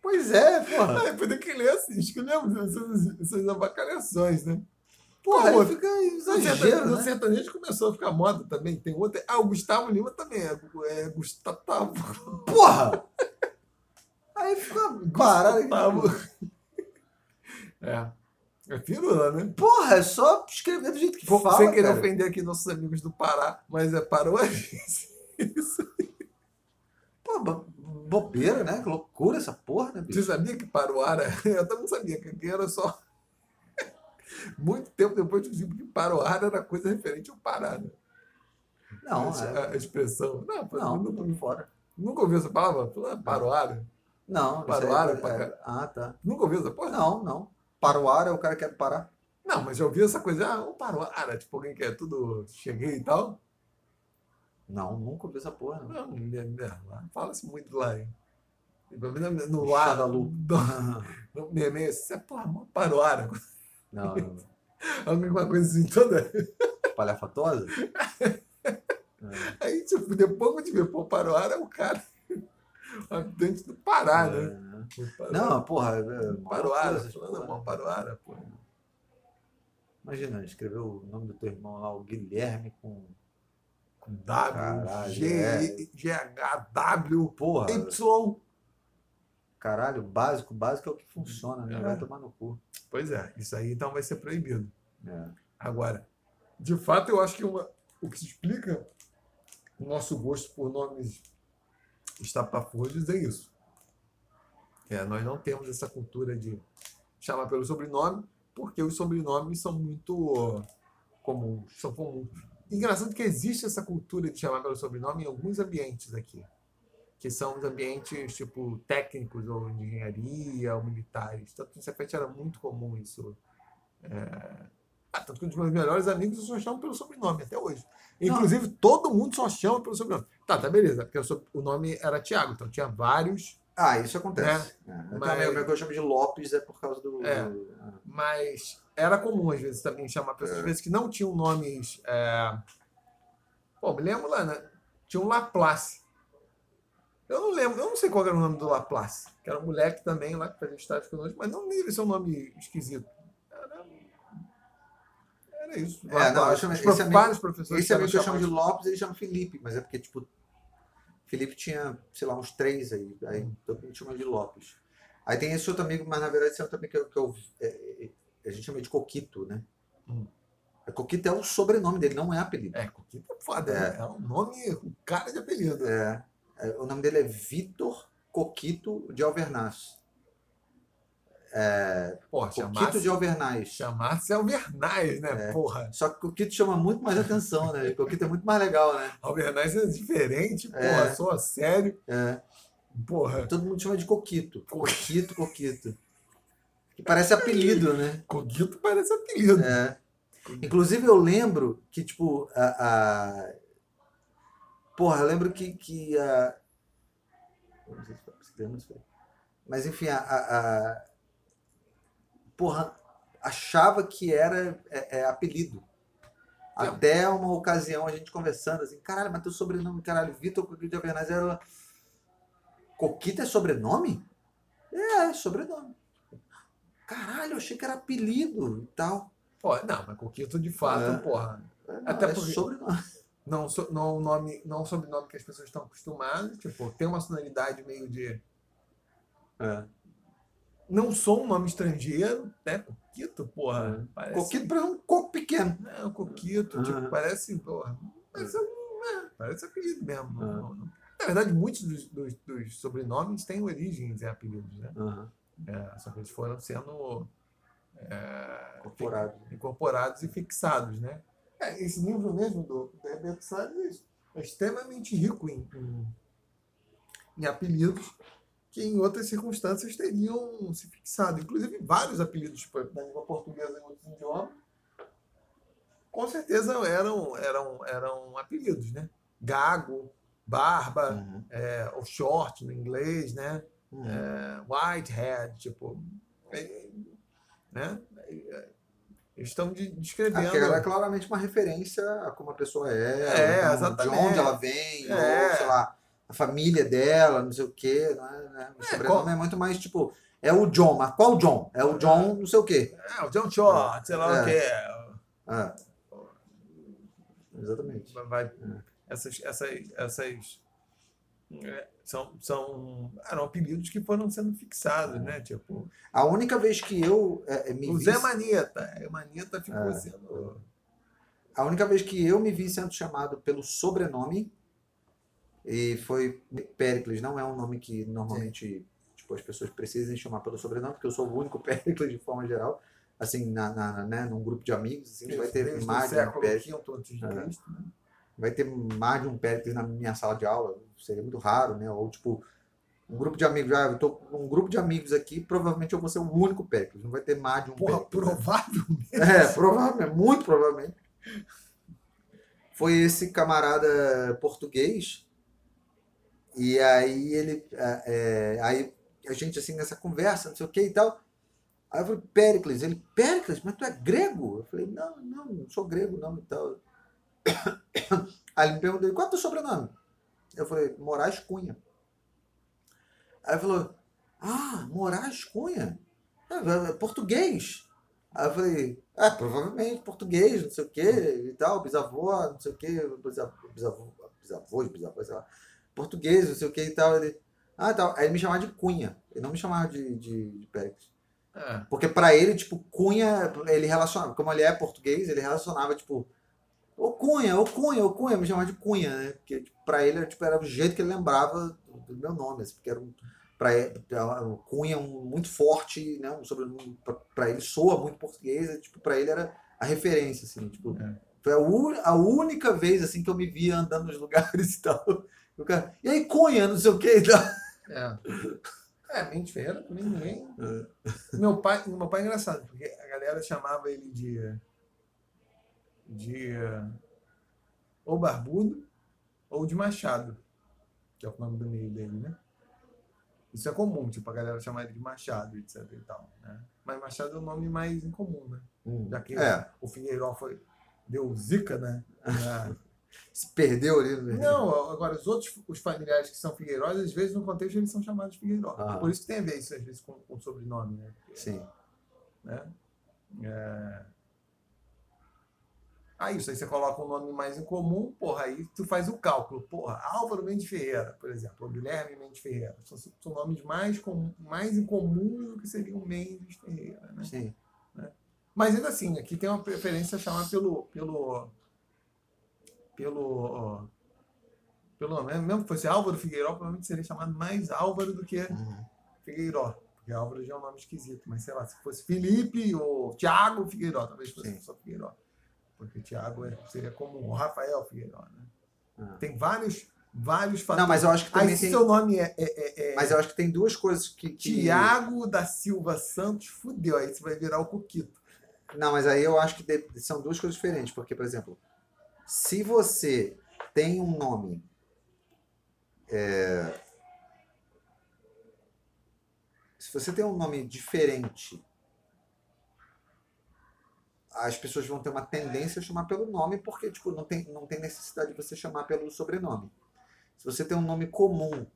Pois é, porra. Ah, poder que ler assim, escolhemos essas, essas avacalhações, né? Porra, Pô, aí fica exagero, no né? sertanejo começou a ficar moda também. Tem outra. Ah, o Gustavo Lima também é, é Gustavo. Porra! Aí fica. Gustavo. É. É firula, né? Porra, é só escrever do jeito que Vou, fala, sem querer cara. ofender aqui nossos amigos do Pará, mas é paroense. [laughs] Isso. Pô, bo- bobeira, né? Que loucura essa porra, né, Você bicho? sabia que Paroara, [laughs] eu também não sabia, que era só. [laughs] Muito tempo depois eu descobri que Paroara era coisa referente ao Pará, né? Não, Essa- é... a expressão. Não, não, nunca, fora. nunca ouviu essa palavra? Ah, Paroara? Não, Paroara, é- pra é- Ah, tá. Nunca ouviu essa porra? Não, não. Para o ar é o cara que quer parar. Não, mas já ouviu essa coisa, ah, o Paroara, tipo alguém que é tudo cheguei e tal? Não, nunca ouvi essa porra, não. Não, né, né, fala-se muito lá, hein? No ar, Xadalu. no, no neném, assim, é porra, mó Paroara. Não, não. Alguma coisa assim toda. Palhafatosa? [laughs] Aí, tipo, depois que eu te ver, pô, Paroara é o cara. O habitante do Pará, né? É. Pará- Não, porra. é, Paroara, essas falando porra. mal Paroara, pô. Imagina, escreveu o nome do teu irmão lá, o Guilherme, com. W, Caralho, G, é. G, H, W, Porra, Y. caralho, básico, básico é o que funciona, né? É. Vai tomar no cu. Pois é, isso aí então vai ser proibido. É. Agora, de fato, eu acho que uma, o que se explica o nosso gosto por nomes estapafúrdios é isso. É, nós não temos essa cultura de chamar pelo sobrenome, porque os sobrenomes são muito comuns. São comuns. Engraçado que existe essa cultura de chamar pelo sobrenome em alguns ambientes aqui, que são os ambientes tipo técnicos ou de engenharia ou militares. Tanto em Cefete era muito comum isso. Ah, tanto que um dos meus melhores amigos eu só chamo pelo sobrenome até hoje. Inclusive, todo mundo só chama pelo sobrenome. Tá, tá, beleza. Porque o nome era Tiago, então tinha vários, Ah, isso acontece. É. Eu Mas- tenho um amigo meu que eu chamo de Lopes, é por causa do. É. do- ah. mas era comum às vezes também chamar pessoas É. às vezes que não tinham nomes. É... Pô, me lembro lá, né? Tinha um Laplace. Eu não lembro, eu não sei qual era o nome do Laplace, que era um moleque também lá que fazia estágio conosco, mas não devia ser um nome esquisito. Era, era isso. É, não, eu chamo- Os esse prof- amigo- Esse amigo que eu chamo de Lopes, ele chama Felipe, mas é porque, tipo, Felipe tinha, sei lá, uns três aí. Aí Hum. todo mundo chama de Lopes. Aí tem esse outro amigo, mas na verdade esse outro amigo que eu, que eu é, é, a gente chama de Coquito, né? Hum. É, Coquito é o sobrenome dele, não é apelido. É, Coquito é foda, É. né? É um nome, um cara de apelido. É, é, o nome dele é Vitor Coquito de Alvernaz. Porra, Coquito de Alvernaz. chamasse Alvernaz, né? É. Porra. Só que Coquito chama muito mais atenção, né? Coquito é muito mais legal, né? Alvernaz é diferente, porra, É. só sério. É. Porra. Todo mundo chama de Coquito. Coquito, Coquito. Que parece apelido, né? Coquito parece apelido. É. Inclusive, eu lembro que, tipo, a. a... Porra, eu lembro que. que a... Mas, enfim, a, a- Porra, achava que era é, é, apelido. Até uma ocasião a gente conversando assim, caralho, mas teu sobrenome, caralho, Vitor Coquito de Alvernaz era. Coquito é sobrenome? É, é sobrenome. Caralho, eu achei que era apelido e tal. Pô, não, mas Coquito de fato, É. porra. Não, Até é porque- sobrenome. Não, so- não, nome, não sobrenome que as pessoas estão acostumadas. Tipo, tem uma sonoridade meio de. É. Não sou um nome estrangeiro, né? Coquito, porra. Parece, Coquito parece um coco pequeno. É, um Coquito, Aham. tipo, parece, porra. Parece, é, parece apelido mesmo. não. Na verdade, muitos dos, dos- dos sobrenomes têm origens em apelidos, né? É, só que eles foram sendo é, Incorporado. incorporados e fixados, né? É, esse livro mesmo do, do Herbert Salles é extremamente rico em, em, em apelidos que em outras circunstâncias teriam se fixado. Inclusive vários apelidos tipo, da língua portuguesa em outros idiomas com certeza eram, eram, eram apelidos, né? Gago, Barba, Uhum. é, o Short no inglês, né? Uhum. É, Whitehead, tipo. é, né? É, Eles estão Ah, descrevendo. porque ela é claramente uma referência a como a pessoa é, É, exatamente. de onde ela vem, É. ou, sei lá, a família dela, não sei o quê. Não é, né? O É, sobrenome qual- é muito mais tipo, é o John, mas qual John? É o John não sei o quê. É, o John Short, sei lá É. o que é. É. Exatamente. vai essas essas essas é, são, são eram apelidos que foram sendo fixados, né? Tipo, A única vez que eu é, é, me o vi, Zé Maneta, é, Maneta ficou É. sendo a única vez que eu me vi sendo chamado pelo sobrenome e foi Péricles, não é um nome que normalmente tipo, as pessoas precisem chamar pelo sobrenome, porque eu sou o único [laughs] Péricles de forma geral, assim, na, na, né, num grupo de amigos, assim, vai ter mais de um Péricles. É. Né? vai ter mais de um Péricles na minha sala de aula, seria muito raro, né? Ou tipo, um grupo de amigos, ah, eu tô com um grupo de amigos aqui, provavelmente eu vou ser o único Péricles, não vai ter mais de um Porra, Péricles. né? provavelmente. É, provavelmente, muito provavelmente. Foi esse camarada português, e aí ele, é, é, aí a gente assim nessa conversa, não sei o que e tal, aí eu falei, Péricles, ele, Péricles, mas tu é grego? Eu falei, não, não, não sou grego não e tal. [coughs] Aí ele me perguntou, qual é o teu sobrenome? Eu falei, Moraes Cunha. Aí ele falou, ah, Moraes Cunha? É, é português. Aí eu falei, ah, provavelmente português, não sei o que e tal, bisavô, não sei o que, bisavô, bisavô, bisavô, bisavô, sei lá, português, não sei o que e tal. Ele, ah, tal. Aí ele me chamava de Cunha, ele não me chamava de, de, de Péricles. É. Porque pra ele, tipo, Cunha, ele relacionava, como ele é português, ele relacionava, tipo, ô Cunha, ô Cunha, ô Cunha, me chamava de Cunha, né? Porque tipo, pra ele, tipo, era o jeito que ele lembrava do meu nome, assim, porque era um, pra ele, Cunha é um, muito forte, né? Um sobrenome, pra, pra ele soa muito português, e, tipo, pra ele era a referência, assim, tipo, É. foi a, a única vez, assim, que eu me via andando nos [laughs] lugares e tal. O cara, e aí, Cunha, não sei o que e tal. É. É, também ninguém. Meu pai, meu pai é engraçado, porque a galera chamava ele de. de. ou Barbudo ou de Machado, que é o nome do meio dele, né? Isso é comum, tipo, a galera chamar ele de Machado, etc e tal, né? Mas Machado é o nome mais incomum, né? Já que É, o Figueiró foi, deu zica, né? Na- se perdeu ali. né? Não, agora os outros, os familiares que são Figueiróis, às vezes no contexto eles são chamados de Figueiró. Ah. Por isso que tem a ver isso, às vezes, com, o sobrenome, né? Porque, Sim. né? É... Aí isso, aí você coloca um nome mais incomum, porra, aí tu faz o cálculo. Porra, Álvaro Mendes Ferreira, por exemplo, ou Guilherme Mendes Ferreira. São, são nomes mais, com, mais incomuns do que seriam Mendes Ferreira, né? Sim. Mas ainda assim, aqui tem uma preferência a chamar pelo. pelo. Pelo. pelo nome. né? Mesmo que fosse Álvaro Figueiró, provavelmente seria chamado mais Álvaro do que Uhum. Figueiró. Porque Álvaro já é um nome esquisito. Mas sei lá, se fosse Felipe ou Tiago Figueiró, talvez fosse Sim. só Figueiró. Porque Tiago é- seria como o Rafael Figueiró. Né? Ah. Tem vários, vários fatores. Não, mas eu acho que Aí também se tem. seu nome é, é, é, é Mas eu acho que tem duas coisas que. que... Tiago da Silva Santos, fudeu. Aí você vai virar o Coquito. Não, mas aí eu acho que são duas coisas diferentes. Porque, por exemplo, se você tem um nome. é, Se você tem um nome diferente, as pessoas vão ter uma tendência a chamar pelo nome, porque tipo, não, tem, não tem necessidade de você chamar pelo sobrenome. Se você tem um nome comum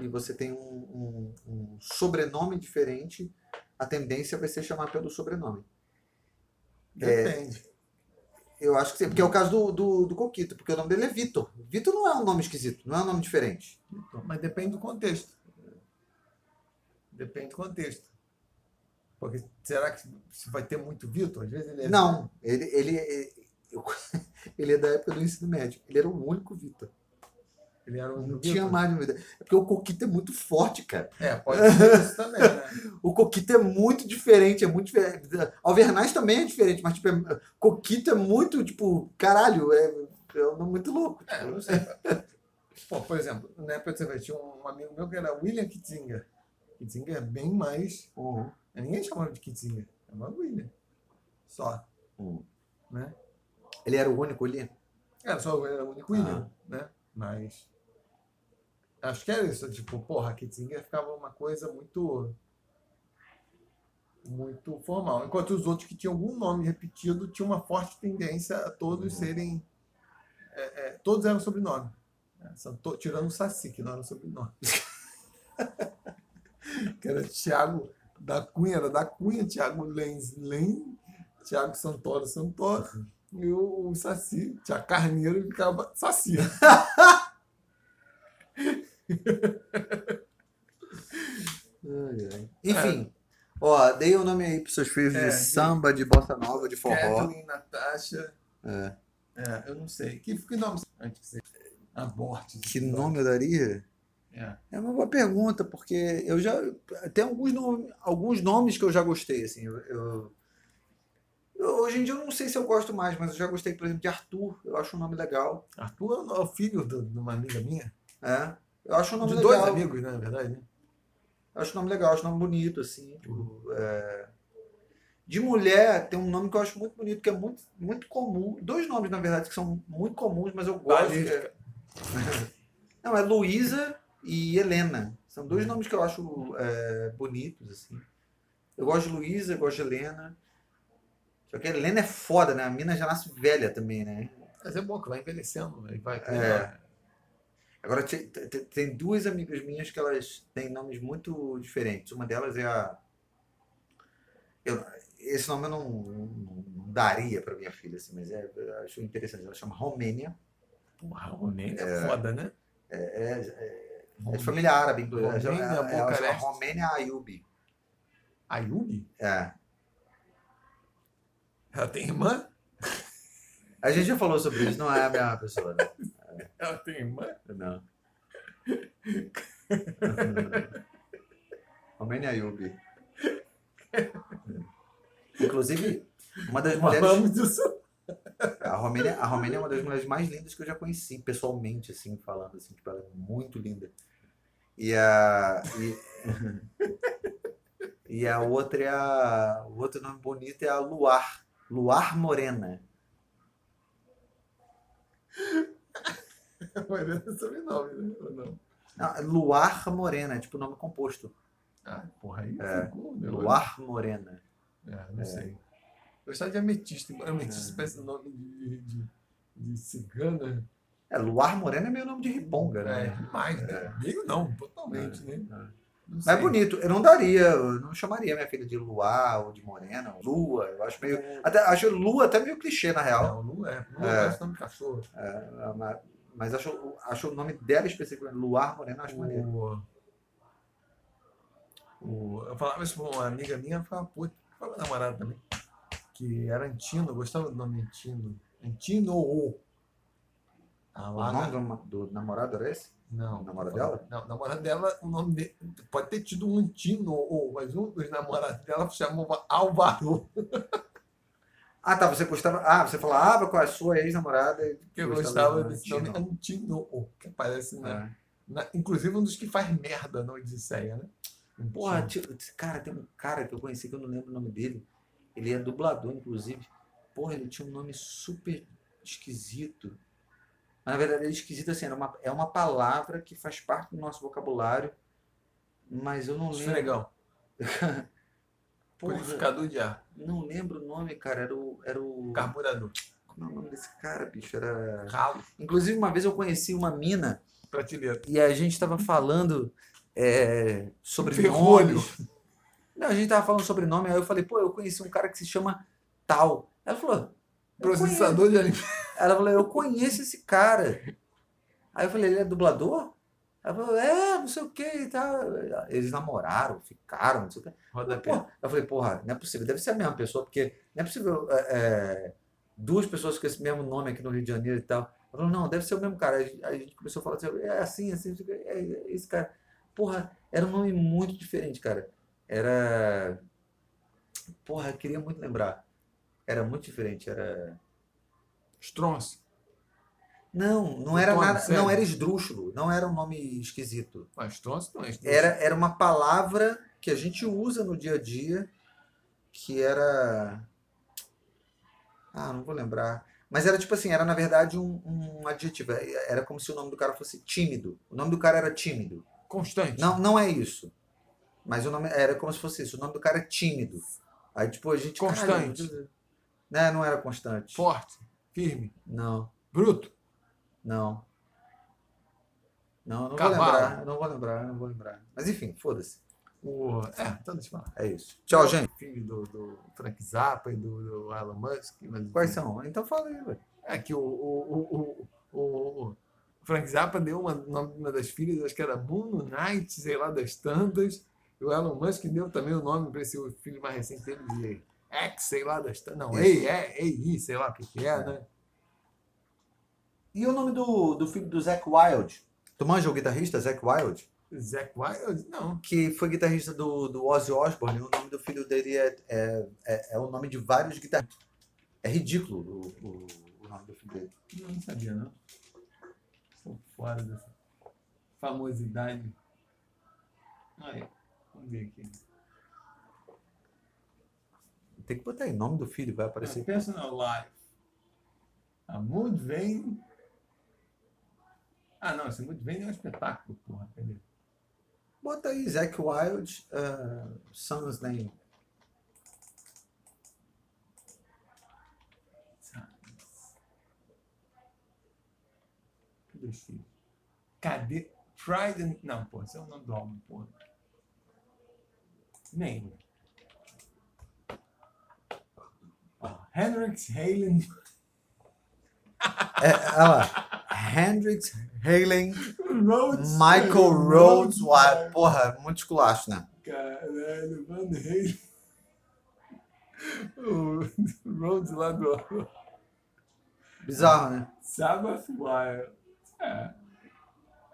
e você tem um, um- um sobrenome diferente, a tendência vai ser chamar pelo sobrenome. Depende. Eu acho que sim, porque é o caso do, do, do Coquito, porque o nome dele é Vitor. Vitor não é um nome esquisito, não é um nome diferente. Mas depende do contexto. Depende do contexto. Porque será que vai ter muito Vitor? Às vezes ele é. Não, ele, ele, ele, eu- [laughs] ele é da época do ensino médio. Ele era o único Vitor. Ele era um Não tinha mais de. É porque o Coquito é muito forte, cara. É, pode ser isso também, né? [laughs] O Coquito é muito diferente, é muito diferente. Alvernaz também é diferente, mas tipo, é- Coquito é muito, tipo, caralho, é, é um nome muito louco. É, eu não sei. [laughs] Pô, por exemplo, na época você tinha um amigo meu que era William Kitzinger. Kitzinger é bem mais. Uhum. Ninguém chamava de Kitzinger. Chamava William. Só. Uhum. Né? Ele era o único ali? Era só era o único William, né? Mas. Acho que era isso. Tipo, porra, Kitzinger ficava uma coisa muito. Muito formal. Enquanto os outros que tinham algum nome repetido tinham uma forte tendência a todos Uhum. serem. é, é, todos eram sobrenome. to- tirando o Saci, que não era sobrenome. [laughs] que era Thiago da Cunha, era da Cunha, Thiago Lenz, Len, Thiago Santoro, Santoro. E o, o Saci, tinha Carneiro ficava Saci. [laughs] [laughs] Enfim, ó, dei o nome aí pros seus filhos É, de samba, de bossa nova, de forró. Kathleen, Natasha. É. É, eu não sei. Que, que nome antes que você aborte? Que nome eu daria? É. É uma boa pergunta, porque eu já. Tem alguns, nome, alguns nomes que eu já gostei, assim. Eu, eu- hoje em dia eu não sei se eu gosto mais, mas eu já gostei, por exemplo, de Arthur. Eu acho um nome legal. Arthur é o filho de uma amiga minha. É. Eu acho um nome De legal. dois amigos, né, na verdade. né? Eu acho o nome legal, acho o nome bonito, assim. tipo, é. De mulher, tem um nome que eu acho muito bonito, que é muito, muito comum. Dois nomes, na verdade, que são muito comuns, mas eu gosto. é- [laughs] Não, é Luísa e Helena. São dois nomes que eu acho é, bonitos, assim. Eu gosto de Luísa, eu gosto de Helena. Só que a Helena é foda, né? A mina já nasce velha também, né? Mas é bom que vai envelhecendo. Aí vai É. Agora, te- te- tem duas amigas minhas que elas têm nomes muito diferentes. Uma delas é a. eu- esse nome eu não, não- não daria para minha filha, assim, mas é, acho interessante. Ela chama Romênia. Porra, Romênia é foda, né? É, é- é de família árabe, inclusive. Romênia, ela, ela chama Bucareste. Romênia Ayubi. Ayubi? É. Ela tem irmã? A gente já falou sobre isso, não é a mesma pessoa. Né? [laughs] Ela tem irmã? Não. Romênia [laughs] Ayubi. Inclusive, uma das mulheres. A Romênia, a Romênia é uma das mulheres mais lindas que eu já conheci, pessoalmente, assim, falando, assim, tipo, ela é muito linda. E a. E, e a outra é a. O outro nome bonito é a Luar. Luar Morena. [laughs] Mas é sobrenome, né? Ou não? Não, é Luar Morena, é tipo nome composto. Ah, porra, aí É. ficou, né? Luar Morena. É, não sei. Eu gostava de ametista, ametista parece nome de, de, de cigana. É, Luar Morena é meio nome de riponga, É, né? demais, né? Meio não, totalmente, né? Não Mas é sei. bonito. Eu não daria, eu não chamaria minha filha de Luar ou de Morena. ou Lua, eu acho meio. Até, acho Lua até meio clichê, na real. Não, não é. Não É. é. nome de cachorro. É, mas- mas acho, acho o nome dela especificamente, Luar Morena, eu acho maneiro. O, o, eu falava isso pra uma amiga minha, ela falava, pô, falava namorada também, que era Antino, eu gostava do nome Antino. Antino ou. Ah, O nome do, do namorado era esse? Não. O namorado dela? Não, o namorado dela, o nome dele, pode ter tido um Antino ou, mas um dos namorados dela chamava Álvaro, [laughs] Ah, tá. Você gostava. Ah, você falava com a sua ex-namorada. que eu gostava desse nome Antino. Que aparece na, É. na- Inclusive um dos que faz merda na Odisseia, né? Porra, tio, cara, tem um cara que eu conheci que eu não lembro o nome dele. Ele é dublador, inclusive. Porra, ele tinha um nome super esquisito. Mas, na verdade, ele é esquisito assim, era uma, é uma palavra que faz parte do nosso vocabulário, mas eu não lembro. Esfregão. [laughs] Porra, Purificador de ar. não lembro o nome, cara. Era o. Era o Carburador. como é o nome desse cara, bicho? Era. Ralo. Inclusive, uma vez eu conheci uma mina Prateleira. e a gente estava falando é, sobre Ferrolho. nomes. Não, a gente tava falando sobre nome, aí eu falei, pô, eu conheci um cara que se chama tal. Ela falou, Processador de alimentos. ela falou, eu conheço esse cara. Aí eu falei, ele é dublador? Ela falou, é, não sei o que e tal. Eles namoraram, ficaram, não sei o que. Roda Porra, eu falei, porra, não é possível, deve ser a mesma pessoa, porque não é possível é, é, duas pessoas com esse mesmo nome aqui no Rio de Janeiro e tal. Ela falou, não, deve ser o mesmo cara. Aí a gente- começou a falar assim, é assim, assim, é, é esse cara. Porra, era um nome muito diferente, cara. Era. Porra, eu queria muito lembrar. Era muito diferente, era. Stronce. Não, não era nada, sério? não era esdrúxulo, não era um nome esquisito. Mas Stronce não é Stronce. Era, era uma palavra que a gente usa no dia a dia, que era. Ah, não vou lembrar. Mas era tipo assim, era na verdade um, um adjetivo. Era como se o nome do cara fosse tímido. O nome do cara era tímido. Constante. Não, não é isso. Mas o nome era como se fosse isso. O nome do cara é tímido. Aí, tipo, a gente. Constante. Caralho, né? Não era constante. Forte. Firme. Não, Bruto. Não. Não, não Cavalo. vou lembrar. Não vou lembrar, não vou lembrar. Mas enfim, foda-se. O... É, então deixa eu falar. É isso. Tchau, gente. Filho do, do Frank Zappa e do, do Elon Musk. Mas, Quais são? Então fala aí, velho. É que o, o, o, o, Frank Zappa deu uma, uma das filhas, acho que era Moon Knight, sei lá, das tantas. E o Elon Musk deu também o nome para esse filho mais recente dele de X, sei lá, das tantas. Não. Ei, é, Ei, sei lá o que, que é, né? E o nome do, do filho do Zac Wild? Tu manja o guitarrista Zac Wild? Zack Wild? Não. Que foi guitarrista do, do Ozzy Osbourne. O nome do filho dele é, é, é, é o nome de vários guitarristas. É ridículo o, o, o nome do filho dele. Não, não sabia, não. Estou fora dessa famosidade. Aí, vamos ver aqui. Tem que botar aí nome do filho, vai aparecer. Personal Life. A Mood vem. Ah, não, esse vem é um espetáculo, porra. Cadê? Bota aí Zac Wild, uh, son's name. Cadê? Pride and... Não, pô, esse é o nome do álbum. Nem. Ó, Hendrix Halen. É, olha lá. Hendrix, Halen, Rhodes. Michael Rhodes Wild. Porra, muito esculacho, né? Caralho, Van Halen. O Rhodes lá do Bizarro, né? Sabbath Wild. É.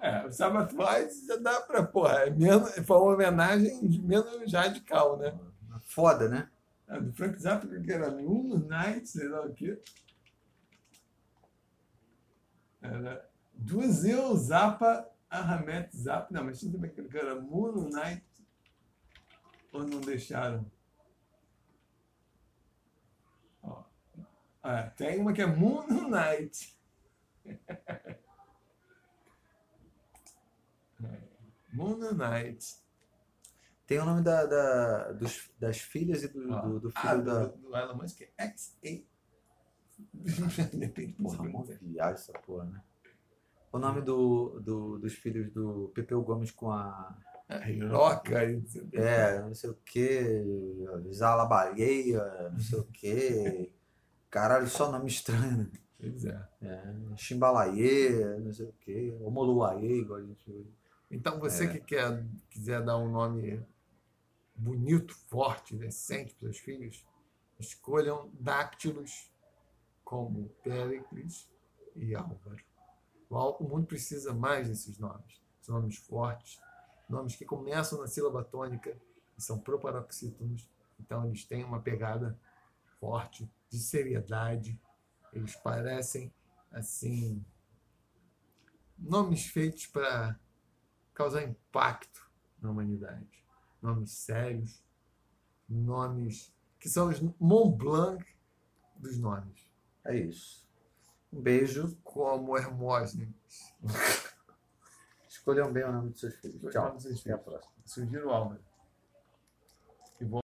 É, o Sabbath Wild já dá pra, porra, é menos, foi uma homenagem menos radical, né? Foda, né? A do Frank Zappa, que era Moon Night, sei lá o quê. Era Duzil Zappa Ahmet Zappa. Não, mas tinha também aquele que era Moon Night. Ou não deixaram? Ó. Ah, tem uma que é Moon [laughs] Night. Moon Night. Tem o nome da, da- dos- das filhas e do, Ó. do, do filho Ah, da. do, do Elon Musk é XA. [laughs] Depende Porra, mó viagem essa porra, né? O nome do, do, dos filhos do Pepeu Gomes com a. E É, não sei o que, Zala Baleia, não sei o que. Caralho, só nome estranho? Pois é. É, Chimbalaie, não sei o que, Omoluaie, igual a gente. Então, você É. que quer, quiser dar um nome bonito, forte, decente para os filhos, escolham dáctilos como Péricles e Álvaro. O mundo precisa mais desses nomes. São nomes fortes, nomes que começam na sílaba tônica e são proparoxítonos. Então, eles têm uma pegada forte, de seriedade. Eles parecem, assim, nomes feitos para causar impacto na humanidade. Nomes sérios, nomes que são os Mont Blanc dos nomes, É isso. Um beijo. como Hermógenes. [laughs] Escolham bem o nome dos seus filhos. Tchau. Até a próxima. Sugiro Álvaro.